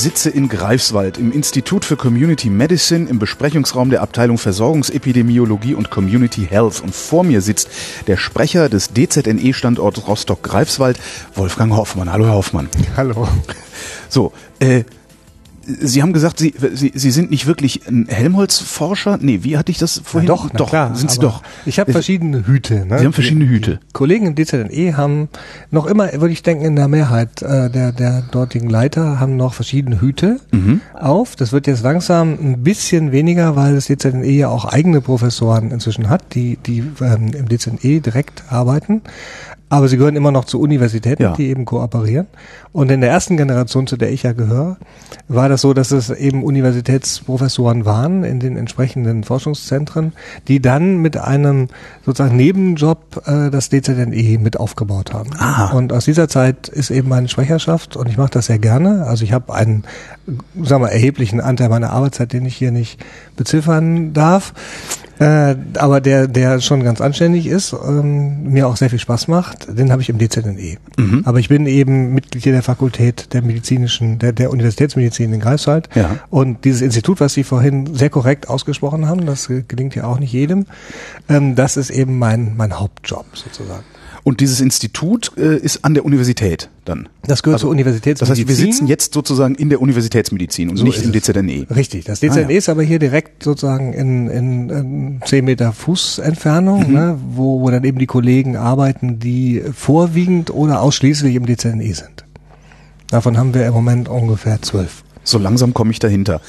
Sitze in Greifswald im Institut für Community Medicine im Besprechungsraum der Abteilung Versorgungsepidemiologie und Community Health und vor mir sitzt der Sprecher des DZNE-Standorts Rostock-Greifswald, Wolfgang Hoffmann. Hallo, Herr Hoffmann. Hallo. So, äh, Sie haben gesagt, Sie, Sie, Sie sind nicht wirklich ein Helmholtz-Forscher. Nee, wie hatte ich das vorhin? Ja, doch, na doch, klar, sind Sie doch. Ich habe verschiedene Hüte. Ne? Sie haben verschiedene Hüte. Die Kollegen im DZNE haben noch immer, würde ich denken, in der Mehrheit äh, der, der dortigen Leiter haben noch verschiedene Hüte Mhm. auf. Das wird jetzt langsam ein bisschen weniger, weil das DZNE ja auch eigene Professoren inzwischen hat, die, die ähm, im DZNE direkt arbeiten. Aber sie gehören immer noch zu Universitäten, Ja. die eben kooperieren. Und in der ersten Generation, zu der ich ja gehöre, war das so, dass es eben Universitätsprofessoren waren in den entsprechenden Forschungszentren, die dann mit einem sozusagen Nebenjob äh, das DZNE mit aufgebaut haben. Ah. Und aus dieser Zeit ist eben meine Sprecherschaft und ich mache das sehr gerne. Also ich habe einen, sagen wir, erheblichen Anteil meiner Arbeitszeit, den ich hier nicht beziffern darf. Äh, aber der, der schon ganz anständig ist, ähm, mir auch sehr viel Spaß macht, den habe ich im DZNE. Mhm. Aber ich bin eben Mitglied der Fakultät der medizinischen, der, der Universitätsmedizin in Greifswald. Ja. Und dieses Institut, was Sie vorhin sehr korrekt ausgesprochen haben, das äh, gelingt ja auch nicht jedem, ähm, das ist eben mein, mein Hauptjob sozusagen. Und dieses Institut äh, ist an der Universität dann. Das gehört Also, zur Universitätsmedizin. Das heißt, wir sitzen jetzt sozusagen in der Universitätsmedizin und So nicht im. DZNE. Richtig, das DZNE Ah, ja. ist aber hier direkt sozusagen in, in, in 10 Meter Fußentfernung, Mhm. ne, wo, wo dann eben die Kollegen arbeiten, die vorwiegend oder ausschließlich im DZNE sind. Davon haben wir im Moment ungefähr zwölf. So langsam komme ich dahinter.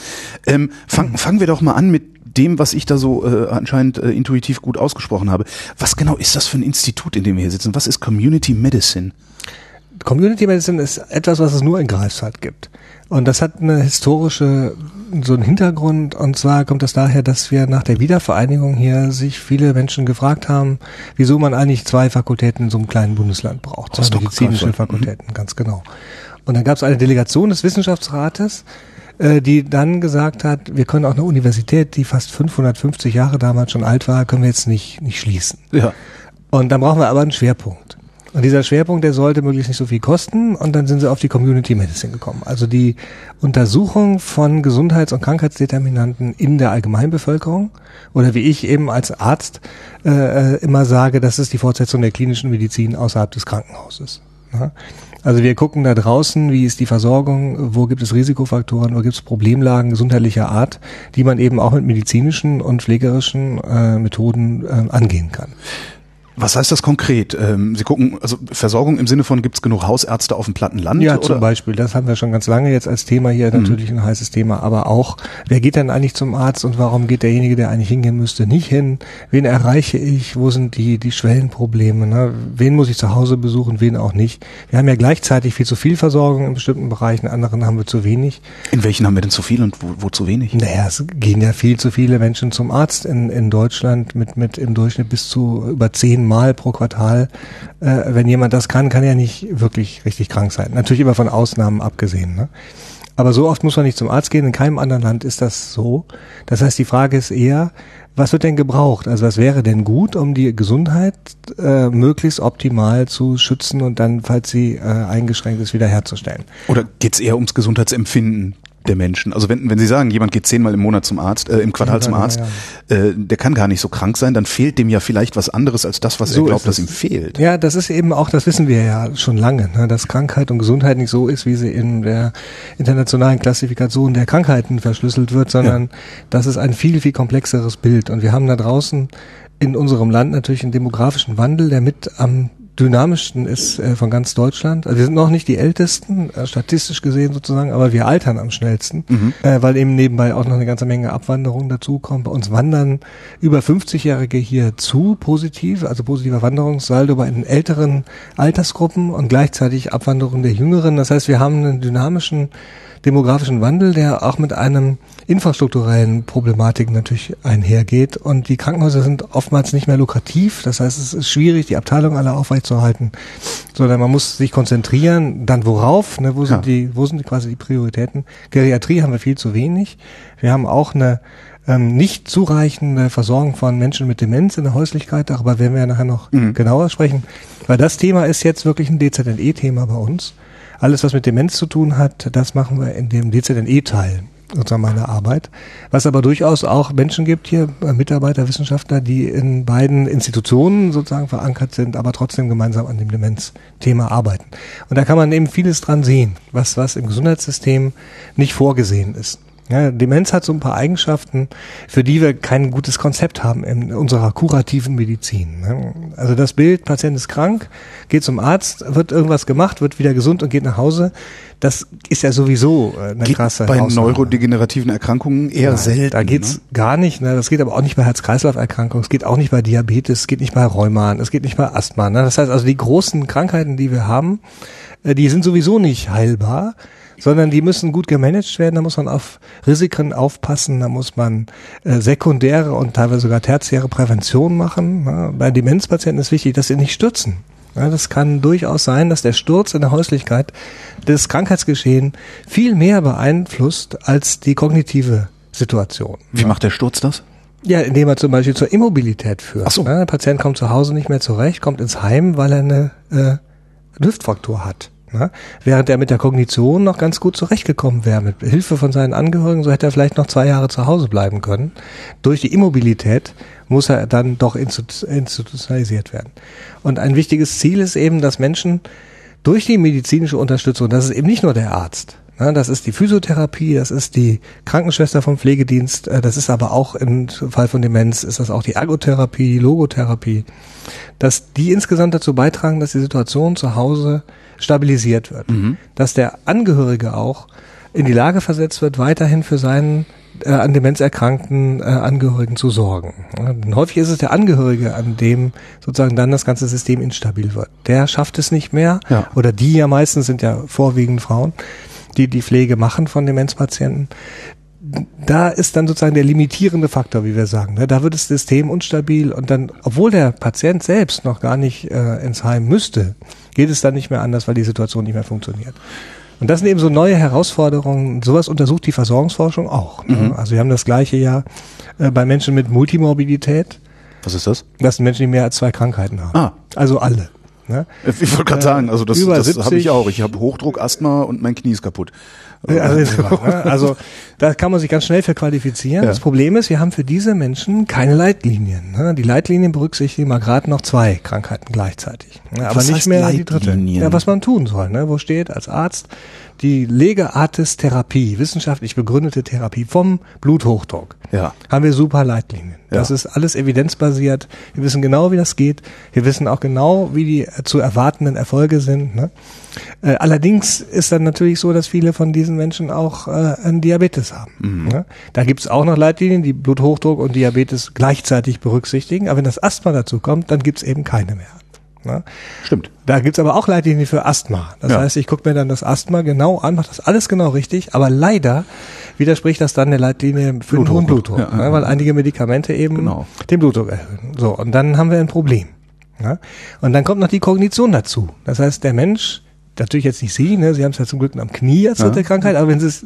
Ähm, fang, fangen wir doch mal an mit dem, was ich da so äh, anscheinend äh, intuitiv gut ausgesprochen habe. Was genau ist das für ein Institut, in dem wir hier sitzen? Was ist Community Medicine? Community Medicine ist etwas, was es nur in Greifswald gibt. Und das hat eine historische, so einen Hintergrund. Und zwar kommt das daher, dass wir nach der Wiedervereinigung hier sich viele Menschen gefragt haben, wieso man eigentlich zwei Fakultäten in so einem kleinen Bundesland braucht. Zwei medizinische Greifswald. Fakultäten, ganz genau. Und dann gab es eine Delegation des Wissenschaftsrates, äh, die dann gesagt hat, wir können auch eine Universität, die fast 550 Jahre damals schon alt war, können wir jetzt nicht, nicht schließen. Ja. Und dann brauchen wir aber einen Schwerpunkt. Und dieser Schwerpunkt, der sollte möglichst nicht so viel kosten. Und dann sind sie auf die Community Medicine gekommen. Also die Untersuchung von Gesundheits- und Krankheitsdeterminanten in der Allgemeinbevölkerung. Oder wie ich eben als Arzt äh, äh, immer sage, das ist die Fortsetzung der klinischen Medizin außerhalb des Krankenhauses. Ja? Also wir gucken da draußen, wie ist die Versorgung, wo gibt es Risikofaktoren, wo gibt es Problemlagen gesundheitlicher Art, die man eben auch mit medizinischen und pflegerischen äh, Methoden äh, angehen kann. Was heißt das konkret? Ähm, Sie gucken, also Versorgung im Sinne von, gibt es genug Hausärzte auf dem platten Land? Ja, oder? zum Beispiel. Das haben wir schon ganz lange jetzt als Thema hier natürlich ein heißes Thema. Aber auch, wer geht denn eigentlich zum Arzt und warum geht derjenige, der eigentlich hingehen müsste, nicht hin? Wen erreiche ich? Wo sind die, die Schwellenprobleme? Ne? Wen muss ich zu Hause besuchen, wen auch nicht? Wir haben ja gleichzeitig viel zu viel Versorgung in bestimmten Bereichen, in anderen haben wir zu wenig. In welchen haben wir denn zu viel und wo, wo zu wenig? Naja, es gehen ja viel zu viele Menschen zum Arzt in, in Deutschland mit, mit im Durchschnitt bis zu über zehn Mal pro Quartal. Äh, wenn jemand das kann, kann er nicht wirklich richtig krank sein. Natürlich immer von Ausnahmen abgesehen. Ne? Aber so oft muss man nicht zum Arzt gehen. In keinem anderen Land ist das so. Das heißt, die Frage ist eher, was wird denn gebraucht? Also was wäre denn gut, um die Gesundheit äh, möglichst optimal zu schützen und dann, falls sie äh, eingeschränkt ist, wiederherzustellen? Oder geht es eher ums Gesundheitsempfinden der Menschen? Also wenn, wenn Sie sagen, jemand geht zehnmal im Monat zum Arzt, äh, im Quartal Ja, zum ja, Arzt, Äh, der kann gar nicht so krank sein, dann fehlt dem ja vielleicht was anderes als das, was So er glaubt, dass ihm fehlt. Ja, das ist eben auch, das wissen wir ja schon lange, ne, dass Krankheit und Gesundheit nicht so ist, wie sie in der internationalen Klassifikation der Krankheiten verschlüsselt wird, sondern das ist ein viel, viel komplexeres Bild. Und wir haben da draußen in unserem Land natürlich einen demografischen Wandel, der mit am dynamischsten ist äh, von ganz Deutschland. Also wir sind noch nicht die ältesten, äh, statistisch gesehen sozusagen, aber wir altern am schnellsten, äh, weil eben nebenbei auch noch eine ganze Menge Abwanderung dazukommt. Bei uns wandern über 50-Jährige hier zu positiv, also positiver Wanderungssaldo bei den älteren Altersgruppen und gleichzeitig Abwanderung der Jüngeren. Das heißt, wir haben einen dynamischen demografischen Wandel, der auch mit einem infrastrukturellen Problematik natürlich einhergeht. Und die Krankenhäuser sind oftmals nicht mehr lukrativ. Das heißt, es ist schwierig, die Abteilung alle aufrechtzuerhalten, sondern man muss sich konzentrieren. Dann worauf? Ne, wo sind die, wo sind quasi die Prioritäten? Geriatrie haben wir viel zu wenig. Wir haben auch eine ähm, nicht zureichende Versorgung von Menschen mit Demenz in der Häuslichkeit, darüber werden wir ja nachher noch mhm. genauer sprechen, weil das Thema ist jetzt wirklich ein DZNE-Thema bei uns. Alles, was mit Demenz zu tun hat, das machen wir in dem DZNE-Teil sozusagen meiner Arbeit. Was aber durchaus auch Menschen gibt hier, äh, Mitarbeiter, Wissenschaftler, die in beiden Institutionen sozusagen verankert sind, aber trotzdem gemeinsam an dem Demenzthema arbeiten. Und da kann man eben vieles dran sehen, was, was im Gesundheitssystem nicht vorgesehen ist. Ja, Demenz hat so ein paar Eigenschaften, für die wir kein gutes Konzept haben in unserer kurativen Medizin. Ne? Also das Bild, Patient ist krank, geht zum Arzt, wird irgendwas gemacht, wird wieder gesund und geht nach Hause. Das ist ja sowieso äh, eine geht krasse Bei neurodegenerativen Erkrankungen eher Nein, selten. Da geht's ne? gar nicht. Ne? Das geht aber auch nicht bei Herz-Kreislauf-Erkrankungen. Es geht auch nicht bei Diabetes. Es geht nicht bei Rheuma. Es geht nicht bei Asthma. Ne? Das heißt also, die großen Krankheiten, die wir haben, äh, die sind sowieso nicht heilbar sondern die müssen gut gemanagt werden. Da muss man auf Risiken aufpassen, da muss man äh, sekundäre und teilweise sogar tertiäre Prävention machen. Ja, bei Demenzpatienten ist wichtig, dass sie nicht stürzen. Ja, das kann durchaus sein, dass der Sturz in der Häuslichkeit das Krankheitsgeschehen viel mehr beeinflusst als die kognitive Situation. Wie macht der Sturz das? Ja, indem er zum Beispiel zur Immobilität führt. Ach so. Ja, der Patient kommt zu Hause nicht mehr zurecht, kommt ins Heim, weil er eine äh, Hüftfraktur hat. Ne? Während er mit der Kognition noch ganz gut zurechtgekommen wäre. Mit Hilfe von seinen Angehörigen, so hätte er vielleicht noch zwei Jahre zu Hause bleiben können. Durch die Immobilität muss er dann doch institutionalisiert werden. Und ein wichtiges Ziel ist eben, dass Menschen durch die medizinische Unterstützung, das ist eben nicht nur der Arzt, ne? das ist die Physiotherapie, das ist die Krankenschwester vom Pflegedienst, äh, das ist aber auch im Fall von Demenz, ist das auch die Ergotherapie, Logotherapie, dass die insgesamt dazu beitragen, dass die Situation zu Hause stabilisiert wird. Mhm. Dass der Angehörige auch in die Lage versetzt wird, weiterhin für seinen äh, an Demenz erkrankten äh, Angehörigen zu sorgen. Ja, häufig ist es der Angehörige, an dem sozusagen dann das ganze System instabil wird. Der schafft es nicht mehr, ja. oder die ja meistens sind ja vorwiegend Frauen, die die Pflege machen von Demenzpatienten. Da ist dann sozusagen der limitierende Faktor, wie wir sagen. Ne? Da wird das System unstabil und dann, obwohl der Patient selbst noch gar nicht äh, ins Heim müsste, geht es dann nicht mehr anders, weil die Situation nicht mehr funktioniert. Und das sind eben so neue Herausforderungen. Sowas untersucht die Versorgungsforschung auch. Ne? Mhm. Also wir haben das gleiche ja äh, bei Menschen mit Multimorbidität. Was ist das? Das sind Menschen, die mehr als zwei Krankheiten haben. Ah. Also alle. Ne? Ich wollte gerade sagen, also das, das habe ich auch. Ich habe Hochdruck, Asthma und mein Knie ist kaputt. Also, ne? also da kann man sich ganz schnell verqualifizieren. Ja. Das Problem ist, wir haben für diese Menschen keine Leitlinien. Ne? Die Leitlinien berücksichtigen mal gerade noch zwei Krankheiten gleichzeitig. Aber was nicht mehr die dritte. Ja, was man tun soll. Ne? Wo steht als Arzt die Legeartis-Therapie, wissenschaftlich begründete Therapie vom Bluthochdruck. Ja. Haben wir super Leitlinien. Ja. Das ist alles evidenzbasiert. Wir wissen genau, wie das geht. Wir wissen auch genau, wie die zu erwartenden Erfolge sind. Ne? Äh, allerdings ist dann natürlich so, dass viele von diesen Menschen auch äh, einen Diabetes haben. Mhm. Ne? Da gibt's auch noch Leitlinien, die Bluthochdruck und Diabetes gleichzeitig berücksichtigen. Aber wenn das Asthma dazu kommt, dann gibt's eben keine mehr. Ne? Stimmt. Da gibt's aber auch Leitlinien für Asthma. Das ja. heißt, ich gucke mir dann das Asthma genau an, mache das alles genau richtig, aber leider widerspricht das dann der Leitlinie für Blutdruck. den hohen Blutdruck, ja, ne? weil einige Medikamente eben genau. den Blutdruck erhöhen. So, und dann haben wir ein Problem. Ne? Und dann kommt noch die Kognition dazu. Das heißt, der Mensch natürlich jetzt nicht Sie, ne? Sie haben es ja zum Glück am Knie als dritte ja. Krankheit, aber wenn Sie es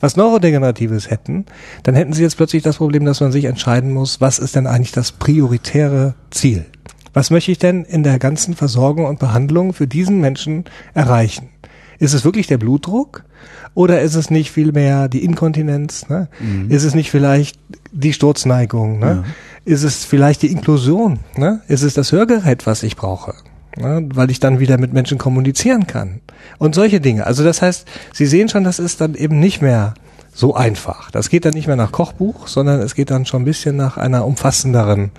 was Neurodegeneratives hätten, dann hätten Sie jetzt plötzlich das Problem, dass man sich entscheiden muss, was ist denn eigentlich das prioritäre Ziel? Was möchte ich denn in der ganzen Versorgung und Behandlung für diesen Menschen erreichen? Ist es wirklich der Blutdruck? Oder ist es nicht vielmehr die Inkontinenz? Ne? Mhm. Ist es nicht vielleicht die Sturzneigung? Ne? Ja. Ist es vielleicht die Inklusion? Ne? Ist es das Hörgerät, was ich brauche? Ne? Weil ich dann wieder mit Menschen kommunizieren kann. Und solche Dinge. Also das heißt, Sie sehen schon, das ist dann eben nicht mehr so einfach. Das geht dann nicht mehr nach Kochbuch, sondern es geht dann schon ein bisschen nach einer umfassenderen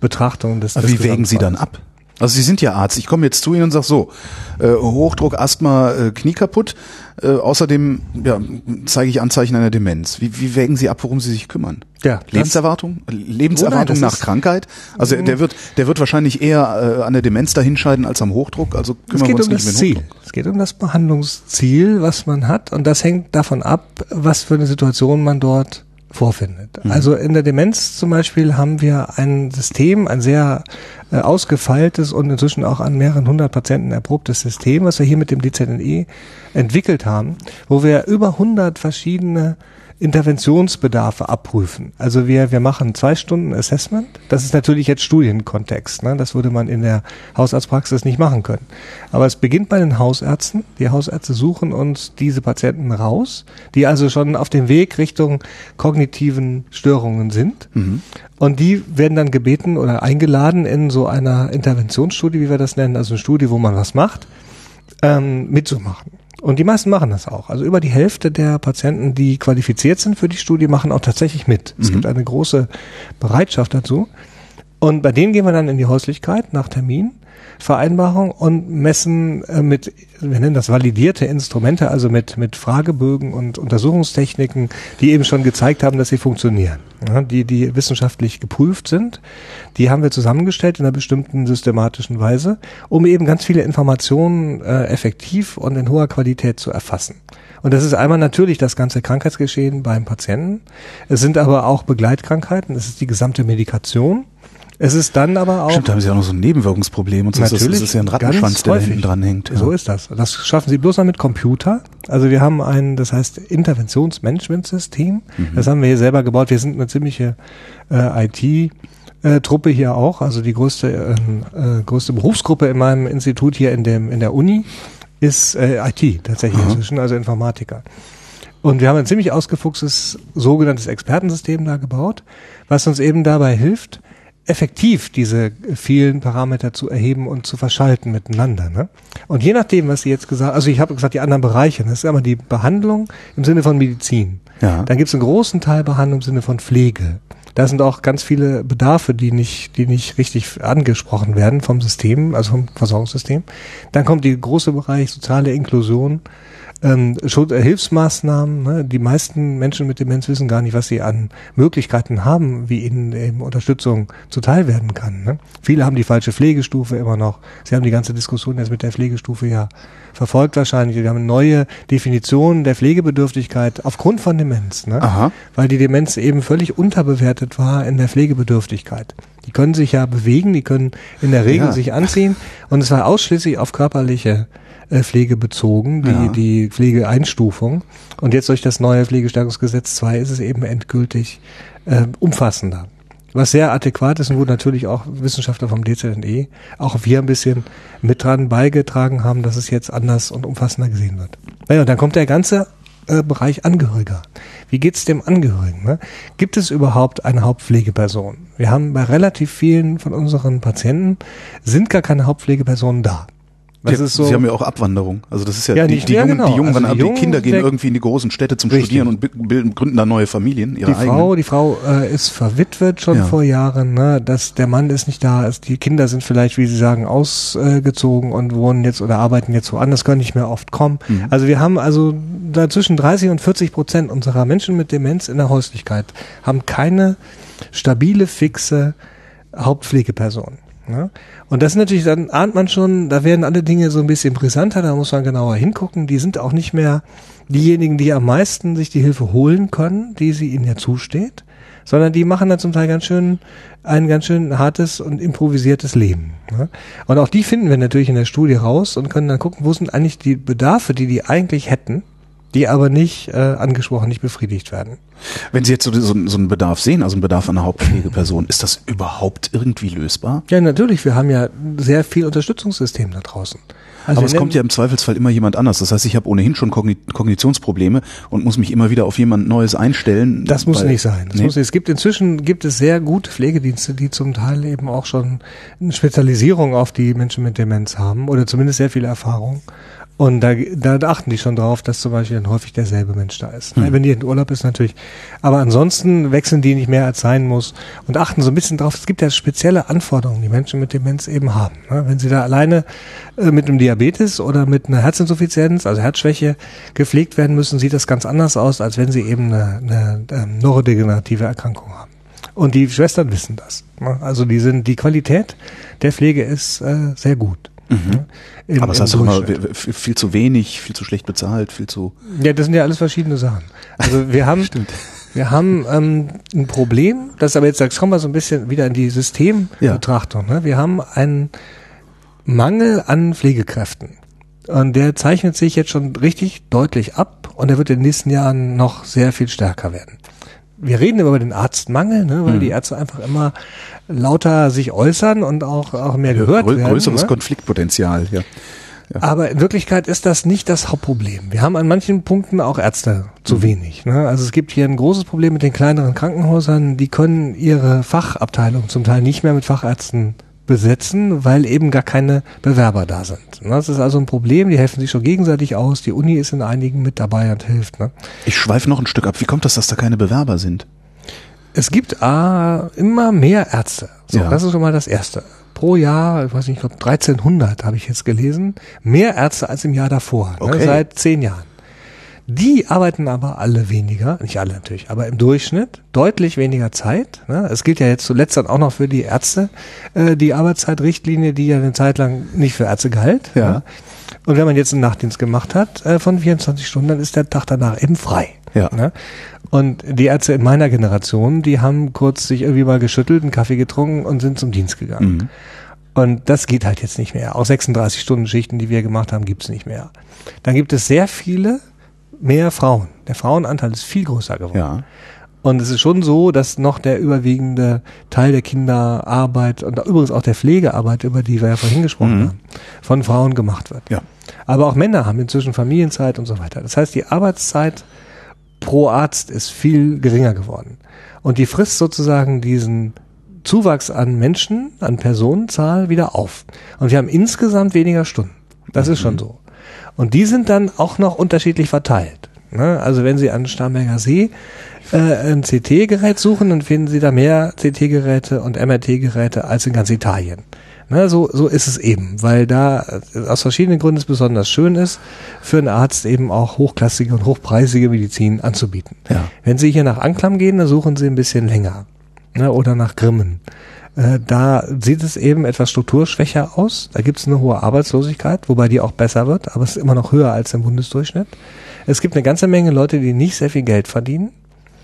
Betrachtung des. Aber wie wägen Sie dann ab? Also Sie sind ja Arzt. Ich komme jetzt zu Ihnen und sage so, äh, Hochdruck, Asthma, äh, Knie kaputt. Äh, außerdem ja, zeige ich Anzeichen einer Demenz. Wie, wie wägen Sie ab, worum Sie sich kümmern? Ja, Lebenserwartung? Lebenserwartung Oh nein, nach Krankheit? Also der wird, der wird wahrscheinlich eher äh, an der Demenz dahinscheiden als am Hochdruck. Also kümmern wir uns um nicht das um Ziel. Hochdruck. Es geht um das Behandlungsziel, was man hat. Und das hängt davon ab, was für eine Situation man dort vorfindet. Mhm. Also in der Demenz zum Beispiel haben wir ein System, ein sehr äh, ausgefeiltes und inzwischen auch an mehreren hundert Patienten erprobtes System, was wir hier mit dem DZNE entwickelt haben, wo wir über hundert verschiedene Interventionsbedarfe abprüfen. Also wir, wir machen zwei Stunden Assessment. Das ist natürlich jetzt Studienkontext. Ne? Das würde man in der Hausarztpraxis nicht machen können. Aber es beginnt bei den Hausärzten. Die Hausärzte suchen uns diese Patienten raus, die also schon auf dem Weg Richtung kognitiven Störungen sind. Und die werden dann gebeten oder eingeladen in so einer Interventionsstudie, wie wir das nennen, also eine Studie, wo man was macht, ähm, mitzumachen. Und die meisten machen das auch. Also über die Hälfte der Patienten, die qualifiziert sind für die Studie, machen auch tatsächlich mit. Es gibt eine große Bereitschaft dazu. Und bei denen gehen wir dann in die Häuslichkeit nach Termin, Vereinbarung und messen äh, mit, wir nennen das validierte Instrumente, also mit, mit Fragebögen und Untersuchungstechniken, die eben schon gezeigt haben, dass sie funktionieren. Ja, die, die wissenschaftlich geprüft sind. Die haben wir zusammengestellt in einer bestimmten systematischen Weise, um eben ganz viele Informationen äh, effektiv und in hoher Qualität zu erfassen. Und das ist einmal natürlich das ganze Krankheitsgeschehen beim Patienten. Es sind aber auch Begleitkrankheiten. Es ist die gesamte Medikation. Es ist dann aber auch Stimmt, da haben Sie auch noch so ein Nebenwirkungsproblem und so. Ist- Natürlich, Das ist ja ein Rattenschwanz, der da hinten dran hängt. Ja. So ist das. Das schaffen Sie bloß noch mit Computer. Also wir haben ein, das heißt Interventionsmanagementsystem. Mhm. Das haben wir hier selber gebaut. Wir sind eine ziemliche äh, IT. äh, Truppe hier auch, also die größte ähm, äh, größte Berufsgruppe in meinem Institut hier in dem in der Uni ist äh, IT tatsächlich Aha. inzwischen, also Informatiker. Und wir haben ein ziemlich ausgefuchstes sogenanntes Expertensystem da gebaut, was uns eben dabei hilft, effektiv diese vielen Parameter zu erheben und zu verschalten miteinander. Ne? Und je nachdem, was Sie jetzt gesagt also ich habe gesagt, die anderen Bereiche, das ist einmal die Behandlung im Sinne von Medizin. Ja. Dann gibt es einen großen Teil Behandlung im Sinne von Pflege. Da sind auch ganz viele Bedarfe, die nicht, die nicht richtig angesprochen werden vom System, also vom Versorgungssystem. Dann kommt die große Bereich soziale Inklusion, ähm, äh, Hilfsmaßnahmen. Ne? Die meisten Menschen mit Demenz wissen gar nicht, was sie an Möglichkeiten haben, wie ihnen eben Unterstützung zuteil werden kann. Ne? Viele haben die falsche Pflegestufe immer noch. Sie haben die ganze Diskussion jetzt mit der Pflegestufe ja verfolgt wahrscheinlich. Wir haben eine neue Definition der Pflegebedürftigkeit aufgrund von Demenz. Ne? Aha. weil die Demenz eben völlig unterbewertet war in der Pflegebedürftigkeit. Die können sich ja bewegen, die können in der Regel Ja. sich anziehen und es war ausschließlich auf körperliche äh, Pflege bezogen, die, Ja. die Pflegeeinstufung. Und jetzt durch das neue Pflegestärkungsgesetz 2 ist es eben endgültig äh, umfassender. Was sehr adäquat ist und wo natürlich auch Wissenschaftler vom DZNE, auch wir ein bisschen mit dran beigetragen haben, dass es jetzt anders und umfassender gesehen wird. Naja, und dann kommt der ganze äh, Bereich Angehöriger. Wie geht's dem Angehörigen? Ne? Gibt es überhaupt eine Hauptpflegeperson? Wir haben bei relativ vielen von unseren Patienten sind gar keine Hauptpflegepersonen da. Das Sie, ist so. Sie haben ja auch Abwanderung. Also das ist ja, Ja, die, nicht- die, ja, Jungen, genau. die Jungen, Also die, die Jungen Kinder gehen irgendwie in die großen Städte zum Richtig. Studieren und bi- bilden, gründen da neue Familien, ihre die eigenen. Frau, die Frau äh, ist verwitwet schon Ja. vor Jahren, ne? dass der Mann ist nicht da, ist, die Kinder sind vielleicht, wie Sie sagen, ausgezogen und wohnen jetzt oder arbeiten jetzt woanders, können nicht mehr oft kommen. Mhm. Also wir haben also da zwischen 30 und 40 Prozent unserer Menschen mit Demenz in der Häuslichkeit haben keine stabile, fixe Hauptpflegeperson. Ne? Und das ist natürlich, dann ahnt man schon, da werden alle Dinge so ein bisschen brisanter, da muss man genauer hingucken. Die sind auch nicht mehr diejenigen, die am meisten sich die Hilfe holen können, die sie ihnen ja zusteht, sondern die machen dann zum Teil ganz schön ein ganz schön hartes und improvisiertes Leben. Ne? Und auch die finden wir natürlich in der Studie raus und können dann gucken, wo sind eigentlich die Bedarfe, die die eigentlich hätten, die aber nicht äh, angesprochen, nicht befriedigt werden. Wenn Sie jetzt so, so, so einen Bedarf sehen, also einen Bedarf an einer Hauptpflegeperson, ist das überhaupt irgendwie lösbar? Ja, natürlich, wir haben ja sehr viel Unterstützungssystem da draußen. Also Aber es kommt ja im Zweifelsfall immer jemand anders. Das heißt, ich habe ohnehin schon Kogni Kognitionsprobleme und muss mich immer wieder auf jemand Neues einstellen. Das muss nicht sein. Das Nee? muss nicht. Es gibt inzwischen gibt es sehr gute Pflegedienste, die zum Teil eben auch schon eine Spezialisierung auf die Menschen mit Demenz haben oder zumindest sehr viel Erfahrung. Und da, da achten die schon drauf, dass zum Beispiel dann häufig derselbe Mensch da ist. Hm. Wenn die in Urlaub ist natürlich. Aber ansonsten wechseln die nicht mehr als sein muss und achten so ein bisschen drauf. Es gibt ja spezielle Anforderungen, die Menschen mit Demenz eben haben. ne? Wenn sie da alleine äh, mit einem Diabetes oder mit einer Herzinsuffizienz, also Herzschwäche, gepflegt werden müssen, sieht das ganz anders aus, als wenn sie eben eine, eine ähm, neurodegenerative Erkrankung haben. Und die Schwestern wissen das. ne? Also die sind, die Qualität der Pflege ist äh, sehr gut. Ne? Im- Mhm. Aber es doch immer, viel zu wenig, viel zu schlecht bezahlt, viel zu. Ja, das sind ja alles verschiedene Sachen. Also wir haben, wir haben ähm, ein Problem, das ist aber jetzt, jetzt kommen wir so ein bisschen wieder in die Systembetrachtung. Ne? Wir haben einen Mangel an Pflegekräften. Und der zeichnet sich jetzt schon richtig deutlich ab und der wird in den nächsten Jahren noch sehr viel stärker werden. Wir reden über den Arztmangel, ne, weil Mhm. die Ärzte einfach immer lauter sich äußern und auch, auch mehr gehört Grö werden. größeres ne? Konfliktpotenzial, ja. Aber in Wirklichkeit ist das nicht das Hauptproblem. Wir haben an manchen Punkten auch Ärzte zu wenig. Ne? Also es gibt hier ein großes Problem mit den kleineren Krankenhäusern. Die können ihre Fachabteilung zum Teil nicht mehr mit Fachärzten besetzen, weil eben gar keine Bewerber da sind. Ne? Das ist also ein Problem. Die helfen sich schon gegenseitig aus. Die Uni ist in einigen mit dabei und hilft. Ne? Ich schweife noch ein Stück ab. Wie kommt das, dass da keine Bewerber sind? Es gibt ah, immer mehr Ärzte. So, Ja. das ist schon mal das Erste. Pro Jahr, ich weiß nicht, ich glaube 1300 habe ich jetzt gelesen, mehr Ärzte als im Jahr davor, ne, Okay. seit zehn Jahren. Die arbeiten aber alle weniger, nicht alle natürlich, aber im Durchschnitt deutlich weniger Zeit. Ne? Es gilt ja jetzt zuletzt dann auch noch für die Ärzte äh, die Arbeitszeitrichtlinie, die ja eine Zeit lang nicht für Ärzte galt. Ja. Ne? Und wenn man jetzt einen Nachtdienst gemacht hat äh, von 24 Stunden, dann ist der Tag danach eben frei. Ja. Ne? Und die Ärzte in meiner Generation, die haben kurz sich irgendwie mal geschüttelt, einen Kaffee getrunken und sind zum Dienst gegangen. Mhm. Und das geht halt jetzt nicht mehr. Auch 36 Stunden Schichten, die wir gemacht haben, gibt's nicht mehr. Dann gibt es sehr viele mehr Frauen. Der Frauenanteil ist viel größer geworden. Ja. Und es ist schon so, dass noch der überwiegende Teil der Kinderarbeit und übrigens auch der Pflegearbeit, über die wir ja vorhin gesprochen Mhm. haben, von Frauen gemacht wird. Ja. Aber auch Männer haben inzwischen Familienzeit und so weiter. Das heißt, die Arbeitszeit pro Arzt ist viel geringer geworden. Und die frisst sozusagen diesen Zuwachs an Menschen, an Personenzahl wieder auf. Und wir haben insgesamt weniger Stunden. Das ist schon so. Und die sind dann auch noch unterschiedlich verteilt. Ne? Also wenn Sie an Starnberger See äh, ein CT-Gerät suchen, dann finden Sie da mehr CT-Geräte und MRT-Geräte als in ganz Italien. Ne, so, so ist es eben, weil da äh, aus verschiedenen Gründen es besonders schön ist, für einen Arzt eben auch hochklassige und hochpreisige Medizin anzubieten. Ja. Wenn Sie hier nach Anklam gehen, dann suchen Sie ein bisschen länger. Ne, oder nach Grimmen. Äh, da sieht es eben etwas strukturschwächer aus. Da gibt es eine hohe Arbeitslosigkeit, wobei die auch besser wird, aber es ist immer noch höher als im Bundesdurchschnitt. Es gibt eine ganze Menge Leute, die nicht sehr viel Geld verdienen.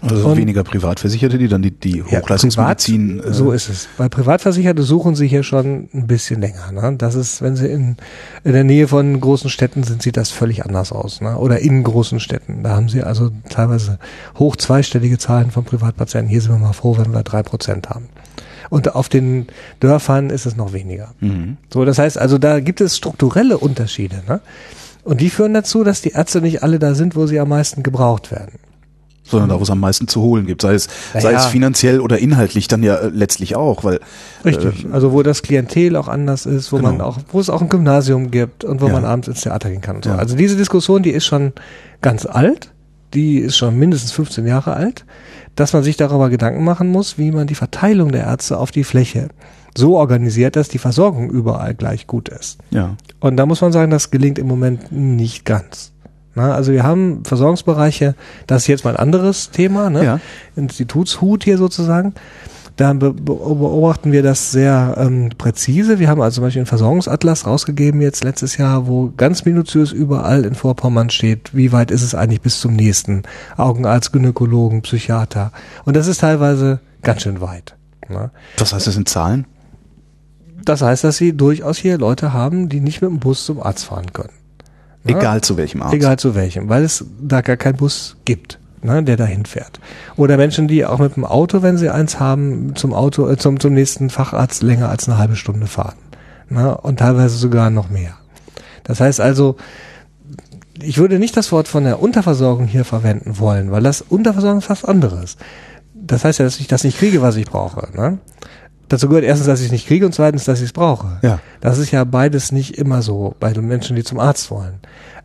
Also Und- weniger Privatversicherte, die dann die, die Ja, Hochleistungsmedizin. privat, so ist es. Bei Privatversicherte suchen sie hier schon ein bisschen länger. Ne? Das ist, wenn sie in, in der Nähe von großen Städten sind, sieht das völlig anders aus. Ne? Oder in großen Städten. Da haben sie also teilweise hoch zweistellige Zahlen von Privatpatienten. Hier sind wir mal froh, wenn wir drei Prozent haben. Und auf den Dörfern ist es noch weniger. Mhm. So, das heißt also, da gibt es strukturelle Unterschiede. Ne? Und die führen dazu, dass die Ärzte nicht alle da sind, wo sie am meisten gebraucht werden. sondern da, wo es am meisten zu holen gibt, sei es, Ja, sei es finanziell oder inhaltlich dann ja äh, letztlich auch, weil Richtig. äh, also wo das Klientel auch anders ist, wo Genau. man auch, wo es auch ein Gymnasium gibt und wo Ja. man abends ins Theater gehen kann und so. Ja. Also diese Diskussion, die ist schon ganz alt, die ist schon mindestens 15 Jahre alt, dass man sich darüber Gedanken machen muss, wie man die Verteilung der Ärzte auf die Fläche so organisiert, dass die Versorgung überall gleich gut ist. ja, Und da muss man sagen, das gelingt im Moment nicht ganz. Na, also wir haben Versorgungsbereiche, das ist jetzt mal ein anderes Thema, ne? Ja. Institutshut hier sozusagen. Da be be- beobachten wir das sehr ähm, präzise. Wir haben also zum Beispiel einen Versorgungsatlas rausgegeben jetzt letztes Jahr, wo ganz minutiös überall in Vorpommern steht, wie weit ist es eigentlich bis zum nächsten Augenarzt, Gynäkologen, Psychiater. Und das ist teilweise ganz schön weit. Ne? das heißt, das sind Zahlen. Das heißt, dass sie durchaus hier Leute haben, die nicht mit dem Bus zum Arzt fahren können. Ja. Egal zu welchem Arzt. Egal zu welchem, weil es da gar keinen Bus gibt, ne, der dahin fährt. Oder Menschen, die auch mit dem Auto, wenn sie eins haben, zum Auto, äh, zum, zum nächsten Facharzt länger als eine halbe Stunde fahren. Ne, und teilweise sogar noch mehr. Das heißt also, ich würde nicht das Wort von der Unterversorgung hier verwenden wollen, weil das Unterversorgung ist was anderes. Das heißt ja, dass ich das nicht kriege, was ich brauche. Ne? Dazu gehört erstens, dass ich es nicht kriege und zweitens, dass ich es brauche. Ja. Das ist ja beides nicht immer so bei den Menschen, die zum Arzt wollen.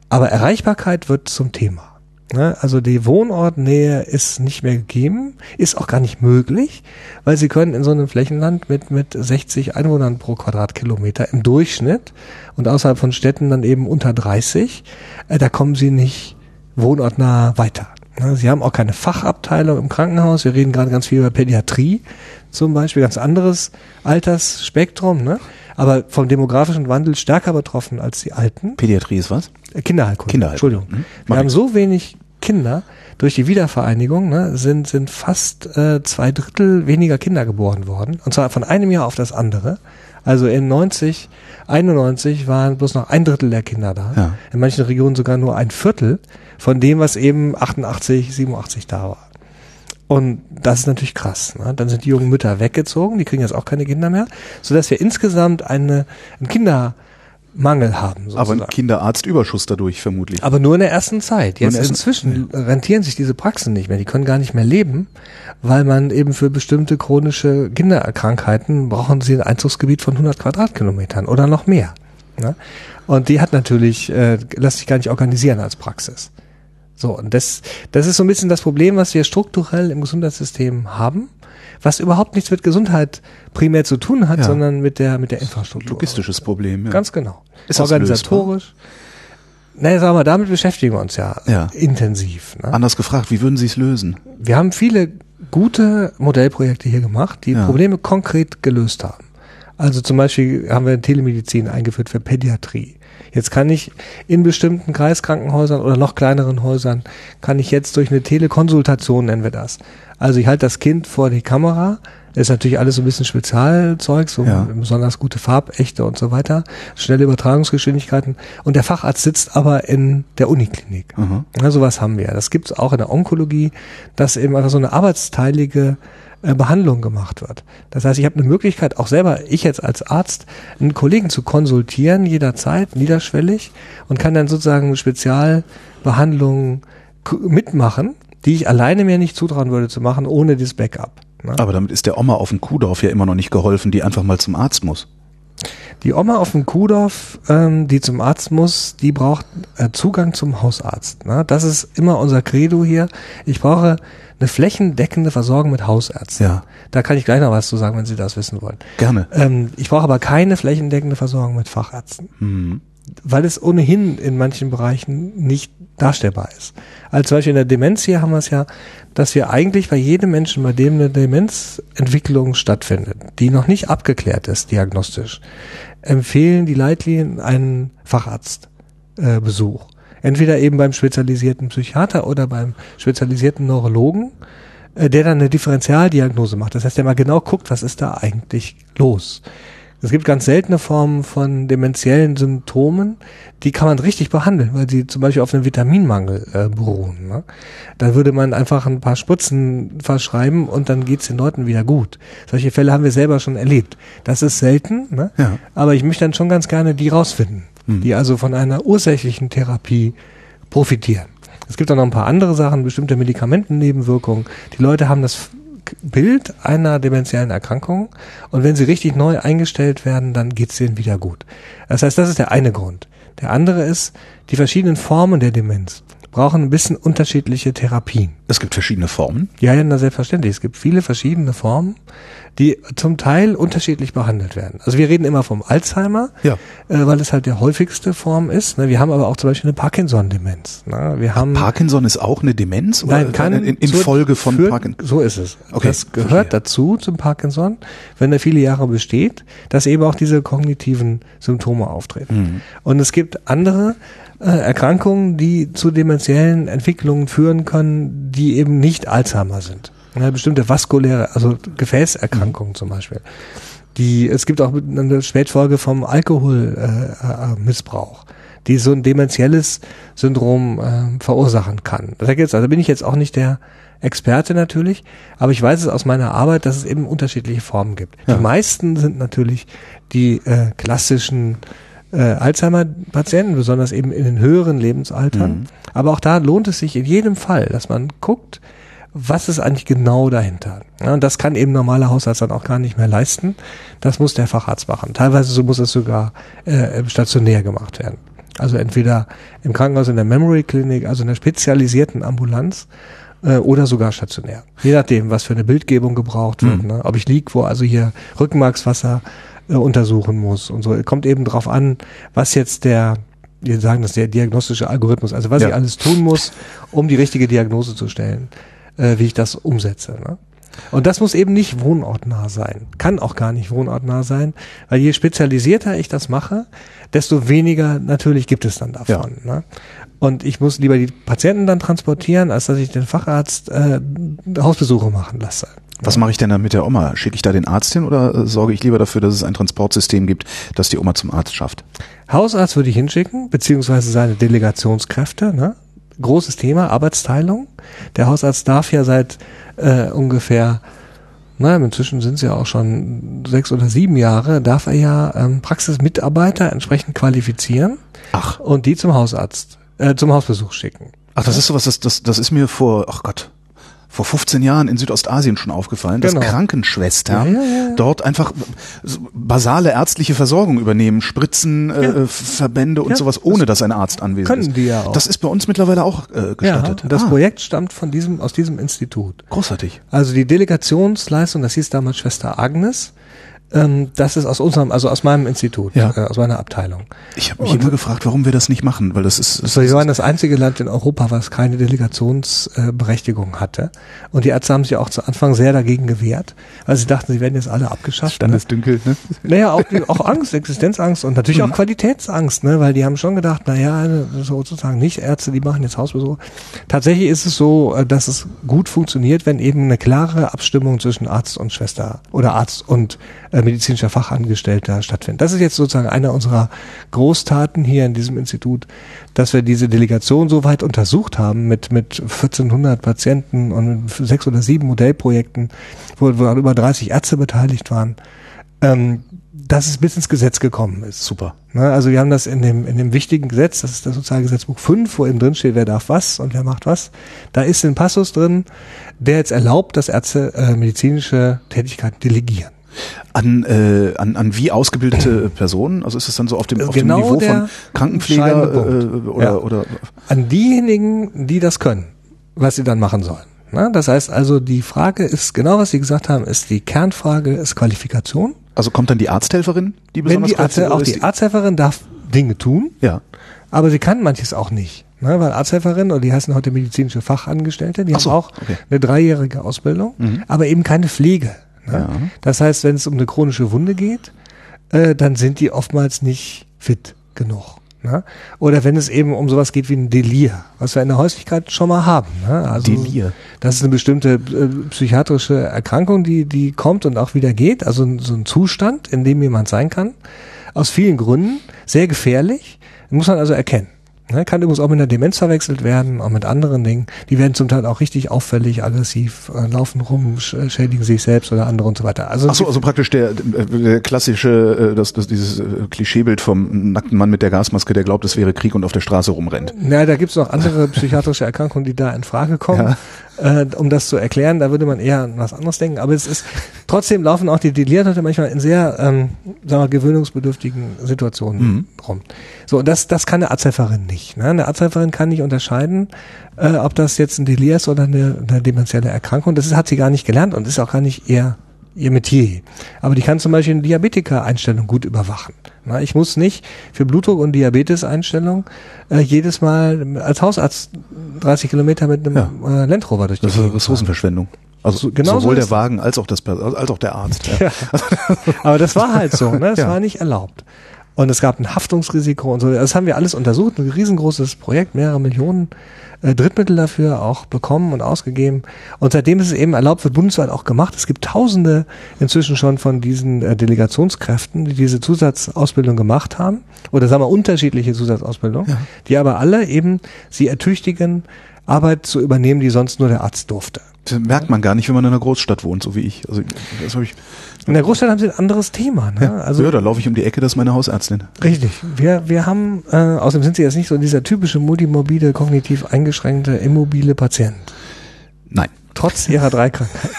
Aber Erreichbarkeit wird zum Thema. Ne? Also die Wohnortnähe ist nicht mehr gegeben, ist auch gar nicht möglich, weil sie können in so einem Flächenland mit, mit 60 Einwohnern pro Quadratkilometer im Durchschnitt und außerhalb von Städten dann eben unter 30, äh, da kommen sie nicht wohnortnah weiter. Ne? Sie haben auch keine Fachabteilung im Krankenhaus. Wir reden gerade ganz viel über Pädiatrie zum Beispiel, ganz anderes Altersspektrum, ne? aber vom demografischen Wandel stärker betroffen als die Alten. Pädiatrie ist was? Äh, Kinderheilkunde. Kinderheilkunde. Entschuldigung. Mhm. Wir haben so wenig Kinder durch die Wiedervereinigung, ne, sind, sind fast äh, zwei Drittel weniger Kinder geboren worden. Und zwar von einem Jahr auf das andere. Also in 90, 91 waren bloß noch ein Drittel der Kinder da. Ja. In manchen Regionen sogar nur ein Viertel von dem, was eben 88, 87 da war. Und das ist natürlich krass. Ne? Dann sind die jungen Mütter weggezogen, die kriegen jetzt auch keine Kinder mehr, sodass wir insgesamt eine, einen Kindermangel haben. Aber Sozusagen. ein Kinderarztüberschuss dadurch vermutlich. Aber nur in der ersten Zeit. Jetzt ersten- inzwischen rentieren sich diese Praxen nicht mehr. Die können gar nicht mehr leben, weil man eben für bestimmte chronische Kinderkrankheiten brauchen sie ein Einzugsgebiet von 100 Quadratkilometern oder noch mehr. Ne? Und die hat natürlich, äh, lässt sich gar nicht organisieren als Praxis. So, und das, das ist so ein bisschen das Problem, was wir strukturell im Gesundheitssystem haben, was überhaupt nichts mit Gesundheit primär zu tun hat, Ja. sondern mit der, mit der Infrastruktur. Logistisches Problem. Ja. Ganz genau. Ist Organisatorisch. Naja, sagen wir, damit beschäftigen wir uns ja, Ja. intensiv. Ne? Anders gefragt, wie würden Sie es lösen? Wir haben viele gute Modellprojekte hier gemacht, die Ja. Probleme konkret gelöst haben. Also zum Beispiel haben wir Telemedizin eingeführt für Pädiatrie. Jetzt kann ich in bestimmten Kreiskrankenhäusern oder noch kleineren Häusern, kann ich jetzt durch eine Telekonsultation, nennen wir das. Also ich halte das Kind vor die Kamera, das ist natürlich alles so ein bisschen Spezialzeug, so Ja. besonders gute Farbechte und so weiter, schnelle Übertragungsgeschwindigkeiten und der Facharzt sitzt aber in der Uniklinik. Aha. Ja, sowas haben wir. Das gibt's auch in der Onkologie, dass eben einfach so eine arbeitsteilige Behandlung gemacht wird. Das heißt, ich habe eine Möglichkeit, auch selber, ich jetzt als Arzt, einen Kollegen zu konsultieren, jederzeit, niederschwellig, und kann dann sozusagen Spezialbehandlungen mitmachen, die ich alleine mir nicht zutrauen würde zu machen, ohne dieses Backup. Ne? Aber damit ist der Oma auf dem Kuhdorf ja immer noch nicht geholfen, die einfach mal zum Arzt muss. Die Oma auf dem Kuhdorf, ähm, die zum Arzt muss, die braucht äh, Zugang zum Hausarzt. Ne? Das ist immer unser Credo hier. Ich brauche eine flächendeckende Versorgung mit Hausärzten. Ja. Da kann ich gleich noch was zu sagen, wenn Sie das wissen wollen. Gerne. Ähm, ich brauche aber keine flächendeckende Versorgung mit Fachärzten, Mhm. weil es ohnehin in manchen Bereichen nicht darstellbar ist. Zum Beispiel in der Demenz hier haben wir es ja, dass wir eigentlich bei jedem Menschen, bei dem eine Demenzentwicklung stattfindet, die noch nicht abgeklärt ist diagnostisch, empfehlen die Leitlinien einen Facharztbesuch. Äh. Entweder eben beim spezialisierten Psychiater oder beim spezialisierten Neurologen, äh, der dann eine Differentialdiagnose macht. Das heißt, der mal genau guckt, was ist da eigentlich los. Es gibt ganz seltene Formen von dementiellen Symptomen, die kann man richtig behandeln, weil sie zum Beispiel auf einem Vitaminmangel äh, beruhen. Ne? Da würde man einfach ein paar Spritzen verschreiben und dann geht's den Leuten wieder gut. Solche Fälle haben wir selber schon erlebt. Das ist selten, ne? Ja. aber ich möchte dann schon ganz gerne die rausfinden, die also von einer ursächlichen Therapie profitieren. Es gibt auch noch ein paar andere Sachen, bestimmte Medikamentennebenwirkungen. Die Leute haben das Bild einer dementiellen Erkrankung und wenn sie richtig neu eingestellt werden, dann geht's denen wieder gut. Das heißt, das ist der eine Grund. Der andere ist, die verschiedenen Formen der Demenz brauchen ein bisschen unterschiedliche Therapien. Es gibt verschiedene Formen. Ja, ja, na, selbstverständlich. Es gibt viele verschiedene Formen, die zum Teil unterschiedlich behandelt werden. Also wir reden immer vom Alzheimer, Ja. äh, weil es halt der häufigste Form ist. Ne? Wir haben aber auch zum Beispiel eine Parkinson-Demenz. Ne? Wir haben Parkinson ist auch eine Demenz? Oder Nein, kann in, in Folge von führt- Parkinson? So ist es. Okay, das gehört verstehe. dazu zum Parkinson, wenn er viele Jahre besteht, dass eben auch diese kognitiven Symptome auftreten. Mhm. Und es gibt andere äh, Erkrankungen, die zu dementiellen Entwicklungen führen können, die eben nicht Alzheimer sind. Ja, bestimmte vaskuläre, also Gefäßerkrankungen Mhm. zum Beispiel. Die, es gibt auch eine Spätfolge vom Alkoholmissbrauch. Äh, Missbrauch die so ein dementielles Syndrom äh, verursachen kann. Da also bin ich jetzt auch nicht der Experte natürlich, aber ich weiß es aus meiner Arbeit, dass es eben unterschiedliche Formen gibt. Ja. Die meisten sind natürlich die äh, klassischen äh, Alzheimer-Patienten, besonders eben in den höheren Lebensaltern. Mhm. Aber auch da lohnt es sich in jedem Fall, dass man guckt, was ist eigentlich genau dahinter? Ja, und das kann eben normaler Hausarzt dann auch gar nicht mehr leisten. Das muss der Facharzt machen. Teilweise so muss es sogar äh, stationär gemacht werden. Also entweder im Krankenhaus in der Memory Clinic, also in der spezialisierten Ambulanz, äh, oder sogar stationär. Je nachdem, was für eine Bildgebung gebraucht wird. Mhm. Ne? Ob ich lieg, wo also hier Rückenmarkswasser äh, untersuchen muss und so. Kommt eben drauf an, was jetzt der wir sagen das der diagnostische Algorithmus, also was ja. ich alles tun muss, um die richtige Diagnose zu stellen, äh, wie ich das umsetze. Ne? Und das muss eben nicht wohnortnah sein. Kann auch gar nicht wohnortnah sein, weil je spezialisierter ich das mache, desto weniger natürlich gibt es dann davon. Ja. Ne? Und ich muss lieber die Patienten dann transportieren, als dass ich den Facharzt äh, Hausbesuche machen lasse. Was mache ich denn dann mit der Oma? Schicke ich da den Arzt hin oder äh, sorge ich lieber dafür, dass es ein Transportsystem gibt, das die Oma zum Arzt schafft? Hausarzt würde ich hinschicken, beziehungsweise seine Delegationskräfte. Ne? Großes Thema, Arbeitsteilung. Der Hausarzt darf ja seit äh, ungefähr, naja, inzwischen sind es ja auch schon sechs oder sieben Jahre, darf er ja ähm, Praxismitarbeiter entsprechend qualifizieren Ach. und die zum Hausarzt, äh, zum Hausbesuch schicken. Ach, das ist sowas, das, das, das ist mir vor, ach Gott, vor 15 Jahren in Südostasien schon aufgefallen, genau. dass Krankenschwestern ja, ja, ja. dort einfach basale ärztliche Versorgung übernehmen, Spritzen, äh, Verbände und sowas, ohne dass ein Arzt anwesend können ist. Können die ja auch. Das ist bei uns mittlerweile auch äh, gestattet. Das ah. Projekt stammt von diesem, aus diesem Institut. Großartig. Also die Delegationsleistung, das hieß damals Schwester Agnes, ähm, das ist aus unserem, also aus meinem Institut, ja. äh, aus meiner Abteilung. Ich habe mich und, immer gefragt, warum wir das nicht machen, weil das ist. Das wir waren das einzige Land in Europa, was keine Delegationsberechtigung äh, hatte. Und die Ärzte haben sich auch zu Anfang sehr dagegen gewehrt, weil sie dachten, sie werden jetzt alle abgeschafft. Standesdünkel, ne? Naja, auch, auch Angst, Existenzangst und natürlich mhm. auch Qualitätsangst, ne? weil die haben schon gedacht, naja, sozusagen nicht Ärzte, die machen jetzt Hausbesuche. Tatsächlich ist es so, äh, dass es gut funktioniert, wenn eben eine klare Abstimmung zwischen Arzt und Schwester oder Arzt und äh, medizinischer Fachangestellter stattfindet. Das ist jetzt sozusagen einer unserer Großtaten hier in diesem Institut, dass wir diese Delegation so weit untersucht haben mit, mit 1400 Patienten und sechs oder sieben Modellprojekten, wo, wo über 30 Ärzte beteiligt waren. Ähm, dass es bis ins Gesetz gekommen ist. Super. Ne, also wir haben das in dem, in dem wichtigen Gesetz, das ist das Sozialgesetzbuch 5, wo eben drin steht, wer darf was und wer macht was. Da ist ein Passus drin, der jetzt erlaubt, dass Ärzte äh, medizinische Tätigkeiten delegieren. An, äh, an, an wie ausgebildete Personen? Also ist es dann so auf dem, auf genau dem Niveau von Krankenpfleger äh, oder, ja. oder? An diejenigen, die das können, was sie dann machen sollen. Na, das heißt also, die Frage ist, genau was Sie gesagt haben, ist die Kernfrage, ist Qualifikation. Also kommt dann die Arzthelferin, die besonders Wenn die Arzt, Auch die Arzthelferin darf Dinge tun, ja. aber sie kann manches auch nicht. Ne, weil Arzthelferin, und die heißen heute medizinische Fachangestellte, die so, haben auch okay. eine dreijährige Ausbildung, mhm. aber eben keine Pflege. Ne? Ja. Das heißt, wenn es um eine chronische Wunde geht, äh, dann sind die oftmals nicht fit genug. Ne? Oder wenn es eben um sowas geht wie ein Delir, was wir in der Häuslichkeit schon mal haben. Ne? Also Delir. Das ist eine bestimmte äh, psychiatrische Erkrankung, die, die kommt und auch wieder geht. Also so ein Zustand, in dem jemand sein kann. Aus vielen Gründen. Sehr gefährlich. Muss man also erkennen. Ne, kann übrigens auch mit einer Demenz verwechselt werden, auch mit anderen Dingen. Die werden zum Teil auch richtig auffällig, aggressiv, äh, laufen rum, sch schädigen sich selbst oder andere und so weiter. Also Ach so, also praktisch der, der klassische, äh, das, das, dieses äh, Klischeebild vom nackten Mann mit der Gasmaske, der glaubt, es wäre Krieg und auf der Straße rumrennt. Ja, da gibt's noch andere psychiatrische Erkrankungen, die da in Frage kommen. Ja äh, um das zu erklären. Da würde man eher an was anderes denken. Aber es ist trotzdem laufen auch die Delirte manchmal in sehr, ähm, sagen wir, gewöhnungsbedürftigen Situationen mhm. rum. So, das, das kann eine Arzthelferin nicht. Ne? Eine Arzthelferin kann nicht unterscheiden, äh, ob das jetzt ein Delir ist oder eine, eine dementielle Erkrankung. Das ist, hat sie gar nicht gelernt und ist auch gar nicht ihr ihr Metier. Aber die kann zum Beispiel eine Diabetiker-Einstellung gut überwachen. Na, ich muss nicht für Blutdruck und Diabetes-Einstellung äh, jedes Mal als Hausarzt 30 Kilometer mit einem ja. äh, Land Rover durch die Das ist Ressourcenverschwendung. Also so, genau sowohl so der Wagen als auch das als auch der Arzt. Ja. ja. Aber das war halt so, ne? Das ja. war nicht erlaubt. Und es gab ein Haftungsrisiko und so. Das haben wir alles untersucht, ein riesengroßes Projekt, mehrere Millionen äh, Drittmittel dafür auch bekommen und ausgegeben. Und seitdem ist es eben erlaubt, wird bundesweit auch gemacht. Es gibt Tausende inzwischen schon von diesen äh, Delegationskräften, die diese Zusatzausbildung gemacht haben. Oder sagen wir unterschiedliche Zusatzausbildung, ja. die aber alle eben sie ertüchtigen, Arbeit zu übernehmen, die sonst nur der Arzt durfte. Das merkt man gar nicht, wenn man in einer Großstadt wohnt, so wie ich. Also das habe ich. In der Großstadt haben sie ein anderes Thema. Ne? Ja, also, ja, da laufe ich um die Ecke, das ist meine Hausärztin. Richtig. Wir, wir haben, äh, außerdem sind sie jetzt nicht so dieser typische multimorbide, kognitiv eingeschränkte, immobile Patient. Nein. trotz ihrer drei Krankheiten.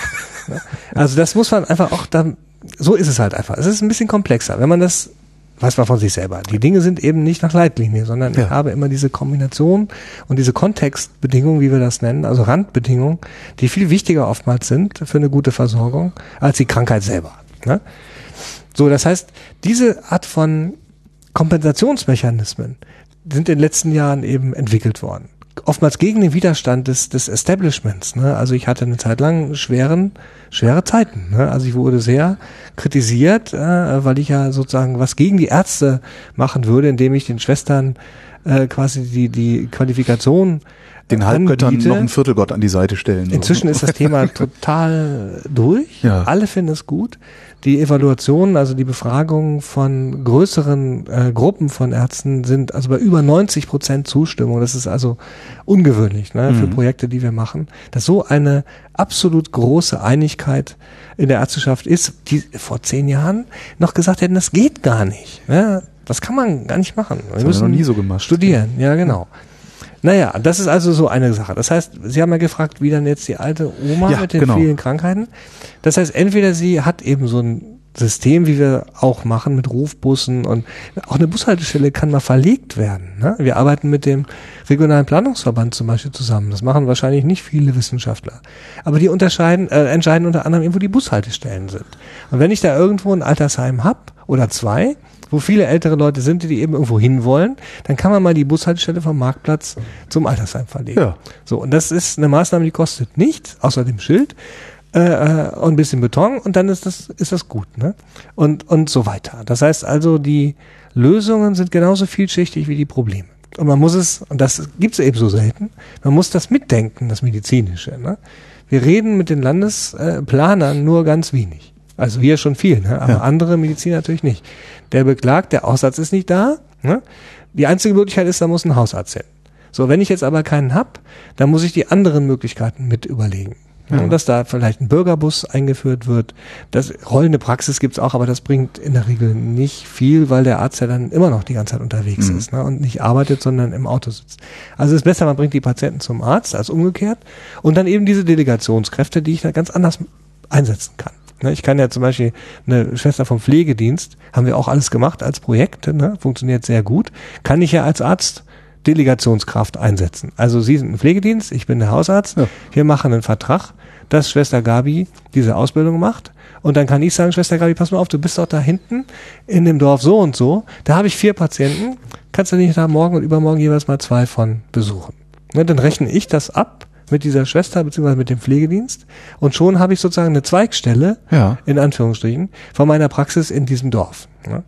Also das muss man einfach auch dann, so ist es halt einfach. Es ist ein bisschen komplexer. Wenn man das weiß man von sich selber. Die Dinge sind eben nicht nach Leitlinie, sondern ja. ich habe immer diese Kombination und diese Kontextbedingungen, wie wir das nennen, also Randbedingungen, die viel wichtiger oftmals sind für eine gute Versorgung als die Krankheit selber. Ne? So, das heißt, diese Art von Kompensationsmechanismen sind in den letzten Jahren eben entwickelt worden oftmals gegen den Widerstand des, des Establishments. Ne? Also ich hatte eine Zeit lang schweren, schwere Zeiten. Ne? Also ich wurde sehr kritisiert, äh, weil ich ja sozusagen was gegen die Ärzte machen würde, indem ich den Schwestern äh, quasi die, die Qualifikation den Halbgöttern anbiete. noch einen Viertelgott an die Seite stellen. Inzwischen ist das Thema total durch. Ja. Alle finden es gut die Evaluationen, also die Befragungen von größeren äh, Gruppen von Ärzten sind also bei über 90 Prozent Zustimmung. Das ist also ungewöhnlich ne, für mhm. Projekte, die wir machen, dass so eine absolut große Einigkeit in der Ärzteschaft ist, die vor zehn Jahren noch gesagt hätten, das geht gar nicht. Ne? Das kann man gar nicht machen. Wir das müssen noch nie so gemacht. Studieren, ja genau. Naja, das ist also so eine Sache. Das heißt, Sie haben ja gefragt, wie dann jetzt die alte Oma ja, mit den genau. vielen Krankheiten. Das heißt, entweder sie hat eben so ein System, wie wir auch machen mit Rufbussen und auch eine Bushaltestelle kann mal verlegt werden. Ne? Wir arbeiten mit dem regionalen Planungsverband zum Beispiel zusammen. Das machen wahrscheinlich nicht viele Wissenschaftler. Aber die unterscheiden, äh, entscheiden unter anderem wo die Bushaltestellen sind. Und wenn ich da irgendwo ein Altersheim hab oder zwei, wo viele ältere Leute sind, die eben irgendwo hinwollen, dann kann man mal die Bushaltestelle vom Marktplatz zum Altersheim verlegen. Ja. So, und das ist eine Maßnahme, die kostet nichts, außer dem Schild äh, äh, und ein bisschen Beton und dann ist das, ist das gut. Ne? Und, und so weiter. Das heißt also, die Lösungen sind genauso vielschichtig wie die Probleme. Und man muss es, und das gibt es eben so selten, man muss das mitdenken, das Medizinische. Ne? Wir reden mit den Landesplanern nur ganz wenig. Also hier schon viel, ne? aber ja. andere Medizin natürlich nicht. Der beklagt, der Aussatz ist nicht da. Ne? Die einzige Möglichkeit ist, da muss ein Hausarzt hin. So, wenn ich jetzt aber keinen hab, dann muss ich die anderen Möglichkeiten mit überlegen. Ja. dass da vielleicht ein Bürgerbus eingeführt wird. Das rollende Praxis gibt's auch, aber das bringt in der Regel nicht viel, weil der Arzt ja dann immer noch die ganze Zeit unterwegs mhm. ist ne, und nicht arbeitet, sondern im Auto sitzt. Also es ist besser, man bringt die Patienten zum Arzt als umgekehrt und dann eben diese Delegationskräfte, die ich da ganz anders einsetzen kann. Ne, ich kann ja zum Beispiel eine Schwester vom Pflegedienst, haben wir auch alles gemacht als Projekt, ne, funktioniert sehr gut, kann ich ja als Arzt Delegationskraft einsetzen. Also Sie sind ein Pflegedienst, ich bin der Hausarzt, ja. wir machen einen Vertrag, dass Schwester Gabi diese Ausbildung macht. Und dann kann ich sagen, Schwester Gabi, pass mal auf, du bist doch da hinten in dem Dorf so und so. Da habe ich vier Patienten. Kannst du nicht da morgen und übermorgen jeweils mal zwei von besuchen? Ne, dann rechne ich das ab mit dieser Schwester beziehungsweise mit dem Pflegedienst und schon habe ich sozusagen eine Zweigstelle, ja. in Anführungsstrichen, von meiner Praxis in diesem Dorf. Ja.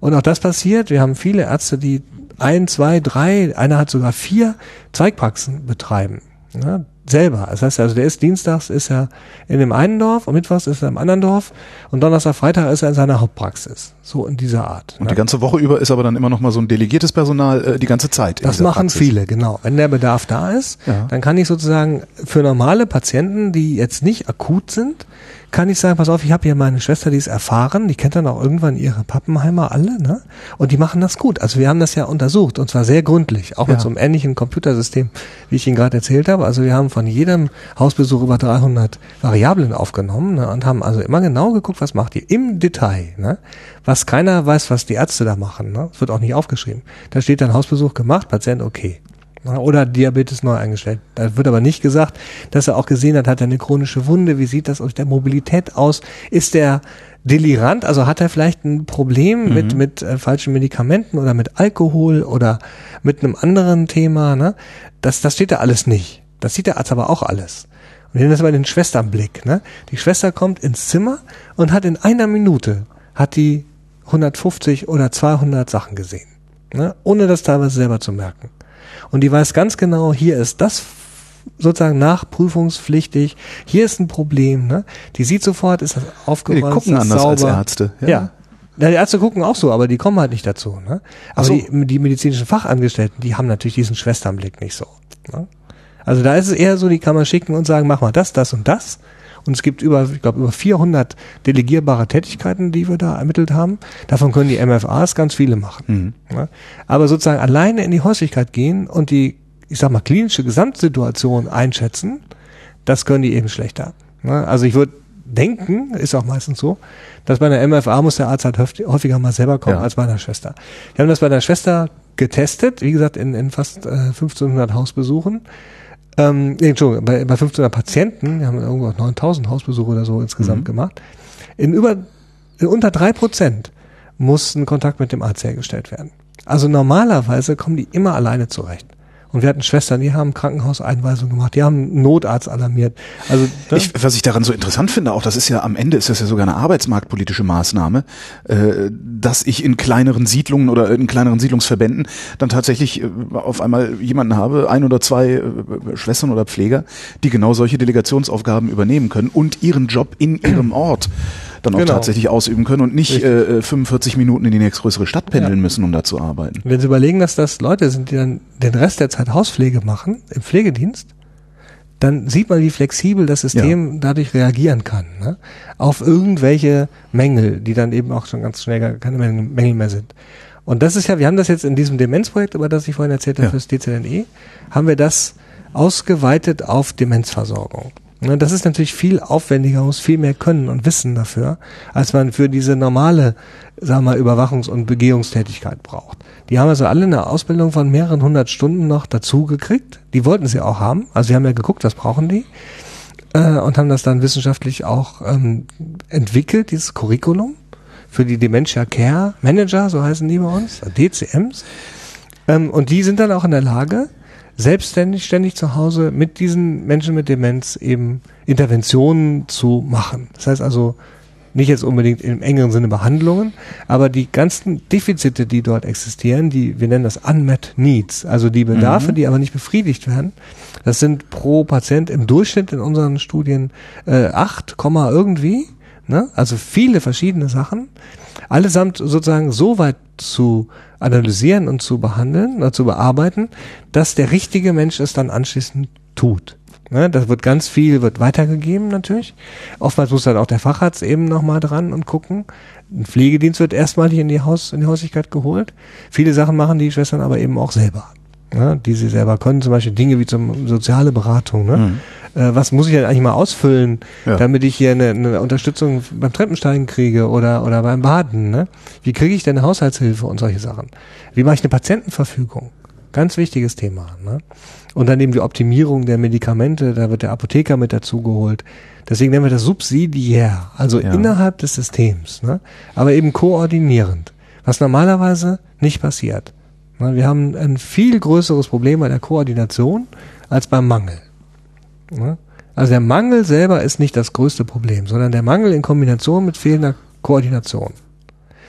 Und auch das passiert. Wir haben viele Ärzte, die ein, zwei, drei, einer hat sogar vier Zweigpraxen betreiben. Ja, selber. Das heißt also, der ist dienstags ist er in dem einen Dorf und mittwochs ist er im anderen Dorf und Donnerstag, Freitag ist er in seiner Hauptpraxis. So in dieser Art. Und ne? die ganze Woche über ist aber dann immer noch mal so ein delegiertes Personal äh, die ganze Zeit. Das machen Praxis. viele, genau. Wenn der Bedarf da ist, ja. dann kann ich sozusagen für normale Patienten, die jetzt nicht akut sind, kann ich sagen, pass auf, ich habe hier meine Schwester, die ist erfahren, die kennt dann auch irgendwann ihre Pappenheimer alle, ne? Und die machen das gut. Also wir haben das ja untersucht und zwar sehr gründlich, auch ja. mit so einem ähnlichen Computersystem, wie ich Ihnen gerade erzählt habe. Also wir haben von jedem Hausbesuch über 300 Variablen aufgenommen ne? und haben also immer genau geguckt, was macht ihr im Detail, ne? Was keiner weiß, was die Ärzte da machen, ne? Das wird auch nicht aufgeschrieben. Da steht dann Hausbesuch gemacht, Patient okay. Oder Diabetes neu eingestellt. Da wird aber nicht gesagt, dass er auch gesehen hat, hat er eine chronische Wunde, wie sieht das aus der Mobilität aus? Ist er delirant, also hat er vielleicht ein Problem mhm. mit, mit äh, falschen Medikamenten oder mit Alkohol oder mit einem anderen Thema, ne? Das, das steht da alles nicht. Das sieht der Arzt aber auch alles. Und wir nennen das mal den Schwesternblick, ne? Die Schwester kommt ins Zimmer und hat in einer Minute, hat die 150 oder 200 Sachen gesehen. Ne? Ohne das teilweise selber zu merken und die weiß ganz genau, hier ist das sozusagen nachprüfungspflichtig, hier ist ein Problem, ne? Die sieht sofort, ist das aufgeräumt, Die gucken anders sauber. als Ärzte. Ja. ja. Ja, die Ärzte gucken auch so, aber die kommen halt nicht dazu. Ne? Aber so. die, die medizinischen Fachangestellten, die haben natürlich diesen Schwesternblick nicht so. Ne? Also da ist es eher so, die kann man schicken und sagen, mach mal das, das und das. Und es gibt über, ich glaube, über 400 delegierbare Tätigkeiten, die wir da ermittelt haben. Davon können die MFAs ganz viele machen. Mhm. Ja? Aber sozusagen alleine in die Häuslichkeit gehen und die, ich sag mal, klinische Gesamtsituation einschätzen, das können die eben schlechter. Ne? Also ich würde denken, ist auch meistens so, dass bei einer MFA muss der Arzt halt häufiger mal selber kommen ja. als bei einer Schwester. Wir haben das bei einer Schwester getestet, wie gesagt, in, in fast äh, 1500 Hausbesuchen. Ähm, Entschuldigung, bei, bei 1500 Patienten, wir haben irgendwo 9000 Hausbesuche oder so insgesamt mhm. gemacht. In über, in unter drei Prozent mussten Kontakt mit dem Arzt hergestellt werden. Also normalerweise kommen die immer alleine zurecht. Und wir hatten Schwestern, die haben Krankenhauseinweisungen gemacht, die haben Notarzt alarmiert. Also ne? ich, was ich daran so interessant finde, auch das ist ja am Ende ist das ja sogar eine arbeitsmarktpolitische Maßnahme, äh, dass ich in kleineren Siedlungen oder in kleineren Siedlungsverbänden dann tatsächlich äh, auf einmal jemanden habe, ein oder zwei äh, Schwestern oder Pfleger, die genau solche Delegationsaufgaben übernehmen können und ihren Job in ihrem Ort dann auch genau. tatsächlich ausüben können und nicht äh, 45 Minuten in die nächstgrößere Stadt pendeln ja. müssen, um da zu arbeiten. Wenn Sie überlegen, dass das Leute sind, die dann den Rest der Zeit Hauspflege machen, im Pflegedienst, dann sieht man, wie flexibel das System ja. dadurch reagieren kann. Ne? Auf irgendwelche Mängel, die dann eben auch schon ganz schnell keine Mängel mehr sind. Und das ist ja, wir haben das jetzt in diesem Demenzprojekt, über das ich vorhin erzählt habe, ja. fürs DZNE, haben wir das ausgeweitet auf Demenzversorgung. Ne, das ist natürlich viel aufwendiger, muss viel mehr können und wissen dafür, als man für diese normale, sagen wir mal, Überwachungs- und Begehungstätigkeit braucht. Die haben also alle eine Ausbildung von mehreren hundert Stunden noch dazu gekriegt. Die wollten sie auch haben. Also sie haben ja geguckt, was brauchen die. Äh, und haben das dann wissenschaftlich auch ähm, entwickelt, dieses Curriculum für die Dementia Care Manager, so heißen die bei uns, DCMs. Ähm, und die sind dann auch in der Lage, selbstständig, ständig zu Hause mit diesen Menschen mit Demenz eben Interventionen zu machen. Das heißt also nicht jetzt unbedingt im engeren Sinne Behandlungen, aber die ganzen Defizite, die dort existieren, die wir nennen das Unmet Needs, also die Bedarfe, mhm. die aber nicht befriedigt werden, das sind pro Patient im Durchschnitt in unseren Studien äh, 8, irgendwie, ne? also viele verschiedene Sachen, allesamt sozusagen so weit zu analysieren und zu behandeln oder zu bearbeiten, dass der richtige Mensch es dann anschließend tut. Ne, das wird ganz viel, wird weitergegeben natürlich. Oftmals muss dann auch der Facharzt eben nochmal dran und gucken. Ein Pflegedienst wird erstmal hier in die Haus, in die Häuslichkeit geholt. Viele Sachen machen die Schwestern aber eben auch selber. Ne, die sie selber können, zum Beispiel Dinge wie zum soziale Beratung. Ne? Mhm äh, was muss ich denn eigentlich mal ausfüllen, ja. damit ich hier eine, eine Unterstützung beim Treppensteigen kriege oder, oder beim Baden. Ne? Wie kriege ich denn eine Haushaltshilfe und solche Sachen? Wie mache ich eine Patientenverfügung? Ganz wichtiges Thema. Ne? Und dann eben die Optimierung der Medikamente, da wird der Apotheker mit dazugeholt. Deswegen nennen wir das subsidiär, also ja. innerhalb des Systems, ne? aber eben koordinierend, was normalerweise nicht passiert. Ne? Wir haben ein viel größeres Problem bei der Koordination als beim Mangel. Ne? Also der Mangel selber ist nicht das größte Problem, sondern der Mangel in Kombination mit fehlender Koordination.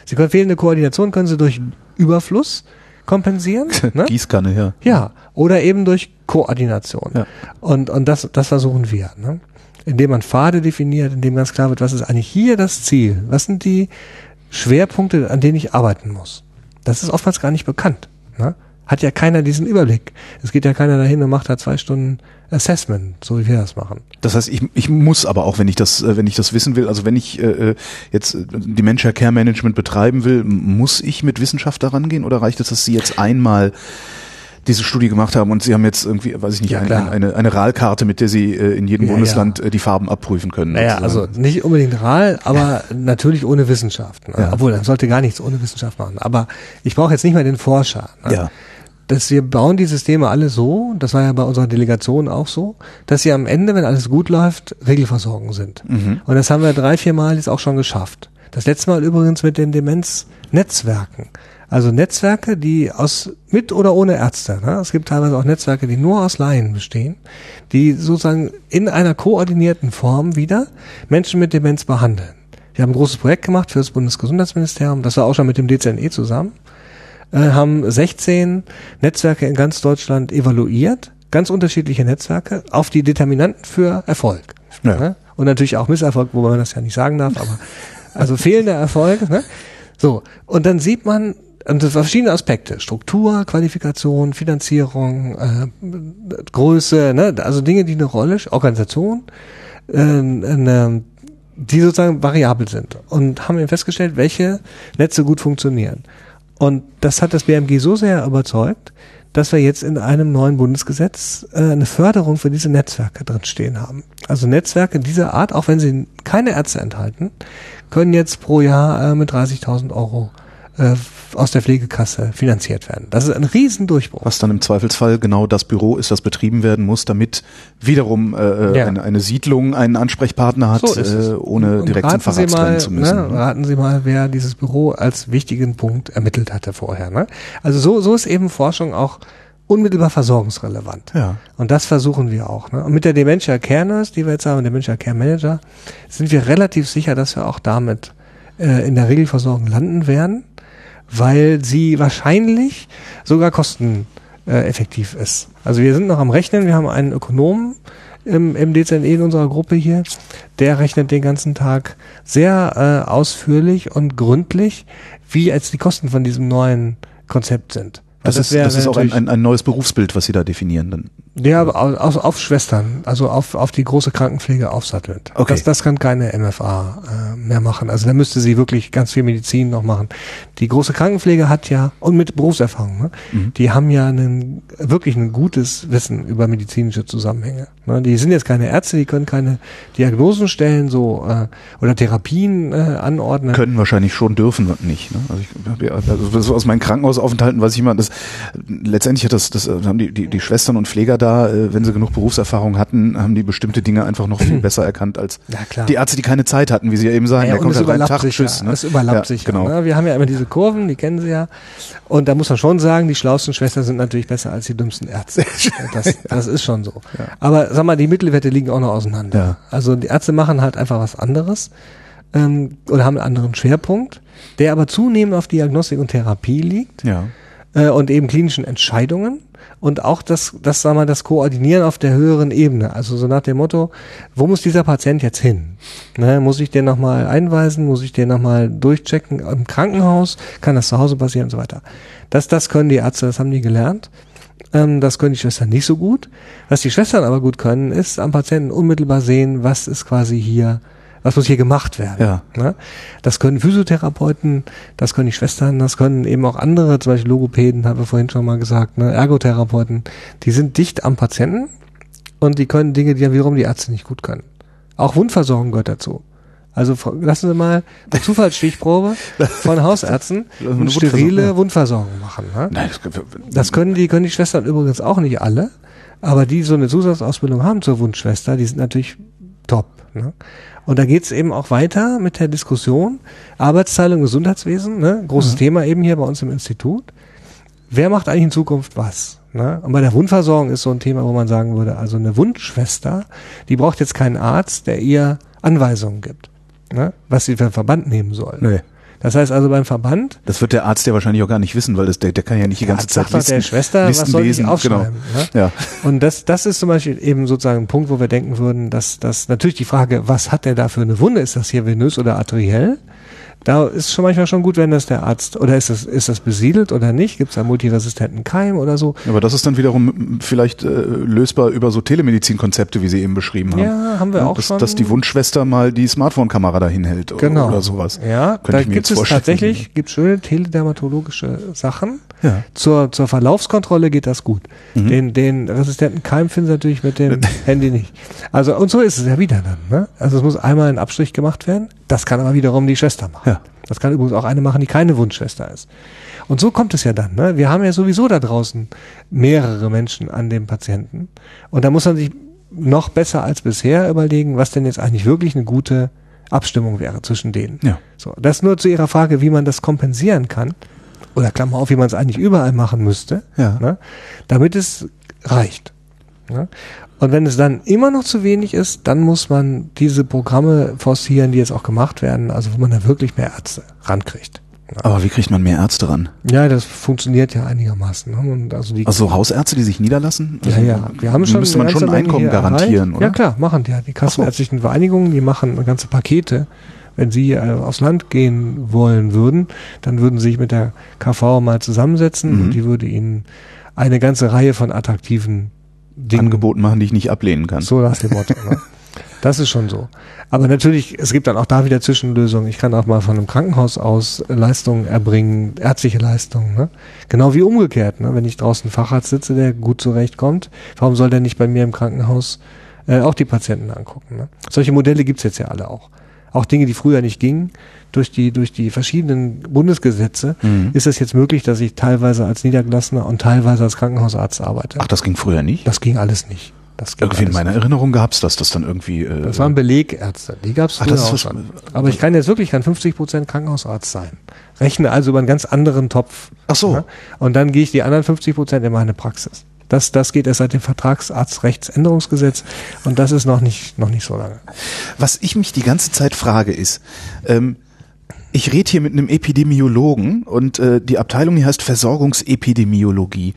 Sie können fehlende Koordination können Sie durch Überfluss kompensieren. ne? Gießkanne, ja. Ja, oder eben durch Koordination. Ja. Und, und das, das versuchen wir. Ne? Indem man Pfade definiert, indem ganz klar wird, was ist eigentlich hier das Ziel? Was sind die Schwerpunkte, an denen ich arbeiten muss? Das ist oftmals gar nicht bekannt. Ne? Hat ja keiner diesen Überblick. Es geht ja keiner dahin und macht da zwei Stunden Assessment, so wie wir das machen. Das heißt, ich, ich muss aber auch, wenn ich das, äh, wenn ich das wissen will, also wenn ich äh, äh jetzt Dementia Care Management betreiben will, muss ich mit Wissenschaft daran gehen oder reicht es, dass Sie jetzt einmal diese Studie gemacht haben und Sie haben jetzt irgendwie, weiß ich nicht, ja, ein, ein, eine, eine RAL-Karte, mit der Sie äh, in jedem ja, Bundesland ja. Äh, die Farben abprüfen können. Naja, also nicht unbedingt RAL, aber natürlich ohne Wissenschaft. Ne? Obwohl, dann sollte gar nichts ohne Wissenschaft machen. Aber ich brauche jetzt nicht mal den Forscher. Ne? Ja dass wir bauen die Systeme alle so, das war ja bei unserer Delegation auch so, dass sie am Ende, wenn alles gut läuft, Regelversorgung sind. Mhm. Und das haben wir drei, vier Mal jetzt auch schon geschafft. Das letzte Mal übrigens mit den Demenznetzwerken. Also Netzwerke, die aus mit oder ohne Ärzte. Ne? Es gibt teilweise auch Netzwerke, die nur aus Laien bestehen, die sozusagen in einer koordinierten Form wieder Menschen mit Demenz behandeln. Wir haben ein großes Projekt gemacht für das Bundesgesundheitsministerium, das war auch schon mit dem DZNE zusammen äh, haben 16 Netzwerke in ganz Deutschland evaluiert, ganz unterschiedliche Netzwerke, auf die Determinanten für Erfolg. Ja. Ne? Und natürlich auch Misserfolg, wo man das ja nicht sagen darf, aber also fehlender Erfolg. Ne? So, und dann sieht man, und verschiedene Aspekte, Struktur, Qualifikation, Finanzierung, äh, Größe, ne? also Dinge, die eine Rolle, Organisation, äh, eine, die sozusagen variabel sind und haben eben festgestellt, welche Netze gut funktionieren. Und das hat das BMG so sehr überzeugt, dass wir jetzt in einem neuen Bundesgesetz äh, eine Förderung für diese Netzwerke drinstehen haben. Also Netzwerke dieser Art, auch wenn sie keine Ärzte enthalten, können jetzt pro Jahr äh, mit 30.000 Euro äh, aus der Pflegekasse finanziert werden. Das ist ein Riesendurchbruch. Was dann im Zweifelsfall genau das Büro ist, das betrieben werden muss, damit wiederum äh, äh ja. eine, eine, Siedlung einen Ansprechpartner hat, so äh, ohne direkt zum Facharzt mal, zu müssen. Ne, raten Sie mal, wer dieses Büro als wichtigen Punkt ermittelt hatte vorher. Ne? Also so, so ist eben Forschung auch unmittelbar versorgungsrelevant. Ja. Und das versuchen wir auch. Ne? Und mit der Dementia Care Nurse, die wir jetzt haben, Dementia Care Manager, sind wir relativ sicher, dass wir auch damit äh, in der Regelversorgung landen werden weil sie wahrscheinlich sogar kosteneffektiv ist. Also wir sind noch am Rechnen, wir haben einen Ökonomen im, im DZNE in unserer Gruppe hier, der rechnet den ganzen Tag sehr äh, ausführlich und gründlich, wie jetzt die Kosten von diesem neuen Konzept sind. Das, das, ist, das ist auch ein, ein, ein neues Berufsbild, was Sie da definieren. Dann. Ja, auf, auf Schwestern, also auf, auf die große Krankenpflege aufsattelnd. Okay. Das, das kann keine MFA äh, mehr machen. Also da müsste sie wirklich ganz viel Medizin noch machen. Die große Krankenpflege hat ja, und mit Berufserfahrung, ne, mhm. die haben ja einen, wirklich ein gutes Wissen über medizinische Zusammenhänge. Ne. Die sind jetzt keine Ärzte, die können keine Diagnosen stellen so äh, oder Therapien äh, anordnen. Können wahrscheinlich schon, dürfen nicht. Ne? Also, ich, also aus meinen Krankenhausaufenthalten weiß ich mal, dass letztendlich hat das, das haben die, die, die Schwestern und Pfleger da, äh, wenn sie genug Berufserfahrung hatten, haben die bestimmte Dinge einfach noch viel besser erkannt als ja, die Ärzte, die keine Zeit hatten, wie sie ja eben sagen. Ja, ja, kommt halt rein, Tag, tschüss. Ne? Das überlappt sich. Genau. Ne? Wir haben ja immer diese Kurven, die kennen Sie ja. Und da muss man schon sagen, die schlauesten Schwestern sind natürlich besser als die dümmsten Ärzte. Das, das ist schon so. Ja. Aber sag mal, die Mittelwerte liegen auch noch auseinander. Ja. Also die Ärzte machen halt einfach was anderes ähm, oder haben einen anderen Schwerpunkt, der aber zunehmend auf Diagnostik und Therapie liegt. Ja äh, und eben klinischen Entscheidungen und auch das, das sagen wir, das Koordinieren auf der höheren Ebene. Also so nach dem Motto, wo muss dieser Patient jetzt hin? Ne, muss ich den nochmal einweisen? Muss ich den nochmal durchchecken im Krankenhaus? Kann das zu Hause passieren und so weiter? Das, das können die Ärzte, das haben die gelernt. Ähm, das können die Schwestern nicht so gut. Was die Schwestern aber gut können, ist am Patienten unmittelbar sehen, was ist quasi hier was muss hier gemacht werden. Ja. Ne? Das können Physiotherapeuten, das können die Schwestern, das können eben auch andere, zum Beispiel Logopäden, haben wir vorhin schon mal gesagt, ne? Ergotherapeuten, die sind dicht am Patienten und die können Dinge, die ja wiederum die Ärzte nicht gut können. Auch Wundversorgung gehört dazu. Also lassen Sie mal eine Zufallsstichprobe von Hausärzten eine sterile Wundversorgung machen. Ne? Nein, das können die, können die Schwestern übrigens auch nicht alle, aber die so eine Zusatzausbildung haben zur Wundschwester, die sind natürlich top. Ne? Und da geht's eben auch weiter mit der Diskussion. Arbeitsteilung Gesundheitswesen, ne? großes mhm. Thema eben hier bei uns im Institut. Wer macht eigentlich in Zukunft was? Ne? Und bei der Wundversorgung ist so ein Thema, wo man sagen würde, also eine Wundschwester, die braucht jetzt keinen Arzt, der ihr Anweisungen gibt, ne? was sie für einen Verband nehmen soll. Nee. Das heißt also beim Verband. Das wird der Arzt ja wahrscheinlich auch gar nicht wissen, weil das, der, der kann ja nicht die ganze Zeit sagt Listen, der Schwester, Listen was soll lesen. Ich aufschreiben, genau. ne? ja. Und das, das ist zum Beispiel eben sozusagen ein Punkt, wo wir denken würden, dass, dass natürlich die Frage, was hat der da für eine Wunde? Ist das hier venös oder arteriell? Da ist schon manchmal schon gut, wenn das der Arzt oder ist das ist das besiedelt oder nicht? Gibt es da multiresistenten Keim oder so? Aber das ist dann wiederum vielleicht äh, lösbar über so Telemedizinkonzepte, wie Sie eben beschrieben haben. Ja, haben wir ja, auch dass, schon. Dass die Wundschwester mal die Smartphone-Kamera dahin hält genau. oder sowas. Ja, Könnte da gibt es tatsächlich gibt schöne teledermatologische Sachen. Ja. Zur zur Verlaufskontrolle geht das gut. Mhm. Den den resistenten Keim finden Sie natürlich mit dem Handy nicht. Also und so ist es ja wieder dann. Ne? Also es muss einmal ein Abstrich gemacht werden. Das kann aber wiederum die Schwester machen. Ja. Das kann übrigens auch eine machen, die keine Wunschschwester ist. Und so kommt es ja dann. Ne? Wir haben ja sowieso da draußen mehrere Menschen an dem Patienten. Und da muss man sich noch besser als bisher überlegen, was denn jetzt eigentlich wirklich eine gute Abstimmung wäre zwischen denen. Ja. So, das nur zu Ihrer Frage, wie man das kompensieren kann. Oder Klammer auf, wie man es eigentlich überall machen müsste. Ja. Ne? Damit es reicht. Ne? Und wenn es dann immer noch zu wenig ist, dann muss man diese Programme forcieren, die jetzt auch gemacht werden, also wo man da wirklich mehr Ärzte rankriegt. Aber wie kriegt man mehr Ärzte ran? Ja, das funktioniert ja einigermaßen. Ne? Also, die also Hausärzte, die sich niederlassen? Also ja, ja. Wir haben schon müsste man schon Einkommen garantieren, oder? Ja klar, machen die ja. Die kassenärztlichen Vereinigungen, die machen ganze Pakete. Wenn sie äh, aufs Land gehen wollen würden, dann würden sie sich mit der KV mal zusammensetzen mhm. und die würde ihnen eine ganze Reihe von attraktiven Dingen Angeboten machen, die ich nicht ablehnen kann. So nach dem Motto. Ne? Das ist schon so. Aber natürlich, es gibt dann auch da wieder Zwischenlösungen. Ich kann auch mal von einem Krankenhaus aus Leistungen erbringen, ärztliche Leistungen. Ne? Genau wie umgekehrt. Ne? Wenn ich draußen Facharzt sitze, der gut zurechtkommt, warum soll der nicht bei mir im Krankenhaus äh, auch die Patienten angucken? Ne? Solche Modelle gibt's jetzt ja alle auch. Auch Dinge, die früher nicht gingen, durch die, durch die verschiedenen Bundesgesetze Mhm. ist es jetzt möglich, dass ich teilweise als Niedergelassener und teilweise als Krankenhausarzt arbeite. Ach, das ging früher nicht? Das ging alles nicht. Das Irgendwie in meiner Erinnerung gab's das, das dann irgendwie. Äh, das waren Belegärzte. Die gab es Ach, früher das ist auch schon. Aber ich kann jetzt wirklich kein 50 Prozent Krankenhausarzt sein. Rechne also über einen ganz anderen Topf. Ach so. Ja? Und dann gehe ich die anderen 50 Prozent in meine Praxis. Das, das geht erst seit dem Vertragsarztrechtsänderungsgesetz und das ist noch nicht, noch nicht so lange. Was ich mich die ganze Zeit frage ist, ähm, ich rede hier mit einem Epidemiologen und äh, die Abteilung hier heißt Versorgungsepidemiologie.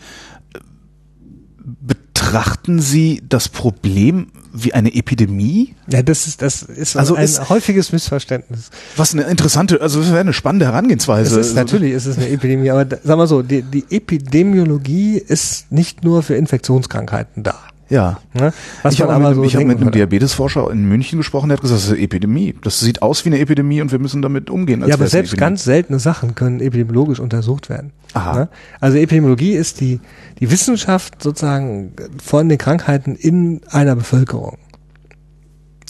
Betrachten Sie das Problem wie eine Epidemie? Ja, das ist, das ist Also ein ist- häufiges Missverständnis. Was eine interessante, also das wäre eine spannende Herangehensweise. Es ist, natürlich ist es eine Epidemie, aber da- sag mal so, die, die Epidemiologie ist nicht nur für Infektionskrankheiten da. Ja. Ne? Was ich habe mit, aber einem- so ich hab mit einem. Diabetesforscher in München gesprochen, der hat gesagt, das ist eine Epidemie. Das sieht aus wie eine Epidemie und wir müssen damit umgehen. als Ja, aber selbst ganz seltene Sachen können epidemiologisch untersucht werden. Aha. Ne? Also Epidemiologie ist die, die Wissenschaft sozusagen von den Krankheiten in einer Bevölkerung.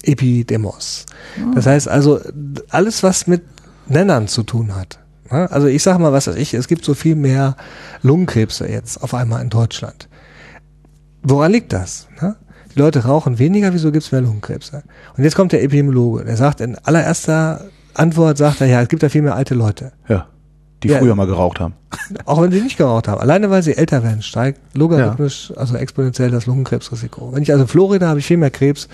Epidemos. Das heißt also, alles, was mit Nennern zu tun hat. Ne? Also ich sage mal, was weiß ich, es gibt so viel mehr Lungenkrebse jetzt auf einmal in Deutschland. Woran liegt das? Ne? Die Leute rauchen weniger, wieso gibt es mehr Lungenkrebse? Und jetzt kommt der Epidemiologe, der sagt in allererster Antwort, sagt er, ja, es gibt da viel mehr alte Leute. Ja. Die Ja. früher mal geraucht haben. Auch wenn sie nicht geraucht haben. Alleine weil sie älter werden, steigt logarithmisch, also exponentiell das Lungenkrebsrisiko. Wenn ich also in Florida habe ich viel mehr Krebs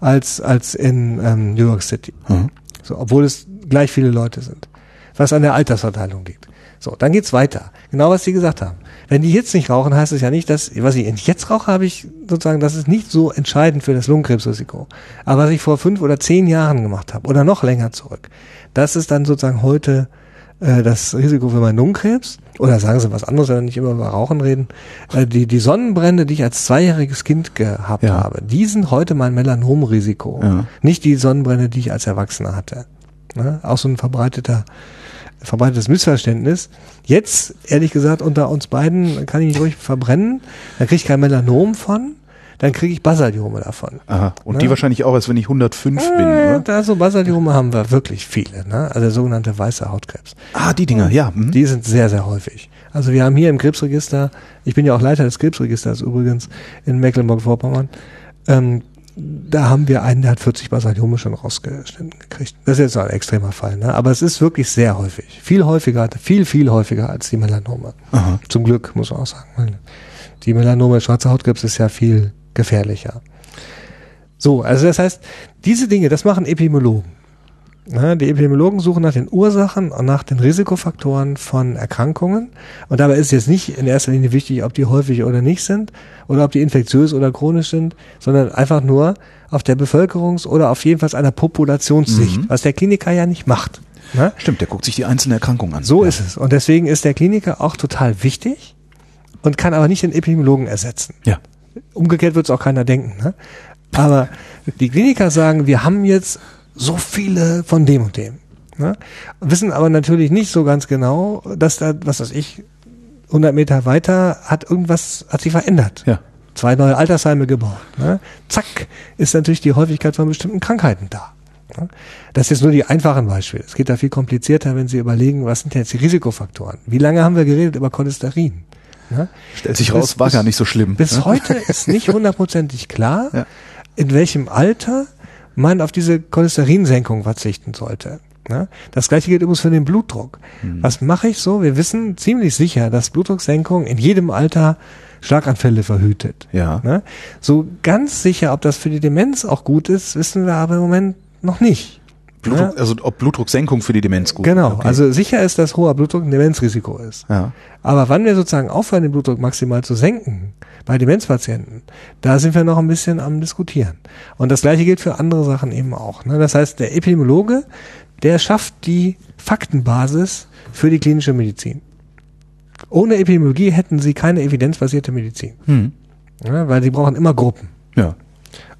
als, als in ähm, New York City. Mhm. So, obwohl es gleich viele Leute sind. Was an der Altersverteilung liegt. So, dann geht's weiter. Genau was Sie gesagt haben. Wenn die jetzt nicht rauchen, heißt es ja nicht, dass, was ich jetzt rauche, habe ich sozusagen, das ist nicht so entscheidend für das Lungenkrebsrisiko. Aber was ich vor fünf oder zehn Jahren gemacht habe oder noch länger zurück, das ist dann sozusagen heute äh, das Risiko für meinen Lungenkrebs. Oder sagen Sie was anderes, wenn wir nicht immer über Rauchen reden. Äh, die, die Sonnenbrände, die ich als zweijähriges Kind gehabt Ja. habe, die sind heute mein Melanomrisiko. Ja. Nicht die Sonnenbrände, die ich als Erwachsener hatte. Ne? Auch so ein verbreiteter, verbreitetes Missverständnis. Jetzt, ehrlich gesagt, unter uns beiden kann ich mich ruhig verbrennen. Da kriege ich kein Melanom von. Dann kriege ich Basaliome davon. Aha. Und Ne? die wahrscheinlich auch, als wenn ich 105 bin, Äh, oder? da so Basaliome haben wir wirklich viele. Ne? Also der sogenannte weiße Hautkrebs. Ah, die Dinger, ja. Mhm. Die sind sehr, sehr häufig. Also wir haben hier im Krebsregister, ich bin ja auch Leiter des Krebsregisters übrigens in Mecklenburg-Vorpommern, ähm, da haben wir einen, der hat 40 Basaliome schon rausgeschnitten gekriegt. Das ist jetzt ein extremer Fall, ne? aber es ist wirklich sehr häufig. Viel häufiger, viel, viel häufiger als die Melanome. Aha. Zum Glück, muss man auch sagen. Die Melanome, schwarzer Hautkrebs ist ja viel gefährlicher. So, also das heißt, diese Dinge, das machen Epidemiologen. Ja, die Epidemiologen suchen nach den Ursachen und nach den Risikofaktoren von Erkrankungen. Und dabei ist jetzt nicht in erster Linie wichtig, ob die häufig oder nicht sind oder ob die infektiös oder chronisch sind, sondern einfach nur auf der Bevölkerungs- oder auf jedenfalls einer Populationssicht, was der Kliniker ja nicht macht. Ne? Stimmt, der guckt sich die einzelne Erkrankung an. So ja. ist es. Und deswegen ist der Kliniker auch total wichtig und kann aber nicht den Epidemiologen ersetzen. Ja. Umgekehrt wird es auch keiner denken. Ne? Aber die Kliniker sagen, wir haben jetzt so viele von dem und dem. Ne? Wissen aber natürlich nicht so ganz genau, dass da, was weiß ich, 100 Meter weiter hat irgendwas, hat sich verändert. Ja. Zwei neue Altersheime gebaut. Ne? Zack, ist natürlich die Häufigkeit von bestimmten Krankheiten da. Ne? Das ist jetzt nur die einfachen Beispiele. Es geht da viel komplizierter, wenn Sie überlegen, was sind denn jetzt die Risikofaktoren? Wie lange haben wir geredet über Cholesterin? Ne? Stellt sich Bis- raus, war bis- gar nicht so schlimm. Bis ne? heute ist nicht hundertprozentig klar, Ja. in welchem Alter man auf diese Cholesterinsenkung verzichten sollte. Ne? Das gleiche gilt übrigens für den Blutdruck. Hm. Was mache ich so? Wir wissen ziemlich sicher, dass Blutdrucksenkung in jedem Alter Schlaganfälle verhütet. Ja. Ne? So ganz sicher, ob das für die Demenz auch gut ist, wissen wir aber im Moment noch nicht. Blutdruck, Ne? also ob Blutdrucksenkung für die Demenz gut Genau, Okay. also sicher ist, dass hoher Blutdruck ein Demenzrisiko ist. ja. Aber wann wir sozusagen aufhören, den Blutdruck maximal zu senken, bei Demenzpatienten, da sind wir noch ein bisschen am diskutieren. Und das gleiche gilt für andere Sachen eben auch. Ne? Das heißt, der Epidemiologe, der schafft die Faktenbasis für die klinische Medizin. Ohne Epidemiologie hätten sie keine evidenzbasierte Medizin. Hm. Ja, weil sie brauchen immer Gruppen. Ja.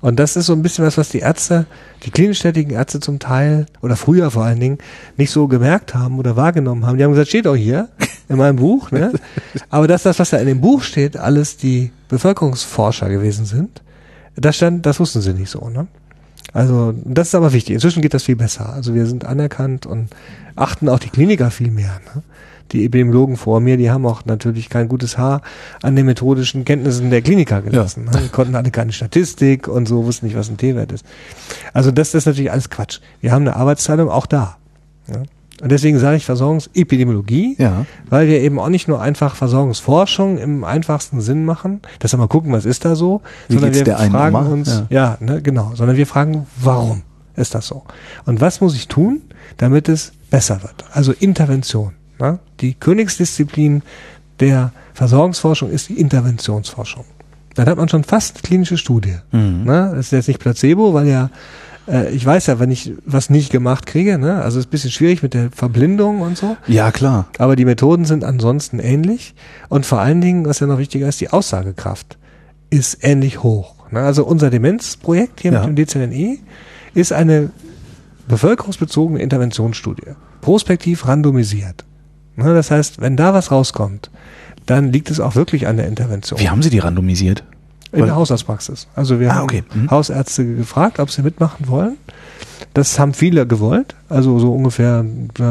Und das ist so ein bisschen was, was die Ärzte, die klinisch tätigen Ärzte zum Teil oder früher vor allen Dingen nicht so gemerkt haben oder wahrgenommen haben. Die haben gesagt, steht auch hier in meinem Buch, ne? Aber dass das, was da in dem Buch steht, alles die Bevölkerungsforscher gewesen sind, das stand, das wussten sie nicht so, ne? Also, das ist aber wichtig. Inzwischen geht das viel besser. Also wir sind anerkannt und achten auch die Kliniker viel mehr. Ne? Die Epidemiologen vor mir, die haben auch natürlich kein gutes Haar an den methodischen Kenntnissen der Kliniker gelassen. Ja. Die konnten alle keine Statistik und so, wussten nicht, was ein T-Wert ist. Also das, das ist natürlich alles Quatsch. Wir haben eine Arbeitsteilung auch da. Ja. Und deswegen sage ich Versorgungsepidemiologie, ja. weil wir eben auch nicht nur einfach Versorgungsforschung im einfachsten Sinn machen, dass wir mal gucken, was ist da so, Wie sondern wir fragen uns, ja, ja ne, genau, sondern wir fragen, warum ist das so? Und was muss ich tun, damit es besser wird? Also Intervention. Ne? Die Königsdisziplin der Versorgungsforschung ist die Interventionsforschung. Dann hat man schon fast klinische Studie. Mhm. Ne? Das ist jetzt nicht Placebo, weil ja äh, ich weiß ja, wenn ich was nicht gemacht kriege, ne? also ist ein bisschen schwierig mit der Verblindung und so. Ja, klar. Aber die Methoden sind ansonsten ähnlich. Und vor allen Dingen, was ja noch wichtiger ist, die Aussagekraft ist ähnlich hoch. Ne? Also unser Demenzprojekt hier ja. mit dem DZNE ist eine bevölkerungsbezogene Interventionsstudie. Prospektiv randomisiert. Ne, das heißt, wenn da was rauskommt, dann liegt es auch wirklich an der Intervention. Wie haben Sie die randomisiert? In der Hausarztpraxis. Also wir ah, haben okay. mhm. Hausärzte gefragt, ob sie mitmachen wollen. Das haben viele gewollt. Also so ungefähr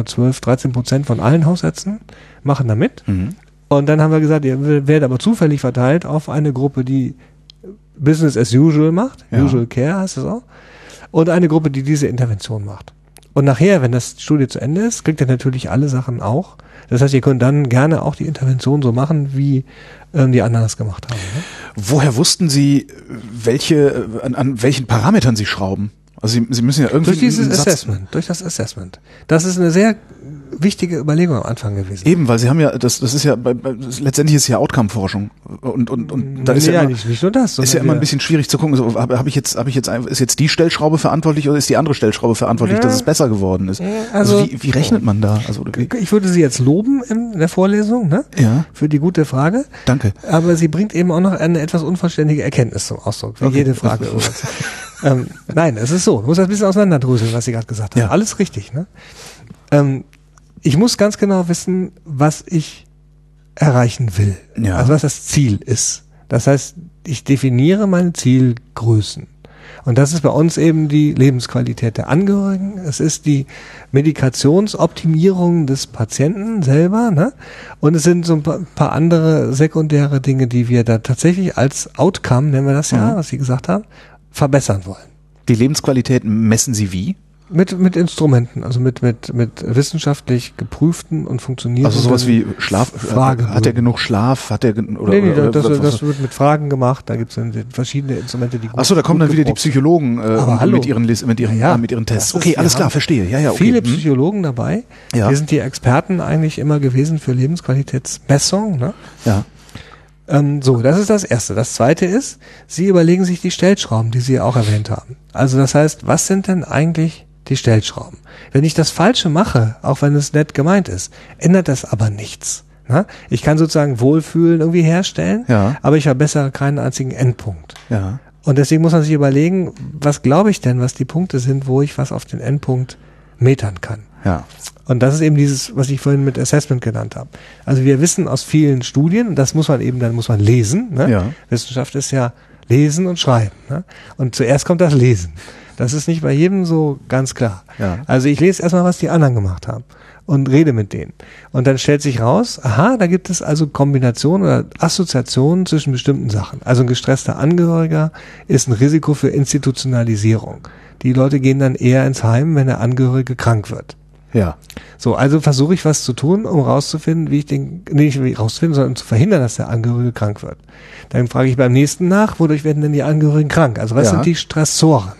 12, 13 Prozent von allen Hausärzten machen da mit. Mhm. Und dann haben wir gesagt, ihr werdet aber zufällig verteilt auf eine Gruppe, die Business as usual macht. Ja. Usual Care heißt es auch. Und eine Gruppe, die diese Intervention macht. Und nachher, wenn das Studie zu Ende ist, kriegt er natürlich alle Sachen auch. Das heißt, ihr könnt dann gerne auch die Intervention so machen, wie ähm, die anderen das gemacht haben. Ne? Woher wussten Sie, welche, an, an welchen Parametern Sie schrauben? Also Sie, Sie müssen ja irgendwie. Durch dieses Assessment, durch das Assessment. Das ist eine sehr wichtige Überlegung am Anfang gewesen. Eben, weil sie haben ja, das, das ist ja, das, letztendlich ist ja Outcome-Forschung und und und da ist ja, immer, nicht, nicht nur das, ist ja immer ein bisschen schwierig zu gucken. So, habe hab ich jetzt, habe ich jetzt, ist jetzt die Stellschraube verantwortlich oder ist die andere Stellschraube verantwortlich, ja. dass es besser geworden ist? Also, also wie, wie rechnet man da? Also ich würde Sie jetzt loben in der Vorlesung, ne? Ja. Für die gute Frage. Danke. Aber sie bringt eben auch noch eine etwas unvollständige Erkenntnis zum Ausdruck, wie okay. jede Frage. ähm, nein, es ist so. Du musst das ein bisschen auseinanderdröseln, was Sie gerade gesagt haben. Ja. Alles richtig, ne? Ähm, ich muss ganz genau wissen, was ich erreichen will. Ja. Also was das Ziel ist. Das heißt, ich definiere meine Zielgrößen. Und das ist bei uns eben die Lebensqualität der Angehörigen. Es ist die Medikationsoptimierung des Patienten selber. Ne? Und es sind so ein paar andere sekundäre Dinge, die wir da tatsächlich als Outcome, nennen wir das ja, mhm. was Sie gesagt haben, verbessern wollen. Die Lebensqualität messen Sie wie? Mit, mit Instrumenten, also mit, mit, mit wissenschaftlich geprüften und funktionierenden. Also sowas wie Schlaf, Frage hat er genug Schlaf, hat er, oder, nee, nee, oder, das, das, das wird mit Fragen gemacht, da gibt es verschiedene Instrumente, die gut Achso, da kommen dann wieder die Psychologen äh, mit ihren, mit ihren, ja, mit ihren Tests. Okay, alles klar, verstehe. Ja, ja, okay. Viele hm. Psychologen dabei. Ja. Wir sind die Experten eigentlich immer gewesen für Lebensqualitätsmessung. Ne? Ja. Ähm, so, das ist das Erste. Das Zweite ist, Sie überlegen sich die Stellschrauben, die Sie auch erwähnt haben. Also das heißt, was sind denn eigentlich die Stellschrauben. Wenn ich das Falsche mache, auch wenn es nett gemeint ist, ändert das aber nichts. Na? Ich kann sozusagen Wohlfühlen irgendwie herstellen, ja. aber ich verbessere keinen einzigen Endpunkt. Ja. Und deswegen muss man sich überlegen, was glaube ich denn, was die Punkte sind, wo ich was auf den Endpunkt metern kann. Ja. Und das ist eben dieses, was ich vorhin mit Assessment genannt habe. Also wir wissen aus vielen Studien, das muss man eben, dann muss man lesen. Ne? Ja. Wissenschaft ist ja lesen und schreiben. Ne? Und zuerst kommt das Lesen. Das ist nicht bei jedem so ganz klar. Ja. Also ich lese erstmal, was die anderen gemacht haben und rede mit denen. Und dann stellt sich raus, aha, da gibt es also Kombinationen oder Assoziationen zwischen bestimmten Sachen. Also ein gestresster Angehöriger ist ein Risiko für Institutionalisierung. Die Leute gehen dann eher ins Heim, wenn der Angehörige krank wird. Ja. So, also versuche ich was zu tun, um rauszufinden, wie ich den, nicht wie rauszufinden, sondern zu verhindern, dass der Angehörige krank wird. Dann frage ich beim nächsten nach, wodurch werden denn die Angehörigen krank? Also was ja. sind die Stressoren?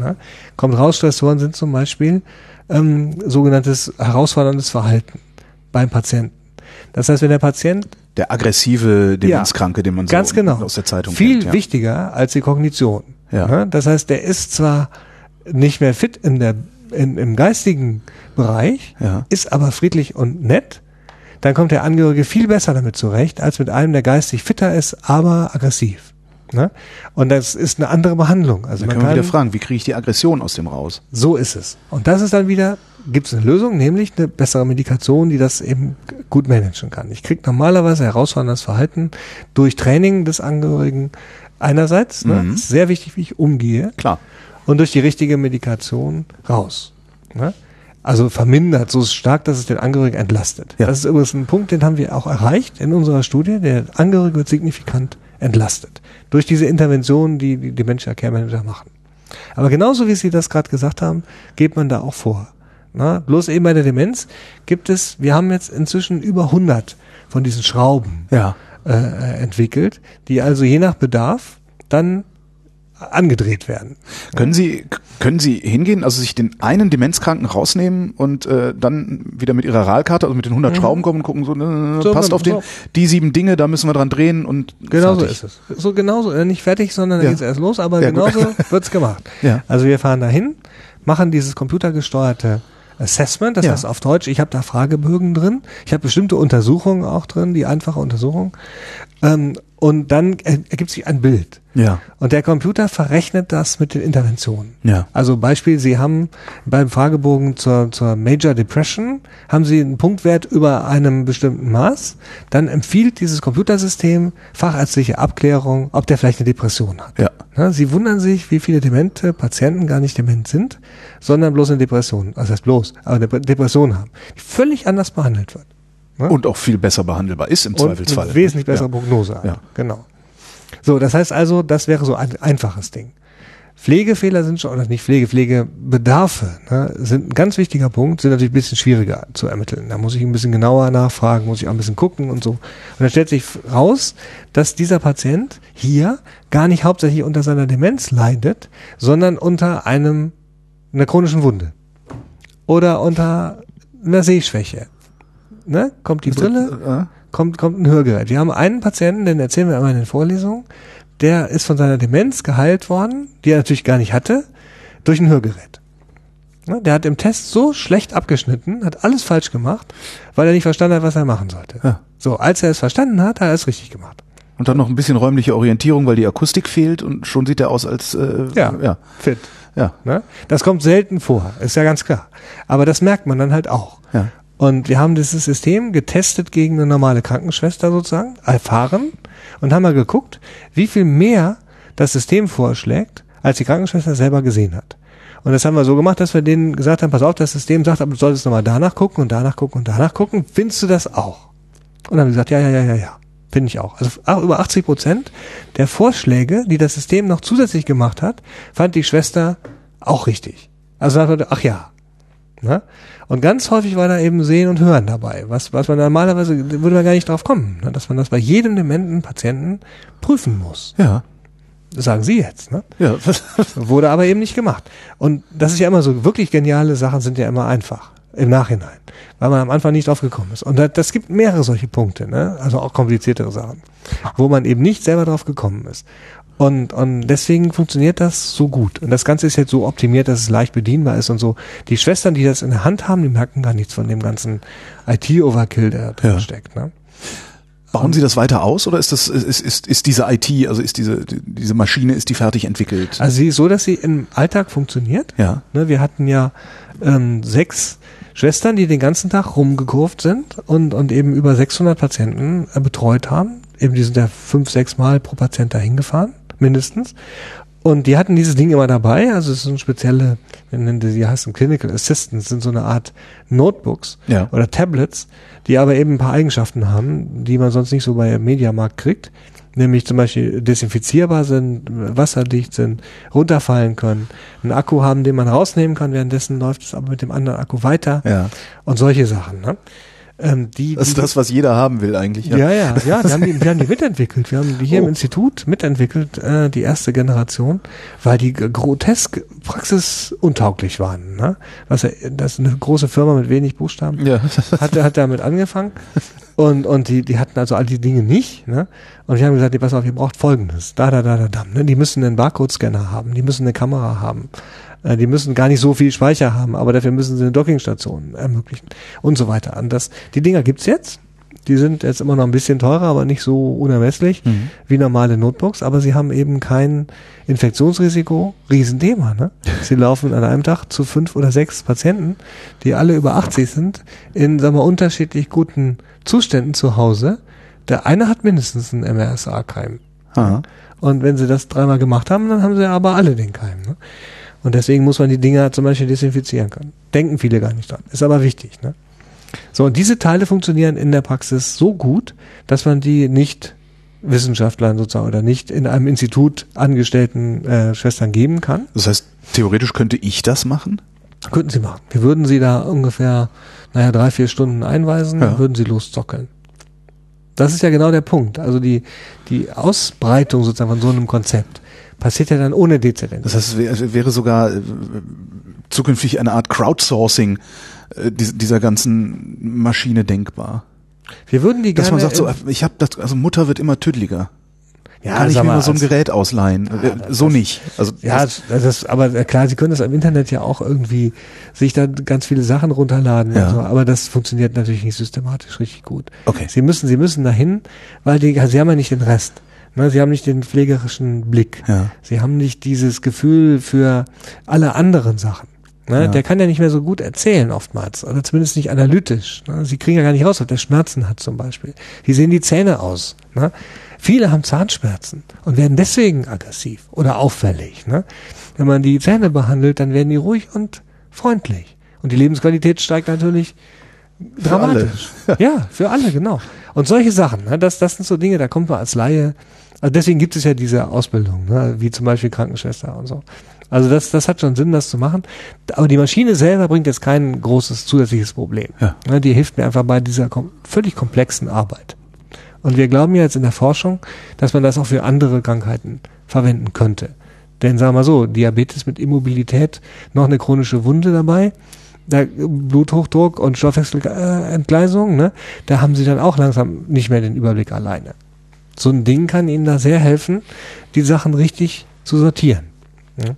Ne? Kommt raus, Stressoren sind zum Beispiel ähm, sogenanntes herausforderndes Verhalten beim Patienten. Das heißt, wenn der Patient der aggressive Demenzkranke, ja, den man so ganz genau, aus der Zeitung viel kennt, ja. wichtiger als die Kognition. Ja. Ne? Das heißt, der ist zwar nicht mehr fit in der in, im geistigen Bereich, ja. ist aber friedlich und nett, dann kommt der Angehörige viel besser damit zurecht, als mit einem, der geistig fitter ist, aber aggressiv. Ne? Und das ist eine andere Behandlung. Also Dann man können wir kann, wieder fragen, wie kriege ich die Aggression aus dem raus? so ist es. Und das ist dann wieder, gibt es eine Lösung, nämlich eine bessere Medikation, die das eben gut managen kann. Ich kriege normalerweise herausforderndes Verhalten durch Training des Angehörigen einerseits, ne, Mhm. ist sehr wichtig, wie ich umgehe, Klar. und durch die richtige Medikation raus. Ne? Also vermindert so stark, dass es den Angehörigen entlastet. Ja. Das ist übrigens ein Punkt, den haben wir auch erreicht in unserer Studie. Der Angehörige wird signifikant entlastet. Durch diese Interventionen, die die Dementia Care Manager machen. Aber genauso wie Sie das gerade gesagt haben, geht man da auch vor. Na, bloß eben bei der Demenz gibt es, wir haben jetzt inzwischen über 100 von diesen Schrauben Ja. äh, äh, entwickelt, die also je nach Bedarf dann angedreht werden. Können Sie, können Sie hingehen, also sich den einen Demenzkranken rausnehmen und äh, dann wieder mit Ihrer RAL-Karte, also mit den 100 Schrauben kommen und gucken, so, äh, So, passt auf den, so. die sieben Dinge, da müssen wir dran drehen und Genau so ist es. So genauso, äh, nicht fertig, sondern Ja. dann geht's erst los, aber Ja, gut. genauso wird's gemacht. Ja. Also wir fahren dahin, machen dieses computergesteuerte Assessment, das Ja. heißt auf Deutsch, ich habe da Fragebögen drin, ich habe bestimmte Untersuchungen auch drin, die einfache Untersuchung. Ähm, und dann er- ergibt sich ein Bild. Ja. Und der Computer verrechnet das mit den Interventionen. Ja. Also Beispiel, Sie haben beim Fragebogen zur, zur Major Depression, haben Sie einen Punktwert über einem bestimmten Maß, dann empfiehlt dieses Computersystem fachärztliche Abklärung, ob der vielleicht eine Depression hat. Ja. Ja, Sie wundern sich, wie viele demente Patienten gar nicht dement sind, sondern bloß eine Depression, also heißt bloß, aber eine Depression haben, die völlig anders behandelt wird. Ja? Und auch viel besser behandelbar ist im und Zweifelsfall. eine wesentlich bessere Ja. Prognose hat. Ja. Genau. So, das heißt also, das wäre so ein einfaches Ding. Pflegefehler sind schon, oder nicht Pflege, Pflegebedarfe ne, sind ein ganz wichtiger Punkt, sind natürlich ein bisschen schwieriger zu ermitteln. Da muss ich ein bisschen genauer nachfragen, muss ich auch ein bisschen gucken und so. Und dann stellt sich raus, dass dieser Patient hier gar nicht hauptsächlich unter seiner Demenz leidet, sondern unter einem, einer chronischen Wunde. Oder unter einer Sehschwäche. Ne? Kommt die Brille, kommt, kommt ein Hörgerät. Wir haben einen Patienten, den erzählen wir immer in den Vorlesungen, der ist von seiner Demenz geheilt worden, die er natürlich gar nicht hatte, durch ein Hörgerät. Ne, Der hat im Test so schlecht abgeschnitten, hat alles falsch gemacht, weil er nicht verstanden hat, was er machen sollte. Ja. So, als er es verstanden hat, hat er es richtig gemacht. Und dann noch ein bisschen räumliche Orientierung, weil die Akustik fehlt und schon sieht er aus als äh, Ja. ja. Fit. Ja. Ne? Das kommt selten vor, ist ja ganz klar. Aber das merkt man dann halt auch. Ja. Und wir haben dieses System getestet gegen eine normale Krankenschwester sozusagen, erfahren, und haben mal geguckt, wie viel mehr das System vorschlägt, als die Krankenschwester selber gesehen hat. Und das haben wir so gemacht, dass wir denen gesagt haben, pass auf, das System sagt, aber du solltest nochmal danach gucken und danach gucken und danach gucken. Findest du das auch? Und dann haben die gesagt, ja, ja, ja, ja, ja. Finde ich auch. Also über 80 Prozent der Vorschläge, die das System noch zusätzlich gemacht hat, fand die Schwester auch richtig. Also sagt ach ja. Ne? Und ganz häufig war da eben Sehen und Hören dabei, was, was man normalerweise, würde man gar nicht drauf kommen, ne? dass man das bei jedem dementen Patienten prüfen muss. Ja. Das sagen Sie jetzt. Ne? Ja. Wurde aber eben nicht gemacht. Und das ist ja immer so, wirklich geniale Sachen sind ja immer einfach im Nachhinein, weil man am Anfang nicht drauf gekommen ist. Und das, das gibt mehrere solche Punkte, ne? also auch kompliziertere Sachen, wo man eben nicht selber drauf gekommen ist. Und, und deswegen funktioniert das so gut. Und das Ganze ist jetzt so optimiert, dass es leicht bedienbar ist und so. Die Schwestern, die das in der Hand haben, die merken gar nichts von dem ganzen IT-Overkill, der da drin Ja. steckt. Ne? Bauen Sie das weiter aus oder ist das ist, ist, ist diese IT, also ist diese die- diese Maschine, ist die fertig entwickelt? Also sie ist so, dass sie im Alltag funktioniert. ja. Ne, wir hatten ja ähm, sechs Schwestern, die den ganzen Tag rumgekurvt sind und, und eben über 600 Patienten äh, betreut haben. Eben die sind ja fünf, sechs Mal pro Patient dahin gefahren, mindestens. Und die hatten dieses Ding immer dabei, also es sind spezielle, wir nennen die, die heißen Clinical Assistants, sind so eine Art Notebooks Ja. oder Tablets, die aber eben ein paar Eigenschaften haben, die man sonst nicht so bei Mediamarkt kriegt. Nämlich zum Beispiel desinfizierbar sind, wasserdicht sind, runterfallen können, einen Akku haben, den man rausnehmen kann, währenddessen läuft es aber mit dem anderen Akku weiter Ja. und solche Sachen. Ne? Ähm, die, Das die, ist das, was jeder haben will eigentlich. ja, ja, ja, wir haben die, wir haben die mitentwickelt. Wir haben die hier Oh. im Institut mitentwickelt, äh, die erste Generation, weil die grotesk praxisuntauglich waren. Ne? Was, ja- das ist eine große Firma mit wenig Buchstaben Ja. hat, hat damit angefangen und, und die, die hatten also all die Dinge nicht. Ne? Und wir haben gesagt, nee, pass auf, ihr braucht folgendes. Da, da, da, da, da. Ne? Die müssen einen Barcode-Scanner haben, die müssen eine Kamera haben. Äh, Die müssen gar nicht so viel Speicher haben, aber dafür müssen sie eine Dockingstation ermöglichen und so weiter. Und das, die Dinger gibt's jetzt. Die sind jetzt immer noch ein bisschen teurer, aber nicht so unermesslich Mhm. wie normale Notebooks, aber sie haben eben kein Infektionsrisiko, Riesenthema. Ne? Sie laufen an einem Tag zu fünf oder sechs Patienten, die alle über 80 sind, in sagen wir, unterschiedlich guten Zuständen zu Hause. Der eine hat mindestens einen MRSA-Keim. Und wenn sie das dreimal gemacht haben, dann haben sie aber alle den Keim. Ne? Und deswegen muss man die Dinger zum Beispiel desinfizieren können. Denken viele gar nicht dran. Ist aber wichtig. Ne? So, und diese Teile funktionieren in der Praxis so gut, dass man die nicht Wissenschaftlern sozusagen oder nicht in einem Institut angestellten äh, Schwestern geben kann. Das heißt, theoretisch könnte ich das machen? Könnten sie machen. Wir würden sie da ungefähr, naja, drei, vier Stunden einweisen, Ja. würden sie loszockeln. Das ist ja genau der Punkt. Also die, die Ausbreitung sozusagen von so einem Konzept passiert ja dann ohne DZN. Das heißt, es wär- es wäre sogar äh, zukünftig eine Art Crowdsourcing äh, dies- dieser ganzen Maschine denkbar. Wir würden die Dass gerne man sagt, so, ich habe das, also Mutter wird immer tüdeliger. ja, Kann ich mir mal, mal so ein als- Gerät ausleihen? Äh, das- so nicht. Also Ja, das, das, aber äh, klar, Sie können das im Internet ja auch irgendwie sich da ganz viele Sachen runterladen, Ja. so, aber das funktioniert natürlich nicht systematisch richtig gut. okay. Sie müssen, Sie müssen dahin, weil die, Sie haben ja nicht den Rest. Ne, Sie haben nicht den pflegerischen Blick. Ja. Sie haben nicht dieses Gefühl für alle anderen Sachen. Ne? Ja. Der kann ja nicht mehr so gut erzählen oftmals, oder zumindest nicht analytisch. Ne? Sie kriegen ja gar nicht raus, ob der Schmerzen hat zum Beispiel. Wie sehen die Zähne aus? Ne? Viele haben Zahnschmerzen und werden deswegen aggressiv oder auffällig. Ne? Wenn man die Zähne behandelt, dann werden die ruhig und freundlich. Und die Lebensqualität steigt natürlich dramatisch. ja, für alle, genau. Und solche Sachen, ne, das, das sind so Dinge, da kommt man als Laie. Also deswegen gibt es ja diese Ausbildung, ne, wie zum Beispiel Krankenschwester und so. Also das, das hat schon Sinn, das zu machen. Aber die Maschine selber bringt jetzt kein großes zusätzliches Problem. Ja. Ne, die hilft mir einfach bei dieser kom völlig komplexen Arbeit. Und wir glauben jetzt in der Forschung, dass man das auch für andere Krankheiten verwenden könnte. Denn sagen wir mal so, Diabetes mit Immobilität, noch eine chronische Wunde dabei, da Bluthochdruck und Stoffwechselentgleisung, ne, da haben sie dann auch langsam nicht mehr den Überblick alleine. So ein Ding kann ihnen da sehr helfen, die Sachen richtig zu sortieren. Ja.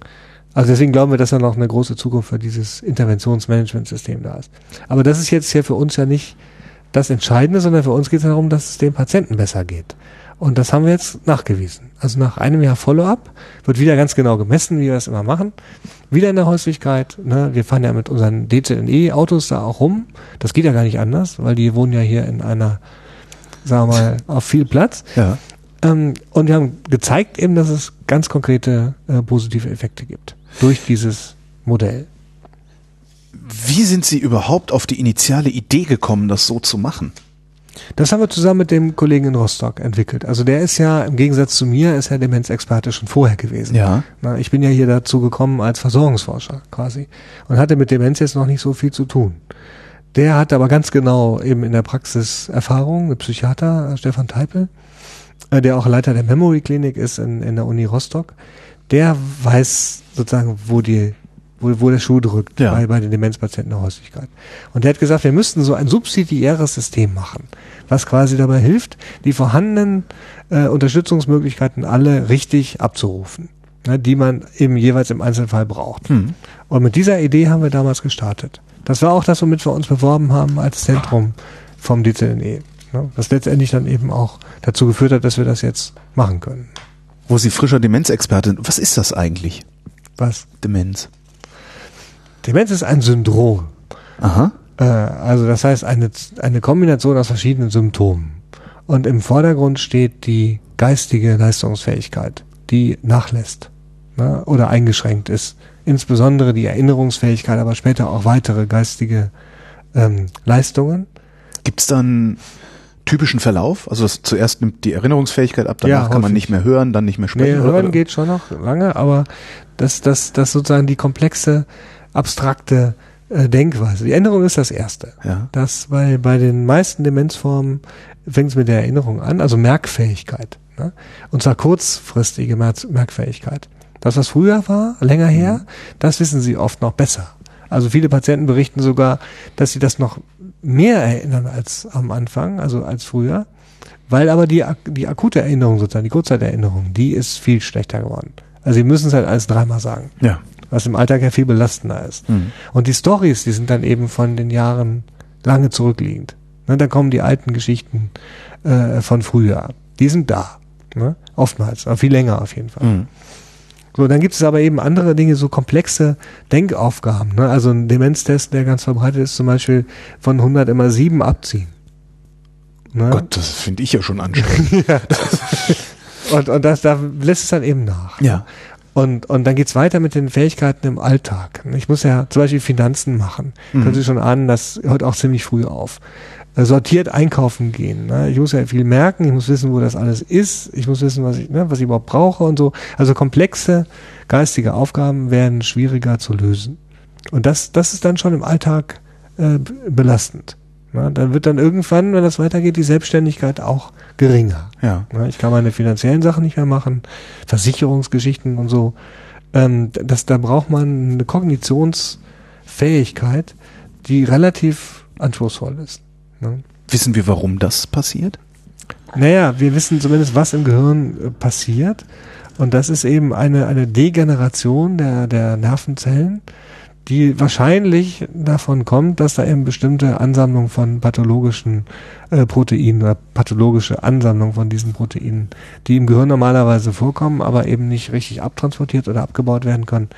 Also deswegen glauben wir, dass da noch eine große Zukunft für dieses Interventionsmanagementsystem da ist. Aber das ist jetzt hier für uns ja nicht das Entscheidende, sondern für uns geht es darum, dass es dem Patienten besser geht. Und das haben wir jetzt nachgewiesen. Also nach einem Jahr Follow-up wird wieder ganz genau gemessen, wie wir das immer machen. Wieder in der Häuslichkeit. Ne? Wir fahren ja mit unseren DZNE-Autos da auch rum. Das geht ja gar nicht anders, weil die wohnen ja hier in einer, sagen wir mal, auf viel Platz. Ja. Ähm, und wir haben gezeigt eben, dass es ganz konkrete äh, positive Effekte gibt durch dieses Modell. Wie sind Sie überhaupt auf die initiale Idee gekommen, das so zu machen? Das haben wir zusammen mit dem Kollegen in Rostock entwickelt. Also der ist ja, im Gegensatz zu mir, ist er Demenzexperte schon vorher gewesen. Ja. Na, ich bin ja hier dazu gekommen als Versorgungsforscher quasi und hatte mit Demenz jetzt noch nicht so viel zu tun. Der hat aber ganz genau eben in der Praxis Erfahrung, ein Psychiater, Stefan Teipel, äh, der auch Leiter der Memory Klinik ist in, in der Uni Rostock. Der weiß sozusagen, wo die wo, wo der Schuh drückt Ja. bei, bei den Demenzpatienten der Häuslichkeit. Und der hat gesagt, wir müssten so ein subsidiäres System machen, was quasi dabei hilft, die vorhandenen äh, Unterstützungsmöglichkeiten alle richtig abzurufen, ne, die man eben jeweils im Einzelfall braucht. Hm. Und mit dieser Idee haben wir damals gestartet. Das war auch das, womit wir uns beworben haben als Zentrum vom DZNE. Ne, das letztendlich dann eben auch dazu geführt hat, dass wir das jetzt machen können. Wo Sie frischer Demenzexperte sind. Was ist das eigentlich? Was? Demenz. Demenz ist ein Syndrom. Aha. Äh, also das heißt eine, eine Kombination aus verschiedenen Symptomen. Und im Vordergrund steht die geistige Leistungsfähigkeit, die nachlässt ne, oder eingeschränkt ist. Insbesondere die Erinnerungsfähigkeit, aber später auch weitere geistige ähm, Leistungen. Gibt es da einen typischen Verlauf? Also das, zuerst nimmt die Erinnerungsfähigkeit ab, danach Ja, kann man nicht mehr hören, dann nicht mehr Nee, sprechen. oder- hören oder- geht schon noch lange, aber das, das, das sozusagen die komplexe, abstrakte äh, Denkweise. Die Erinnerung ist das Erste. Ja. Das, weil bei den meisten Demenzformen fängt es mit der Erinnerung an, also Merkfähigkeit. Ne? Und zwar kurzfristige Merkfähigkeit. Das, was früher war, länger her, das wissen sie oft noch besser. Also viele Patienten berichten sogar, dass sie das noch mehr erinnern als am Anfang, also als früher. Weil aber die, die akute Erinnerung sozusagen, die Kurzzeiterinnerung, die ist viel schlechter geworden. Also sie müssen es halt alles dreimal sagen, Ja. Was im Alltag ja viel belastender ist. Mhm. Und die Stories, die sind dann eben von den Jahren lange zurückliegend. Ne, da kommen die alten Geschichten äh, von früher. Die sind da. Ne? Oftmals, aber viel länger auf jeden Fall. Mhm. So, dann gibt es aber eben andere Dinge, so komplexe Denkaufgaben. Ne? Also ein Demenztest, der ganz verbreitet ist, zum Beispiel von 100 immer 7 abziehen. Ne? Gott, das finde ich ja schon anstrengend. ja. Und, und das, da lässt es dann eben nach. Ja. Und, und dann geht's weiter mit den Fähigkeiten im Alltag. Ich muss ja zum Beispiel Finanzen machen. Mhm. Können Sie schon ahnen, das hört auch ziemlich früh auf. Äh, sortiert einkaufen gehen. Ne? Ich muss ja viel merken, ich muss wissen, wo das alles ist, ich muss wissen, was ich, ne, was ich überhaupt brauche und so. Also komplexe geistige Aufgaben werden schwieriger zu lösen. Und das, das ist dann schon im Alltag äh, belastend. Ne? Dann wird dann irgendwann, wenn das weitergeht, die Selbstständigkeit auch geringer. Ja. Ne? Ich kann meine finanziellen Sachen nicht mehr machen, Versicherungsgeschichten und so. Ähm, das, da braucht man eine Kognitionsfähigkeit, die relativ anspruchsvoll ist. Ne? Wissen wir, warum das passiert? Naja, wir wissen zumindest, was im Gehirn äh, passiert. Und das ist eben eine, eine Degeneration der, der Nervenzellen, die wahrscheinlich davon kommt, dass da eben bestimmte Ansammlung von pathologischen äh, Proteinen oder pathologische Ansammlung von diesen Proteinen, die im Gehirn normalerweise vorkommen, aber eben nicht richtig abtransportiert oder abgebaut werden können.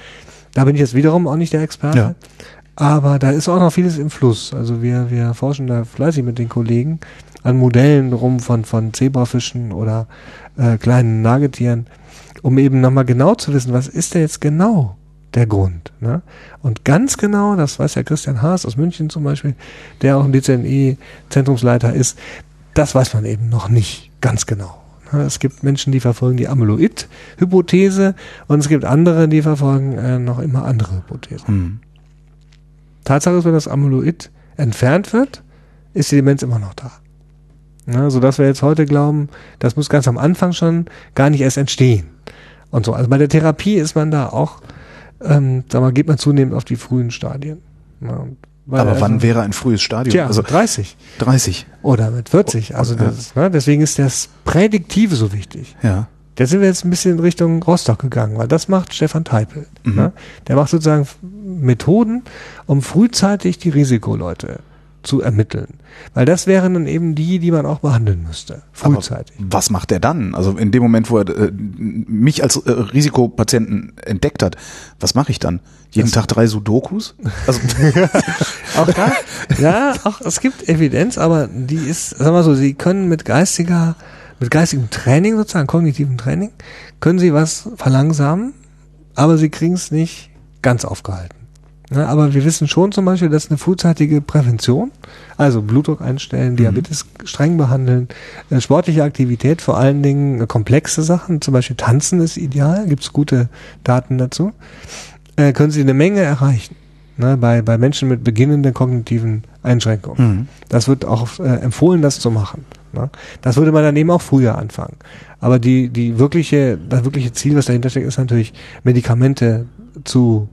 Da bin ich jetzt wiederum auch nicht der Experte. Ja. Aber da ist auch noch vieles im Fluss. Also wir, wir forschen da fleißig mit den Kollegen an Modellen rum von, von Zebrafischen oder äh, kleinen Nagetieren, um eben nochmal genau zu wissen, was ist denn jetzt genau der Grund. Ne? Und ganz genau, das weiß ja Christian Haas aus München zum Beispiel, der auch im DCNE-Zentrumsleiter ist, das weiß man eben noch nicht ganz genau. Ne? Es gibt Menschen, die verfolgen die Amyloid-Hypothese und es gibt andere, die verfolgen äh, noch immer andere Hypothesen. Hm. Tatsache ist, wenn das Amyloid entfernt wird, ist die Demenz immer noch da. Ja, so dass wir jetzt heute glauben, das muss ganz am Anfang schon gar nicht erst entstehen. Und so. Also bei der Therapie ist man da auch, ähm, mal, geht man zunehmend auf die frühen Stadien. Ja, aber also, wann wäre ein frühes Stadium? Tja, also 30. 30. Oder mit 40. Also das, ne, deswegen ist das Prädiktive so wichtig. Ja. Da sind wir jetzt ein bisschen in Richtung Rostock gegangen, weil das macht Stefan Teipel. Mhm. Ne? Der macht sozusagen Methoden, um frühzeitig die Risikoleute zu ermitteln. Weil das wären dann eben die, die man auch behandeln müsste. Frühzeitig. Aber was macht er dann? Also in dem Moment, wo er äh, mich als äh, Risikopatienten entdeckt hat, was mache ich dann? Jeden das Tag drei Sudokus? Also auch da, ja, auch, es gibt Evidenz, aber die ist, sag mal so, sie können mit geistiger mit geistigem Training sozusagen, kognitiven Training, können sie was verlangsamen, aber sie kriegen es nicht ganz aufgehalten. Ja, aber wir wissen schon zum Beispiel, dass eine frühzeitige Prävention, also Blutdruck einstellen, mhm. Diabetes streng behandeln, äh, sportliche Aktivität, vor allen Dingen äh, komplexe Sachen, zum Beispiel Tanzen ist ideal, gibt es gute Daten dazu, äh, können sie eine Menge erreichen. Ne, bei, bei Menschen mit beginnenden kognitiven Einschränkungen. Mhm. Das wird auch äh, empfohlen, das zu machen. Ne? Das würde man dann eben auch früher anfangen. Aber die, die wirkliche, das wirkliche Ziel, was dahinter steckt, ist natürlich, Medikamente zu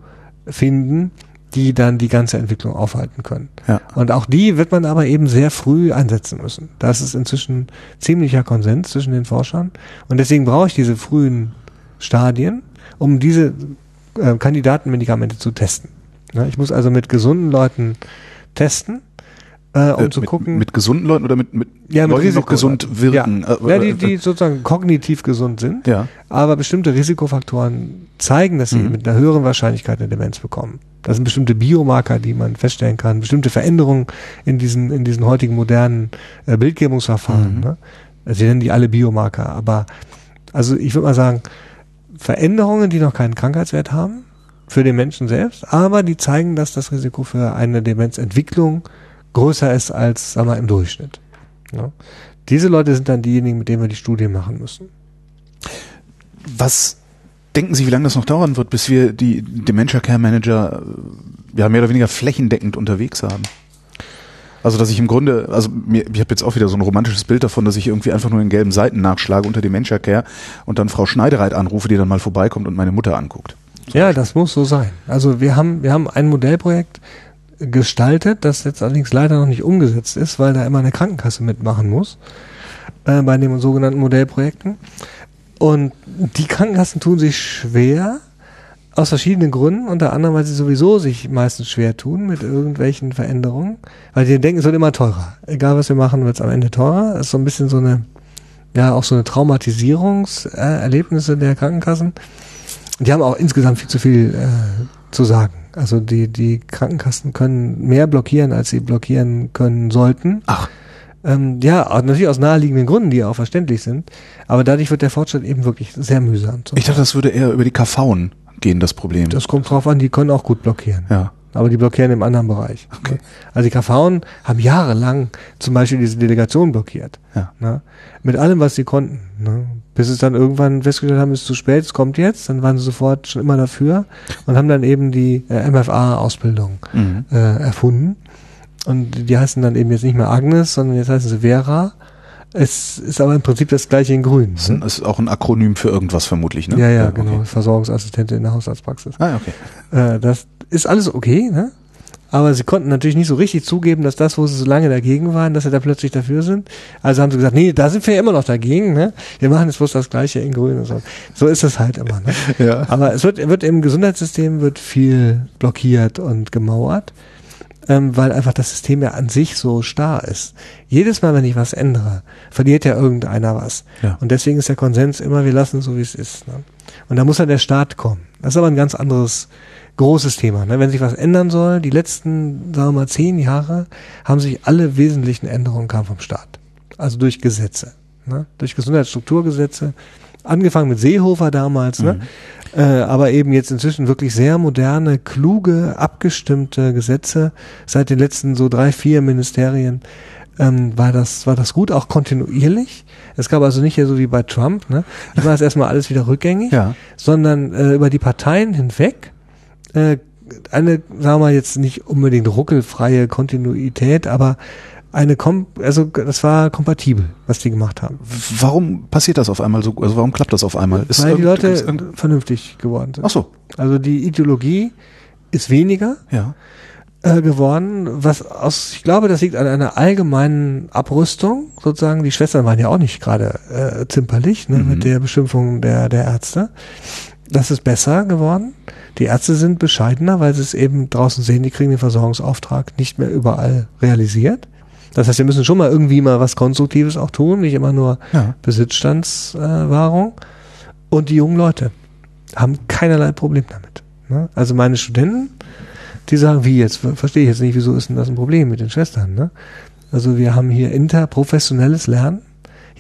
finden, die dann die ganze Entwicklung aufhalten können. Ja. Und auch die wird man aber eben sehr früh einsetzen müssen. Das ist inzwischen ziemlicher Konsens zwischen den Forschern. Und deswegen brauche ich diese frühen Stadien, um diese äh, Kandidatenmedikamente zu testen. Ja, ich muss also mit gesunden Leuten testen äh, um äh, zu mit, gucken. Mit gesunden Leuten oder mit, mit ja, mit Leuten, die noch gesund wirken? Ja, ja die, die sozusagen kognitiv gesund sind, ja. aber bestimmte Risikofaktoren zeigen, dass sie mhm. mit einer höheren Wahrscheinlichkeit eine Demenz bekommen. Das sind bestimmte Biomarker, die man feststellen kann, bestimmte Veränderungen in diesen, in diesen heutigen modernen äh, Bildgebungsverfahren. Mhm. Ne? Sie nennen die alle Biomarker, aber also ich würde mal sagen, Veränderungen, die noch keinen Krankheitswert haben, für den Menschen selbst, aber die zeigen, dass das Risiko für eine Demenzentwicklung größer ist als sagen wir, im Durchschnitt. Ja. Diese Leute sind dann diejenigen, mit denen wir die Studien machen müssen. Was denken Sie, wie lange das noch dauern wird, bis wir die Dementia Care Manager äh, ja mehr oder weniger flächendeckend unterwegs haben? Also dass ich im Grunde, also mir, ich habe jetzt auch wieder so ein romantisches Bild davon, dass ich irgendwie einfach nur in gelben Seiten nachschlage unter Dementia Care und dann Frau Schneidereit anrufe, die dann mal vorbeikommt und meine Mutter anguckt. Ja, das muss so sein. Also wir haben, wir haben ein Modellprojekt, gestaltet, das jetzt allerdings leider noch nicht umgesetzt ist, weil da immer eine Krankenkasse mitmachen muss äh, bei den sogenannten Modellprojekten. Und die Krankenkassen tun sich schwer, Aus verschiedenen Gründen, unter anderem, weil sie sowieso sich meistens schwer tun mit irgendwelchen Veränderungen, weil die denken, es wird immer teurer. Egal was wir machen, wird es am Ende teurer. Das ist so ein bisschen so eine, ja, auch so eine Traumatisierungserlebnisse der Krankenkassen. Die haben auch insgesamt viel zu viel äh, zu sagen. Also die, die Krankenkassen können mehr blockieren, als sie blockieren können sollten. Ach. Ähm, ja, natürlich aus naheliegenden Gründen, die auch verständlich sind. Aber dadurch wird der Fortschritt eben wirklich sehr mühsam. Ich dachte, das würde eher über die KVen gehen, das Problem. Das kommt drauf an, die können auch gut blockieren. Ja. Aber die blockieren im anderen Bereich. Okay. Also die KVen haben jahrelang zum Beispiel diese Delegation blockiert. Ja. Ne? Mit allem, was sie konnten. Ne? Bis es dann irgendwann festgestellt haben, es ist zu spät, es kommt jetzt. Dann waren sie sofort schon immer dafür und haben dann eben die äh, MFA-Ausbildung Mhm. äh, erfunden. Und die heißen dann eben jetzt nicht mehr Agnes, sondern jetzt heißen sie Vera. Es ist aber im Prinzip das gleiche in grün. Das ist ein- ist auch ein Akronym für irgendwas vermutlich, ne? Ja, ja, okay. genau. Versorgungsassistentin in der Haushaltspraxis. Ah, okay. Äh, das ist alles okay, ne? Aber sie konnten natürlich nicht so richtig zugeben, dass das, wo sie so lange dagegen waren, dass sie da plötzlich dafür sind. Also haben sie gesagt, nee, da sind wir immer noch dagegen, ne? Wir machen jetzt bloß das Gleiche in Grün und so. So ist es halt immer, ne? Ja. Aber es wird, wird im Gesundheitssystem wird viel blockiert und gemauert, ähm, weil einfach das System ja an sich so starr ist. Jedes Mal, wenn ich was ändere, verliert ja irgendeiner was. Ja. Und deswegen ist der Konsens immer, wir lassen es so, wie es ist. Ne? Und da muss dann der Staat kommen. Das ist aber ein ganz anderes großes Thema. Ne? Wenn sich was ändern soll, die letzten, sagen wir mal, zehn Jahre haben sich alle wesentlichen Änderungen kamen vom Staat. Also durch Gesetze. Ne? Durch Gesundheitsstrukturgesetze. Angefangen mit Seehofer damals, ne? Äh, aber eben jetzt inzwischen wirklich sehr moderne, kluge, abgestimmte Gesetze. Seit den letzten so drei, vier Ministerien ähm, war das war das gut, auch kontinuierlich. Es gab also nicht hier so wie bei Trump, ne? War es erstmal alles wieder rückgängig, Ja. sondern äh, über die Parteien hinweg äh, eine, sagen wir mal jetzt nicht unbedingt ruckelfreie Kontinuität, aber eine kom also das war kompatibel, was die gemacht haben. Warum passiert das auf einmal so? Also warum klappt das auf einmal? Ist Weil die Leute vernünftig geworden sind. Ach so. Also die Ideologie ist weniger Ja. äh, geworden, was aus, ich glaube, das liegt an einer allgemeinen Abrüstung, sozusagen. Die Schwestern waren ja auch nicht gerade äh, zimperlich ne, Mhm. mit der Beschimpfung der, der Ärzte. Das ist besser geworden. Die Ärzte sind bescheidener, weil sie es eben draußen sehen, die kriegen den Versorgungsauftrag nicht mehr überall realisiert. Das heißt, wir müssen schon mal irgendwie mal was Konstruktives auch tun, nicht immer nur Ja. Besitzstandswahrung. Und die jungen Leute haben keinerlei Problem damit. Ne? Also meine Studenten, die sagen, wie jetzt, verstehe ich jetzt nicht, wieso ist denn das ein Problem mit den Schwestern? Ne? Also wir haben hier interprofessionelles Lernen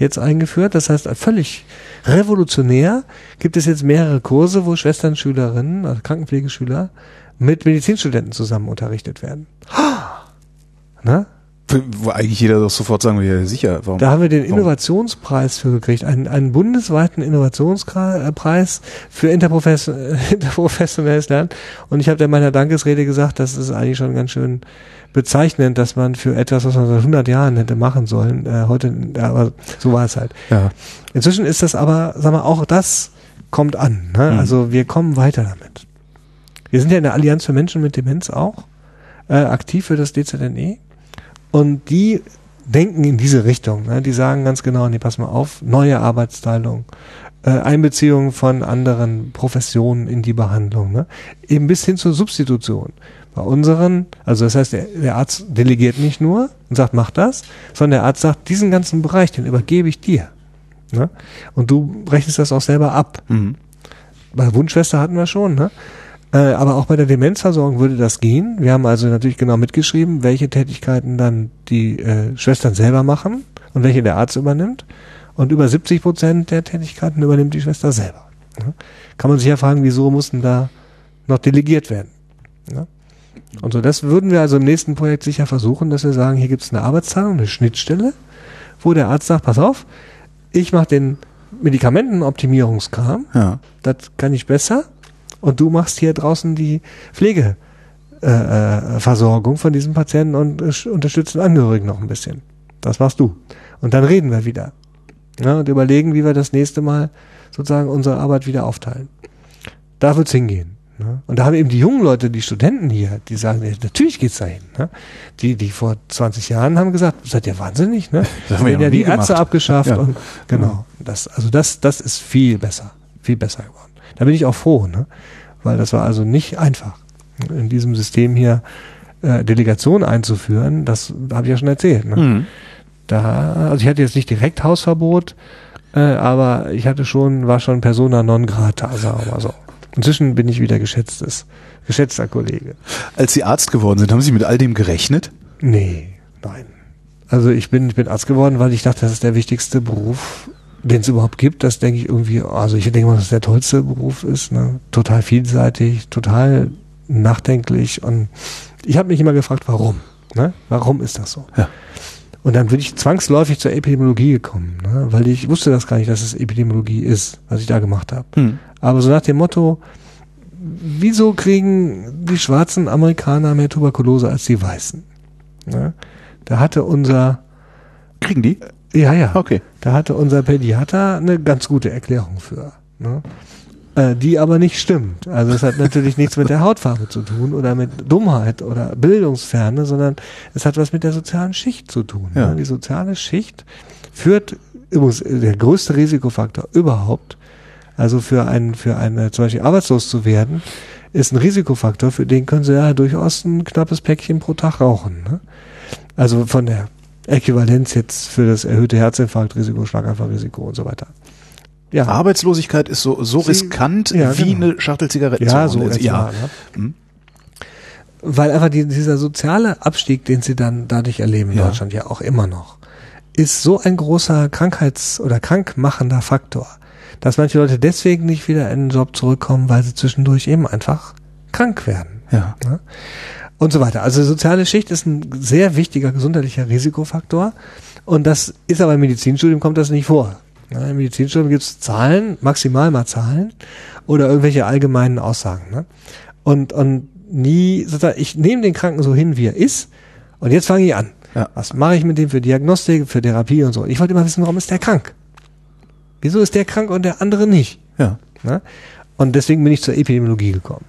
jetzt eingeführt. Das heißt, völlig revolutionär gibt es jetzt mehrere Kurse, wo Schwesternschülerinnen, also Krankenpflegeschüler, mit Medizinstudenten zusammen unterrichtet werden. Ne? Wo eigentlich jeder doch sofort sagen würde, ja sicher, warum? Da haben wir den warum? Innovationspreis für gekriegt, einen, einen bundesweiten Innovationspreis für interprofes interprofessionelles Lernen. Und ich habe in meiner Dankesrede gesagt, das ist eigentlich schon ganz schön bezeichnend, dass man für etwas, was man seit 100 Jahren hätte machen sollen, äh, heute, aber so war es halt. Ja. Inzwischen ist das aber, sag mal, auch das kommt an. Ne? Mhm. Also wir kommen weiter damit. Wir sind ja in der Allianz für Menschen mit Demenz auch äh, aktiv für das DZNE. Und die denken in diese Richtung. Ne? Die sagen ganz genau, nee, pass mal auf, neue Arbeitsteilung, äh, Einbeziehung von anderen Professionen in die Behandlung. Ne? Eben bis hin zur Substitution. Bei unseren, also das heißt, der, der Arzt delegiert nicht nur und sagt, mach das, sondern der Arzt sagt, diesen ganzen Bereich, den übergebe ich dir. Ne? Und du rechnest das auch selber ab. Mhm. Bei Wundschwester hatten wir schon, ne? Äh, aber auch bei der Demenzversorgung würde das gehen. Wir haben also natürlich genau mitgeschrieben, welche Tätigkeiten dann die äh, Schwestern selber machen und welche der Arzt übernimmt. Und über 70 Prozent der Tätigkeiten übernimmt die Schwester selber. Ne? Kann man sich ja fragen, wieso mussten da noch delegiert werden? Ne? Und so, das würden wir also im nächsten Projekt sicher versuchen, dass wir sagen, hier gibt es eine Arbeitsteilung, eine Schnittstelle, wo der Arzt sagt, pass auf, ich mache den Medikamentenoptimierungskram, Ja. das kann ich besser. Und du machst hier draußen die Pflegeversorgung äh, Versorgung von diesem Patienten und äh, unterstützt den Angehörigen noch ein bisschen. Das machst du. Und dann reden wir wieder. Ja, und überlegen, wie wir das nächste Mal sozusagen unsere Arbeit wieder aufteilen. Da wird's hingehen. Ne? Und da haben eben die jungen Leute, die Studenten hier, die sagen, ja, natürlich geht's dahin. Ne? Die, die vor 20 Jahren haben gesagt, seid ihr wahnsinnig, ne? Das haben wir ja die Ärzte abgeschafft Ja. und genau. Das, also das, das ist viel besser, viel besser geworden. Da bin ich auch froh, ne? weil das war also nicht einfach, in diesem System hier äh, Delegation einzuführen. Das habe ich ja schon erzählt. Ne? Mhm. Da, also ich hatte jetzt nicht direkt Hausverbot, äh, aber ich hatte schon, war schon Persona non grata, sagen wir mal so. Inzwischen bin ich wieder geschätztes, geschätzter Kollege. Als Sie Arzt geworden sind, haben Sie mit all dem gerechnet? Nee, nein. Also ich bin, ich bin Arzt geworden, weil ich dachte, das ist der wichtigste Beruf, den es überhaupt gibt. Das denke ich irgendwie, also ich denke mal, dass es der tollste Beruf ist. Ne? Total vielseitig, total nachdenklich. Und ich habe mich immer gefragt, warum? Ne? Warum ist das so? Ja. Und dann bin ich zwangsläufig zur Epidemiologie gekommen, ne? weil ich wusste das gar nicht, dass es Epidemiologie ist, was ich da gemacht habe. Hm. Aber so nach dem Motto, wieso kriegen die schwarzen Amerikaner mehr Tuberkulose als die weißen? Ne? Da hatte unser, Kriegen die? Ja, ja, Okay. da hatte unser Pädiater eine ganz gute Erklärung für. Ne? Äh, die aber nicht stimmt. Also es hat natürlich nichts mit der Hautfarbe zu tun oder mit Dummheit oder Bildungsferne, sondern es hat was mit der sozialen Schicht zu tun. Ja. Ne? Die soziale Schicht führt übrigens äh, der größte Risikofaktor überhaupt, also für einen, für eine, zum Beispiel arbeitslos zu werden, ist ein Risikofaktor, für den können sie ja durchaus ein knappes Päckchen pro Tag rauchen. Ne? Also von der Äquivalenz jetzt für das erhöhte Herzinfarktrisiko, Schlaganfallrisiko und so weiter. Ja, Arbeitslosigkeit ist so, so Sie- riskant ja, wie genau. eine Schachtel Zigaretten ja, so etwa, ja. ne? Hm. Weil einfach die, dieser soziale Abstieg, den sie dann dadurch erleben in Ja. Deutschland ja auch immer noch, ist so ein großer Krankheits- oder krankmachender Faktor, dass manche Leute deswegen nicht wieder in den Job zurückkommen, weil sie zwischendurch eben einfach krank werden. Ja. Ne? Und so weiter. Also soziale Schicht ist ein sehr wichtiger gesundheitlicher Risikofaktor. Und das ist aber im Medizinstudium kommt das nicht vor. Ja, Im Medizinstudium gibt es Zahlen, maximal mal Zahlen oder irgendwelche allgemeinen Aussagen. Ne? Und, und nie, sozusagen, ich nehme den Kranken so hin, wie er ist. Und jetzt fange ich an. Ja. Was mache ich mit dem für Diagnostik, für Therapie und so? Ich wollte immer wissen, warum ist der krank? Wieso ist der krank und der andere nicht? ja. Ne? Und deswegen bin ich zur Epidemiologie gekommen.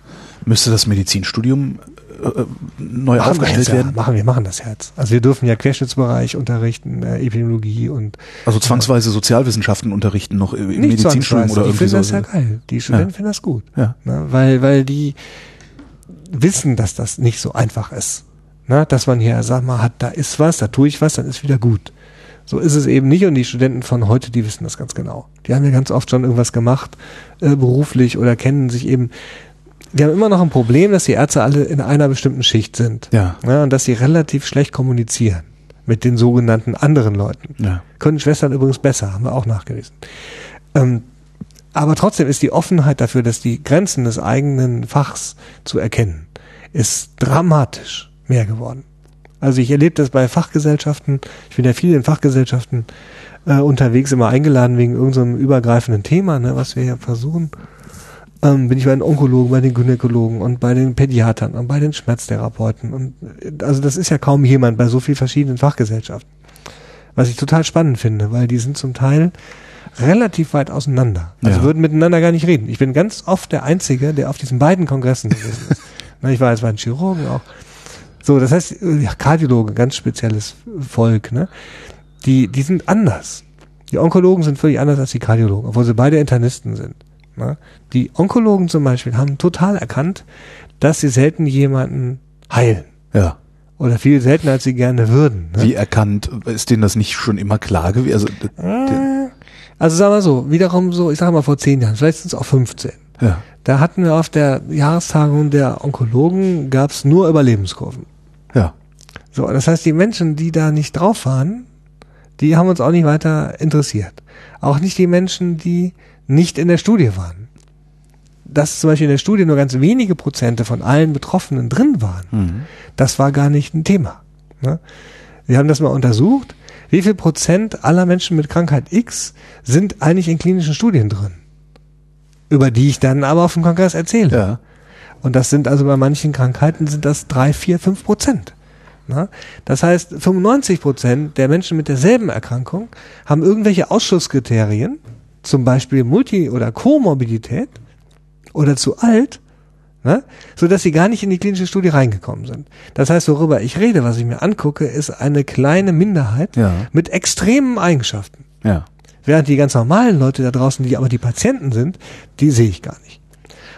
Müsste das Medizinstudium äh, neu Machen aufgestellt ja, werden? Machen wir, machen das jetzt. Also wir dürfen ja Querschnittsbereich unterrichten, äh, Epidemiologie und Also zwangsweise Sozialwissenschaften unterrichten noch im Medizinstudium oder Die irgendwie finden so. das ja geil. Die Studenten Ja. finden das gut. Ja. Ne? Weil, weil die wissen, dass das nicht so einfach ist. Ne? Dass man hier, sag mal, hat, da ist was, da tue ich was, dann ist wieder gut. So ist es eben nicht und die Studenten von heute, die wissen das ganz genau. Die haben ja ganz oft schon irgendwas gemacht, äh, beruflich oder kennen sich eben. Wir haben immer noch ein Problem, dass die Ärzte alle in einer bestimmten Schicht sind. Ja. Ja, und dass sie relativ schlecht kommunizieren mit den sogenannten anderen Leuten. Ja. Können Schwestern übrigens besser, haben wir auch nachgewiesen. Ähm, aber trotzdem ist die Offenheit dafür, dass die Grenzen des eigenen Fachs zu erkennen, ist dramatisch mehr geworden. Also ich erlebe das bei Fachgesellschaften, ich bin ja viel in Fachgesellschaften äh, unterwegs, immer eingeladen wegen irgendeinem übergreifenden Thema, ne, was wir hier versuchen. Ähm, bin ich bei den Onkologen, bei den Gynäkologen und bei den Pädiatern und bei den Schmerztherapeuten. Und äh, also das ist ja kaum jemand bei so vielen verschiedenen Fachgesellschaften. Was ich total spannend finde, weil die sind zum Teil relativ weit auseinander. Also Ja. würden miteinander gar nicht reden. Ich bin ganz oft der Einzige, der auf diesen beiden Kongressen gewesen ist. Na, ich war jetzt bei den Chirurgen auch. So, das heißt, ja, Kardiologen, ganz spezielles Volk, ne? Die, die sind anders. Die Onkologen sind völlig anders als die Kardiologen, obwohl sie beide Internisten sind. Ne? Die Onkologen zum Beispiel haben total erkannt, dass sie selten jemanden heilen. Ja. Oder viel seltener, als sie gerne würden. Ne? Wie erkannt, ist denen das nicht schon immer klar gewesen? Also, Äh, Also sagen wir so, wiederum so, ich sage mal vor zehn Jahren, vielleicht sind es auch 15. ja. Da hatten wir auf der Jahrestagung der Onkologen, gab's nur Überlebenskurven. Ja. So, das heißt, die Menschen, die da nicht drauf waren, die haben uns auch nicht weiter interessiert. Auch nicht die Menschen, die nicht in der Studie waren. Dass zum Beispiel in der Studie nur ganz wenige Prozente von allen Betroffenen drin waren, Mhm. das war gar nicht ein Thema. Ne? Wir haben das mal untersucht. Wie viel Prozent aller Menschen mit Krankheit X sind eigentlich in klinischen Studien drin? Über die ich dann aber auf dem Kongress erzähle. Ja. Und das sind also bei manchen Krankheiten sind das drei, vier, fünf Prozent. Na? Das heißt, 95 Prozent der Menschen mit derselben Erkrankung haben irgendwelche Ausschlusskriterien, zum Beispiel Multi- oder Komorbidität oder zu alt, ne? so dass sie gar nicht in die klinische Studie reingekommen sind. Das heißt, worüber ich rede, was ich mir angucke, ist eine kleine Minderheit Ja. mit extremen Eigenschaften. Ja. Während die ganz normalen Leute da draußen, die aber die Patienten sind, die sehe ich gar nicht.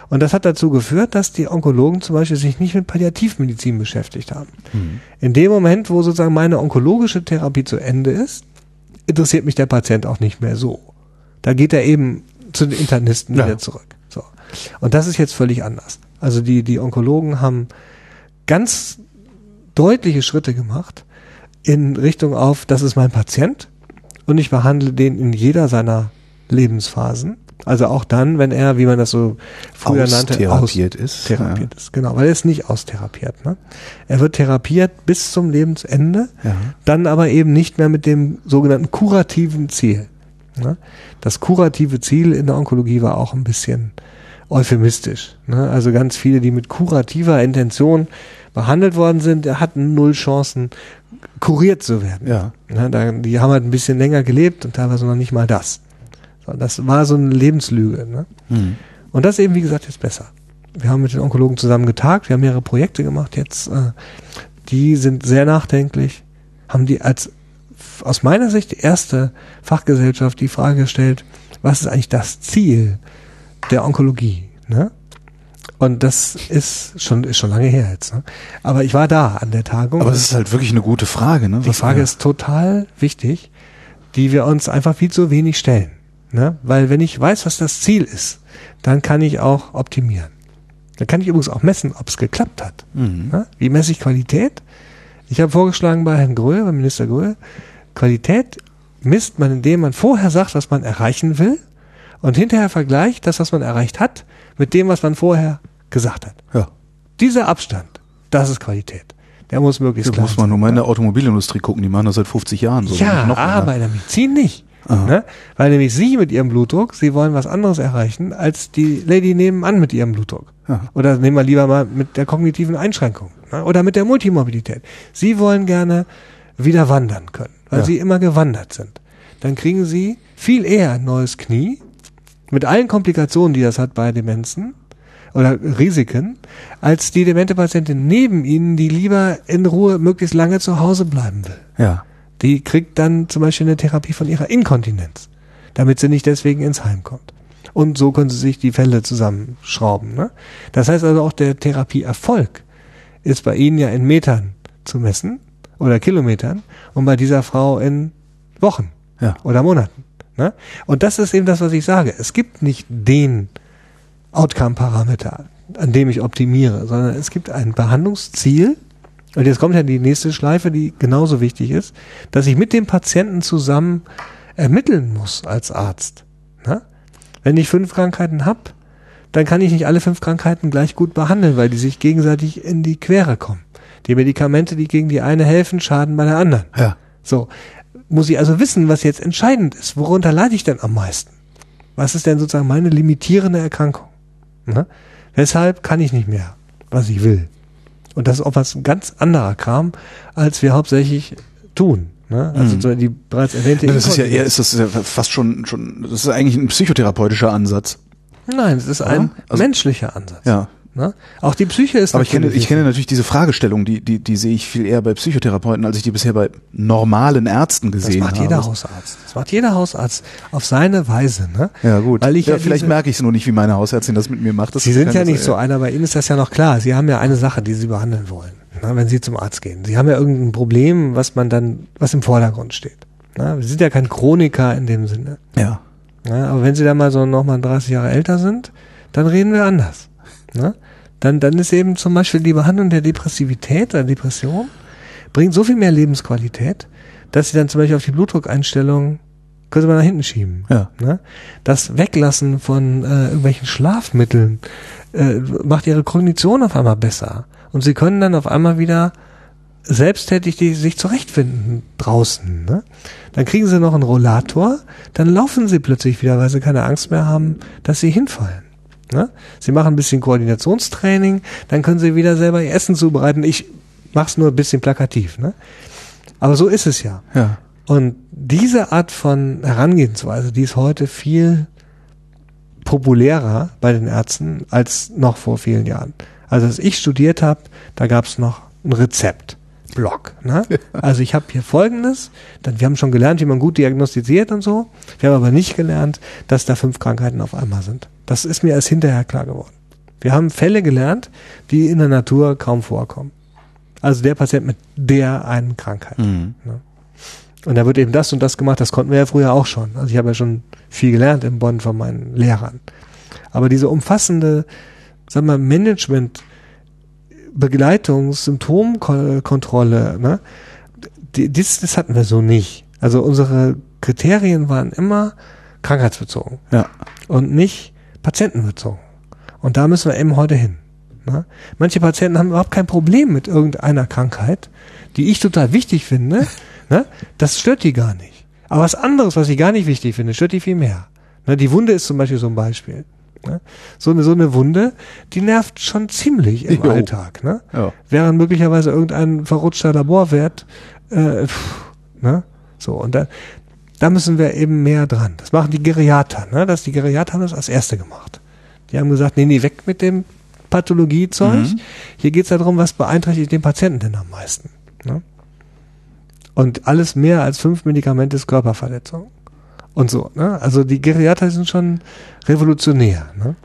Und das hat dazu geführt, dass die Onkologen zum Beispiel sich nicht mit Palliativmedizin beschäftigt haben. Mhm. In dem Moment, wo sozusagen meine onkologische Therapie zu Ende ist, interessiert mich der Patient auch nicht mehr so. Da geht er eben zu den Internisten Ja. wieder zurück. So. Und das ist jetzt völlig anders. Also die, die Onkologen haben ganz deutliche Schritte gemacht in Richtung auf, das ist mein Patient und ich behandle den in jeder seiner Lebensphasen. Also auch dann, wenn er, wie man das so früher nannte, Austherapiert ist. therapiert ist. Genau, weil er ist nicht austherapiert. Ne? Er wird therapiert bis zum Lebensende, Ja. Ja. dann aber eben nicht mehr mit dem sogenannten kurativen Ziel. Ne? Das kurative Ziel in der Onkologie war auch ein bisschen euphemistisch. Ne? Also ganz viele, die mit kurativer Intention behandelt worden sind, hatten null Chancen, kuriert zu werden. Ja. Ne? Da, die haben halt ein bisschen länger gelebt und teilweise noch nicht mal das. Das war so eine Lebenslüge. Ne? Mhm. Und das eben, wie gesagt, jetzt besser. Wir haben mit den Onkologen zusammen getagt, wir haben mehrere Projekte gemacht jetzt. Äh, die sind sehr nachdenklich, haben die als aus meiner Sicht die erste Fachgesellschaft die Frage gestellt, was ist eigentlich das Ziel der Onkologie? Ne? Und das ist schon, ist schon lange her jetzt. Ne? Aber ich war da an der Tagung. Aber es ist halt wirklich eine gute Frage, ne? Die Was- Frage ja. ist total wichtig, die wir uns einfach viel zu wenig stellen. Ne? Weil wenn ich weiß, was das Ziel ist, dann kann ich auch optimieren. Dann kann ich übrigens auch messen, ob es geklappt hat. Mhm. Ne? Wie messe ich Qualität? Ich habe vorgeschlagen bei Herrn Gröhe, beim Minister Gröhe, Qualität misst man, indem man vorher sagt, was man erreichen will und hinterher vergleicht das, was man erreicht hat, mit dem, was man vorher gesagt hat. Ja. Dieser Abstand, das ist Qualität. Der muss möglichst Da klein muss man sein. nur mal in der Automobilindustrie gucken, die machen das seit 50 Jahren so. Ja, aber in der Medizin nicht. Aha. Ne? Weil nämlich Sie mit Ihrem Blutdruck, Sie wollen was anderes erreichen, als die Lady nebenan mit ihrem Blutdruck. Ja. Oder nehmen wir lieber mal mit der kognitiven Einschränkung. Ne? Oder mit der Multimobilität. Sie wollen gerne wieder wandern können, weil Ja. Sie immer gewandert sind. Dann kriegen Sie viel eher ein neues Knie, mit allen Komplikationen, die das hat bei Demenzen oder Risiken, als die demente Patientin neben Ihnen, die lieber in Ruhe möglichst lange zu Hause bleiben will. Ja. Die kriegt dann zum Beispiel eine Therapie von ihrer Inkontinenz, damit sie nicht deswegen ins Heim kommt. Und so können sie sich die Fälle zusammenschrauben. Ne? Das heißt also auch der Therapieerfolg ist bei Ihnen ja in Metern zu messen oder Kilometern und bei dieser Frau in Wochen Ja. oder Monaten. Ne? Und das ist eben das, was ich sage. Es gibt nicht den Outcome-Parameter, an dem ich optimiere, sondern es gibt ein Behandlungsziel. Und jetzt kommt ja die nächste Schleife, die genauso wichtig ist, dass ich mit dem Patienten zusammen ermitteln muss als Arzt. Ne? Wenn ich fünf Krankheiten habe, dann kann ich nicht alle fünf Krankheiten gleich gut behandeln, weil die sich gegenseitig in die Quere kommen. Die Medikamente, die gegen die eine helfen, schaden bei der anderen. Ja. So, muss ich also wissen, was jetzt entscheidend ist. Worunter leide ich denn am meisten? Was ist denn sozusagen meine limitierende Erkrankung? Ne? Weshalb kann ich nicht mehr, was ich will? Und das ist auch was ganz anderer Kram, als wir hauptsächlich tun. Ne? Also Mhm. die bereits erwähnte Das ist ja eher, ist das ja fast schon, schon, das ist eigentlich ein psychotherapeutischer Ansatz. Nein, es ist ein Also- menschlicher Ansatz. Ja. Ne? Auch die Psyche ist Aber ich kenne, natürlich ich kenne natürlich diese Fragestellung, die, die, die sehe ich viel eher bei Psychotherapeuten, als ich die bisher bei normalen Ärzten das gesehen macht habe. jeder Hausarzt. Das macht jeder Hausarzt auf seine Weise. Ne? Ja, gut. Weil ich ja, ja vielleicht merke ich es nur nicht, wie meine Hausärztin das mit mir macht. Das Sie sind ja das- nicht so einer, bei Ihnen ist das ja noch klar. Sie haben ja eine Sache, die Sie behandeln wollen, na, wenn Sie zum Arzt gehen. Sie haben ja irgendein Problem, was man dann, was im Vordergrund steht. Na, Sie sind ja kein Chroniker in dem Sinne. Ja. Na, aber wenn Sie dann mal so nochmal 30 Jahre älter sind, dann reden wir anders. Na? Dann, dann ist eben zum Beispiel die Behandlung der Depressivität oder Depression bringt so viel mehr Lebensqualität, dass Sie dann zum Beispiel auf die Blutdruckeinstellung können Sie mal nach hinten schieben. Ja. Ne? Das Weglassen von äh, irgendwelchen Schlafmitteln äh, macht ihre Kognition auf einmal besser. Und sie können dann auf einmal wieder selbsttätig die, sich zurechtfinden draußen. Ne? Dann kriegen sie noch einen Rollator, dann laufen sie plötzlich wieder, weil sie keine Angst mehr haben, dass sie hinfallen. Ne? Sie machen ein bisschen Koordinationstraining, dann können sie wieder selber ihr Essen zubereiten. Ich mach's nur ein bisschen plakativ. Ne? Aber so ist es ja. Ja. Und diese Art von Herangehensweise, die ist heute viel populärer bei den Ärzten als noch vor vielen Jahren. Also als ich studiert habe, da gab es noch ein Rezeptblock. Ne? Also ich habe hier Folgendes, dann, wir haben schon gelernt, wie man gut diagnostiziert und so. Wir haben aber nicht gelernt, dass da fünf Krankheiten auf einmal sind. Das ist mir erst hinterher klar geworden. Wir haben Fälle gelernt, die in der Natur kaum vorkommen. Also der Patient mit der einen Krankheit. Mhm. Ne? Und da wird eben das und das gemacht, das konnten wir ja früher auch schon. Also ich habe ja schon viel gelernt in Bonn von meinen Lehrern. Aber diese umfassende, sagen wir, Management, Begleitung, Symptomkontrolle, ne? Das, das hatten wir so nicht. Also unsere Kriterien waren immer krankheitsbezogen Ja. und nicht patientenbezogen. Und da müssen wir eben heute hin. Ne? Manche Patienten haben überhaupt kein Problem mit irgendeiner Krankheit, die ich total wichtig finde. Ne? Das stört die gar nicht. Aber was anderes, was ich gar nicht wichtig finde, stört die viel mehr. Ne? Die Wunde ist zum Beispiel so ein Beispiel. Ne? So, eine, so eine Wunde, die nervt schon ziemlich im Jo. Alltag. Ne? Ja. Während möglicherweise irgendein verrutschter Laborwert, äh, pff, ne? so, und da, da müssen wir eben mehr dran. Das machen die Geriater, ne? Das, die Geriater haben das als Erste gemacht. Die haben gesagt, nee, nee, weg mit dem Pathologiezeug. Mhm. Hier geht's darum, was beeinträchtigt den Patienten denn am meisten. Ne? Und alles mehr als fünf Medikamente ist Körperverletzung. Und so, ne? Also die Geriater sind schon revolutionär, ne?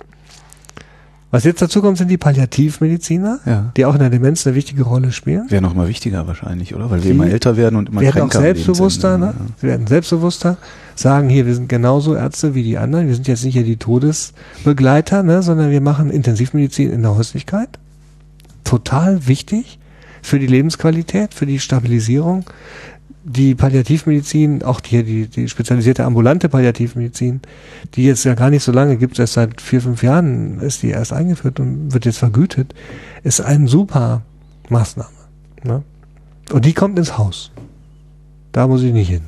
Was jetzt dazu kommt, sind die Palliativmediziner, Ja. die auch in der Demenz eine wichtige Rolle spielen. Wäre noch mal wichtiger wahrscheinlich, oder? Weil wir Die immer älter werden und immer werden auch kränker am selbstbewusster, ne? Sie werden selbstbewusster, sagen hier, wir sind genauso Ärzte wie die anderen. Wir sind jetzt nicht hier die Todesbegleiter, ne, sondern wir machen Intensivmedizin in der Häuslichkeit. Total wichtig für die Lebensqualität, für die Stabilisierung. Die Palliativmedizin, auch die, die, die spezialisierte ambulante Palliativmedizin, die jetzt ja gar nicht so lange gibt, erst seit vier, fünf Jahren ist die erst eingeführt und wird jetzt vergütet, ist eine super Maßnahme. Ne? Und die kommt ins Haus. Da muss ich nicht hin.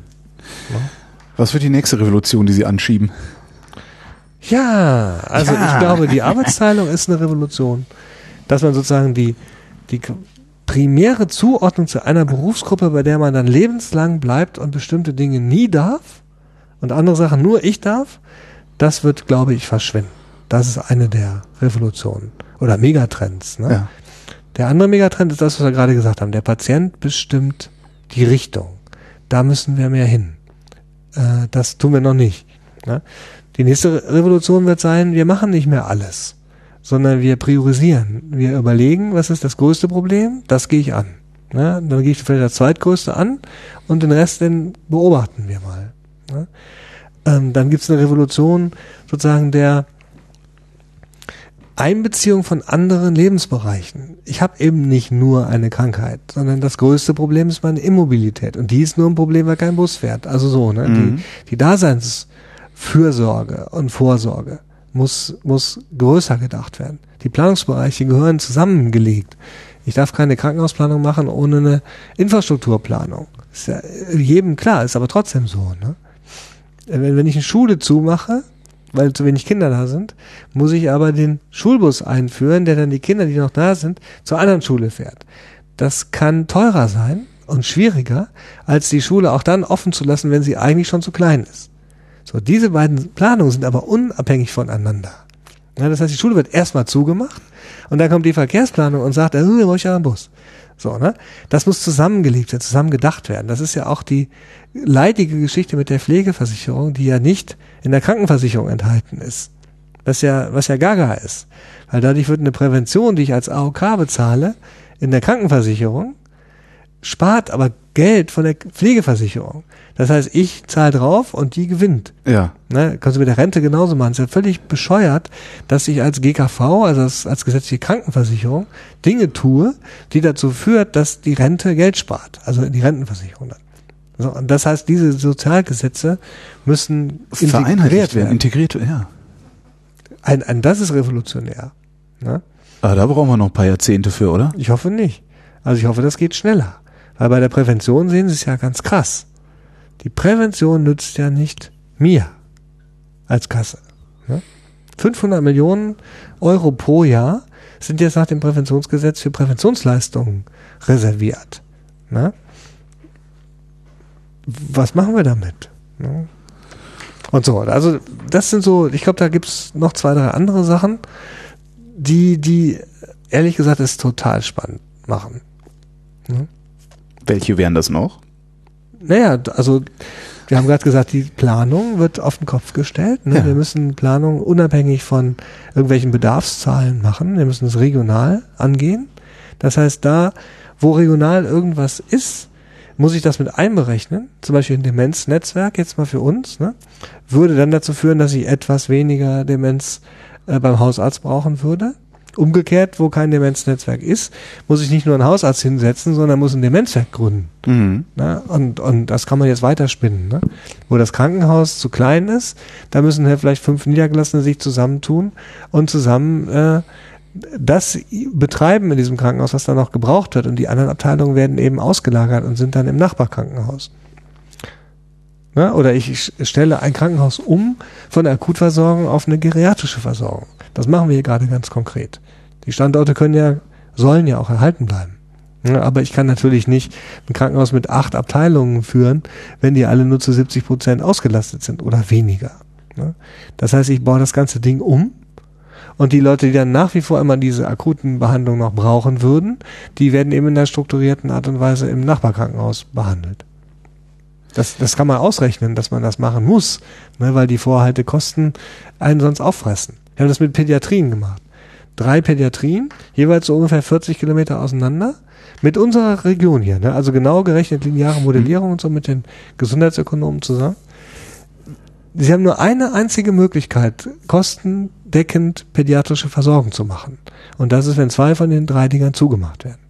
Was wird die nächste Revolution, die Sie anschieben? Ja, also Ja. ich glaube, die Arbeitsteilung ist eine Revolution. Dass man sozusagen die, die primäre Zuordnung zu einer Berufsgruppe, bei der man dann lebenslang bleibt und bestimmte Dinge nie darf und andere Sachen nur ich darf, das wird, glaube ich, verschwinden. Das ist eine der Revolutionen oder Megatrends. Ne? Ja. Der andere Megatrend ist das, was wir gerade gesagt haben. Der Patient bestimmt die Richtung. Da müssen wir mehr hin. Äh, das tun wir noch nicht. Ne? Die nächste Revolution wird sein, wir machen nicht mehr alles, sondern wir priorisieren. Wir überlegen, was ist das größte Problem, das gehe ich an. Ne? Dann gehe ich vielleicht das zweitgrößte an und den Rest den beobachten wir mal. Ne? Ähm, dann gibt es eine Revolution sozusagen der Einbeziehung von anderen Lebensbereichen. Ich habe eben nicht nur eine Krankheit, sondern das größte Problem ist meine Immobilität. Und die ist nur ein Problem, weil kein Bus fährt. Also so, ne? Mhm. Die, die Daseinsfürsorge und Vorsorge muss, muss größer gedacht werden. Die Planungsbereiche gehören zusammengelegt. Ich darf keine Krankenhausplanung machen ohne eine Infrastrukturplanung. Ist ja jedem klar, ist aber trotzdem so, ne? Wenn, wenn ich eine Schule zumache, weil zu wenig Kinder da sind, muss ich aber den Schulbus einführen, der dann die Kinder, die noch da sind, zur anderen Schule fährt. Das kann teurer sein und schwieriger, als die Schule auch dann offen zu lassen, wenn sie eigentlich schon zu klein ist. So, diese beiden Planungen sind aber unabhängig voneinander. Ja, das heißt, die Schule wird erstmal zugemacht und dann kommt die Verkehrsplanung und sagt, äh, da brauche ich ja einen Bus. So, ne? Das muss zusammengelegt werden, zusammen gedacht werden. Das ist ja auch die leidige Geschichte mit der Pflegeversicherung, die ja nicht in der Krankenversicherung enthalten ist. Was ja, was ja gaga ist. Weil dadurch wird eine Prävention, die ich als AOK bezahle, in der Krankenversicherung, spart aber Geld von der Pflegeversicherung. Das heißt, ich zahle drauf und die gewinnt. Ja. Ne, kannst du mit der Rente genauso machen. Es ist ja völlig bescheuert, dass ich als GKV, also als, als gesetzliche Krankenversicherung, Dinge tue, die dazu führt, dass die Rente Geld spart. Also die Rentenversicherung dann. So, und das heißt, diese Sozialgesetze müssen Vereinheitlicht integriert werden. werden. Integriert, ja. Ein, ein, das ist revolutionär. Ne? Aber da brauchen wir noch ein paar Jahrzehnte für, oder? Ich hoffe nicht. Also ich hoffe, das geht schneller. Weil bei der Prävention sehen Sie es ja ganz krass. Die Prävention nützt ja nicht mir als Kasse. Ne? 500 Millionen Euro pro Jahr sind jetzt nach dem Präventionsgesetz für Präventionsleistungen reserviert. Ne? Was machen wir damit? Ne? Und so, also das sind so, ich glaube, da gibt's noch zwei, drei andere Sachen, die, die ehrlich gesagt es total spannend machen. Welche wären das noch? Naja, also Wir haben gerade gesagt, die Planung wird auf den Kopf gestellt. Ne? Ja. Wir müssen Planung unabhängig von irgendwelchen Bedarfszahlen machen. Wir müssen es regional angehen. Das heißt, da, wo regional irgendwas ist, muss ich das mit einberechnen. Zum Beispiel ein Demenznetzwerk, jetzt mal für uns, ne? würde dann dazu führen, dass ich etwas weniger Demenz äh, beim Hausarzt brauchen würde. Umgekehrt, wo kein Demenznetzwerk ist, muss ich nicht nur einen Hausarzt hinsetzen, sondern muss ein Demenzwerk gründen. Mhm. Ne? Und, und das kann man jetzt weiterspinnen. Ne? Wo das Krankenhaus zu klein ist, da müssen ja vielleicht fünf Niedergelassene sich zusammentun und zusammen äh, das betreiben in diesem Krankenhaus, was da noch gebraucht wird. Und die anderen Abteilungen werden eben ausgelagert und sind dann im Nachbarkrankenhaus. Ne? Oder ich stelle ein Krankenhaus um von der Akutversorgung auf eine geriatrische Versorgung. Das machen wir hier gerade ganz konkret. Die Standorte können ja, sollen ja auch erhalten bleiben. Aber ich kann natürlich nicht ein Krankenhaus mit acht Abteilungen führen, wenn die alle nur zu 70 Prozent ausgelastet sind oder weniger. Das heißt, ich baue das ganze Ding um und die Leute, die dann nach wie vor immer diese akuten Behandlungen noch brauchen würden, die werden eben in der strukturierten Art und Weise im Nachbarkrankenhaus behandelt. Das, das kann man ausrechnen, dass man das machen muss, ne, weil die Vorhaltekosten einen sonst auffressen. Wir haben das mit Pädiatrien gemacht. Drei Pädiatrien, jeweils so ungefähr 40 Kilometer auseinander, mit unserer Region hier, ne, also genau gerechnet lineare Modellierung und so mit den Gesundheitsökonomen zusammen. Sie haben nur eine einzige Möglichkeit, kostendeckend pädiatrische Versorgung zu machen. Und das ist, wenn zwei von den drei Dingern zugemacht werden.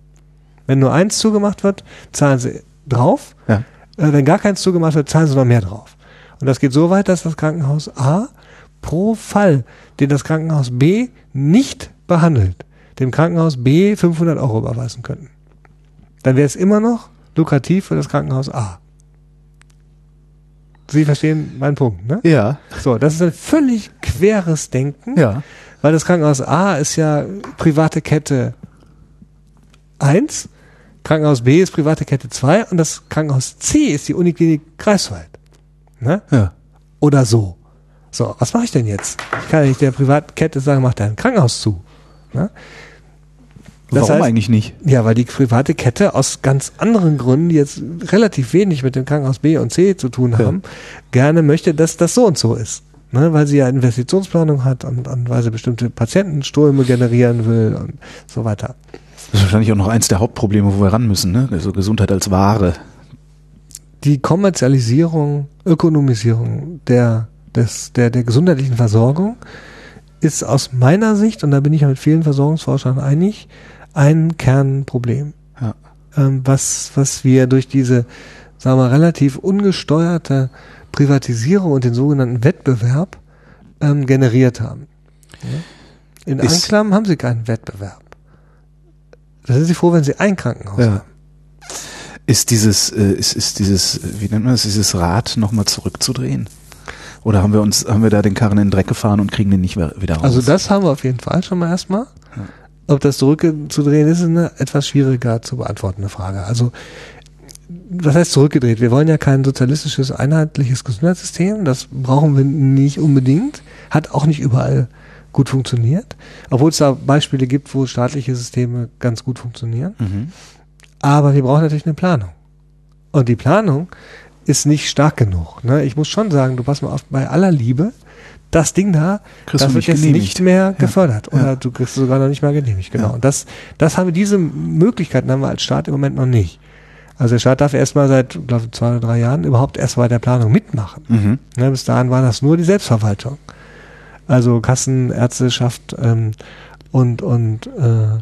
Wenn nur eins zugemacht wird, zahlen sie drauf. Ja. Äh, wenn gar keins zugemacht wird, zahlen sie noch mehr drauf. Und das geht so weit, dass das Krankenhaus A pro Fall, den das Krankenhaus B nicht behandelt, dem Krankenhaus B 500 Euro überweisen könnten. Dann wäre es immer noch lukrativ für das Krankenhaus A. Sie verstehen meinen Punkt, ne? Ja. So, das ist ein völlig queres Denken, Ja. weil das Krankenhaus A ist ja private Kette 1, Krankenhaus B ist private Kette 2 und das Krankenhaus C ist die Uniklinik Greifswald. Ne? Ja. Oder so. So, was mache ich denn jetzt? Ich kann ja nicht der Privatkette sagen, mach dein Krankenhaus zu. Ne? Das Warum heißt- eigentlich nicht? Ja, weil die private Kette aus ganz anderen Gründen, die jetzt relativ wenig mit dem Krankenhaus B und C zu tun haben, gerne möchte, dass das so und so ist. Ne, weil sie ja Investitionsplanung hat und, und weil sie bestimmte Patientenströme generieren will und so weiter. Das ist wahrscheinlich auch noch eins der Hauptprobleme, wo wir ran müssen, ne? Also Gesundheit als Ware. Die Kommerzialisierung, Ökonomisierung der, des, der, der gesundheitlichen Versorgung ist aus meiner Sicht, und da bin ich ja mit vielen Versorgungsforschern einig, ein Kernproblem. Ja. ähm, was, was wir durch diese, sagen wir, relativ ungesteuerte Privatisierung und den sogenannten Wettbewerb ähm, generiert haben. Ja? In Ist- Anklam haben sie keinen Wettbewerb. Da sind sie froh, wenn sie ein Krankenhaus Ja. haben. Ist dieses, äh, ist, ist dieses, wie nennt man das, dieses Rad nochmal zurückzudrehen? Oder haben wir uns, haben wir da den Karren in den Dreck gefahren und kriegen den nicht mehr wieder raus? Also das haben wir auf jeden Fall schon mal erstmal. Ob das zurückzudrehen ist, ist eine etwas schwieriger zu beantwortende Frage. Also was heißt zurückgedreht? Wir wollen ja kein sozialistisches, einheitliches Gesundheitssystem. Das brauchen wir nicht unbedingt. Hat auch nicht überall gut funktioniert. Obwohl es da Beispiele gibt, wo staatliche Systeme ganz gut funktionieren. Mhm. Aber wir brauchen natürlich eine Planung. Und die Planung ist nicht stark genug. Ne? Ich muss schon sagen, du pass mal auf, bei aller Liebe, das Ding da, Kriegst das wird jetzt genehmigt. nicht mehr gefördert. Oder Ja. du kriegst es sogar noch nicht mal genehmigt. Genau. Ja. Und das, das haben wir, diese Möglichkeiten haben wir als Staat im Moment noch nicht. Also der Staat darf erstmal seit, glaube ich, zwei oder drei Jahren überhaupt erst bei der Planung mitmachen. Mhm. Ne, bis dahin war das nur die Selbstverwaltung. Also Kassen, Ärzteschaft ähm, und, und, äh,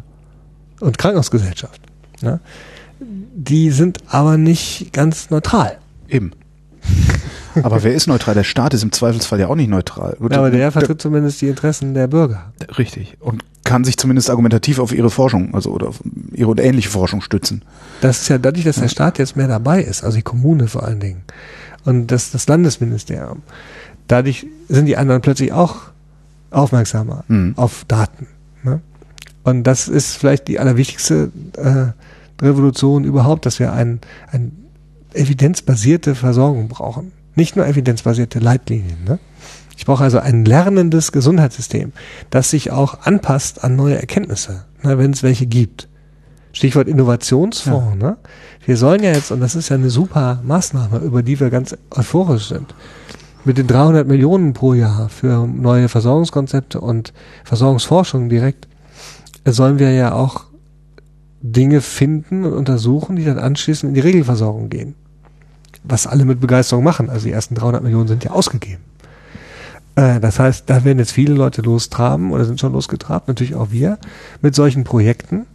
und Krankenhausgesellschaft. Ne? Die sind aber nicht ganz neutral. Eben. Aber wer ist neutral? Der Staat ist im Zweifelsfall ja auch nicht neutral. Ja, aber der vertritt zumindest die Interessen der Bürger. Richtig. Und kann sich zumindest argumentativ auf ihre Forschung, also oder auf ihre und ähnliche Forschung stützen. Das ist ja dadurch, dass der Staat jetzt mehr dabei ist, also die Kommune vor allen Dingen und das, das Landesministerium. Dadurch sind die anderen plötzlich auch aufmerksamer Mhm. auf Daten. Ne? Und das ist vielleicht die allerwichtigste äh, Revolution überhaupt, dass wir ein, ein evidenzbasierte Versorgung brauchen. Nicht nur evidenzbasierte Leitlinien. Ne? Ich brauche also ein lernendes Gesundheitssystem, das sich auch anpasst an neue Erkenntnisse, ne, wenn es welche gibt. Stichwort Innovationsfonds, ja. ne? Wir sollen ja jetzt, und das ist ja eine super Maßnahme, über die wir ganz euphorisch sind, mit den 300 Millionen pro Jahr für neue Versorgungskonzepte und Versorgungsforschung direkt, sollen wir ja auch Dinge finden und untersuchen, die dann anschließend in die Regelversorgung gehen. Was alle mit Begeisterung machen. Also die ersten 300 Millionen sind ja ausgegeben. Äh, das heißt, da werden jetzt viele Leute lostraben oder sind schon losgetrabt, natürlich auch wir, mit solchen Projekten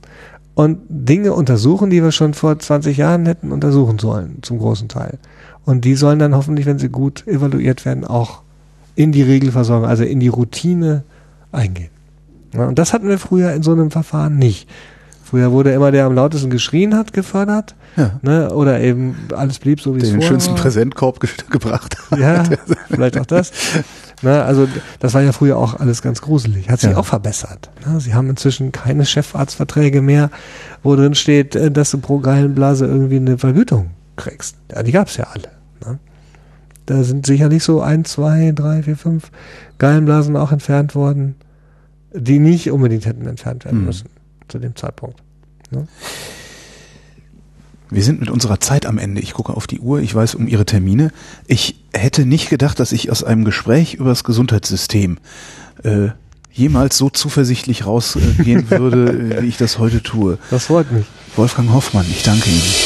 und Dinge untersuchen, die wir schon vor 20 Jahren hätten untersuchen sollen, zum großen Teil. Und die sollen dann hoffentlich, wenn sie gut evaluiert werden, auch in die Regelversorgung, also in die Routine eingehen. Und das hatten wir früher in so einem Verfahren nicht. Früher wurde immer der am lautesten geschrien hat gefördert. Ja. Ne? Oder eben alles blieb so wie es Den schönsten Präsentkorb ge gebracht hat. Ja, vielleicht auch das. Ne? Also das war ja früher auch alles ganz gruselig. Hat sich ja. auch verbessert. Ne? Sie haben inzwischen keine Chefarztverträge mehr, wo drin steht, äh, dass du pro Gallenblase irgendwie eine Vergütung kriegst. Ja, die gab's ja alle. Ne? Da sind sicherlich so ein, zwei, drei, vier, fünf Gallenblasen auch entfernt worden, die nicht unbedingt hätten entfernt werden mhm. Zu dem Zeitpunkt. Ne? Wir sind mit unserer Zeit am Ende. Ich gucke auf die Uhr, ich weiß um Ihre Termine. Ich hätte nicht gedacht, dass ich aus einem Gespräch über das Gesundheitssystem äh, jemals so zuversichtlich rausgehen würde, wie ich das heute tue. Das freut mich. Wolfgang Hoffmann, ich danke Ihnen.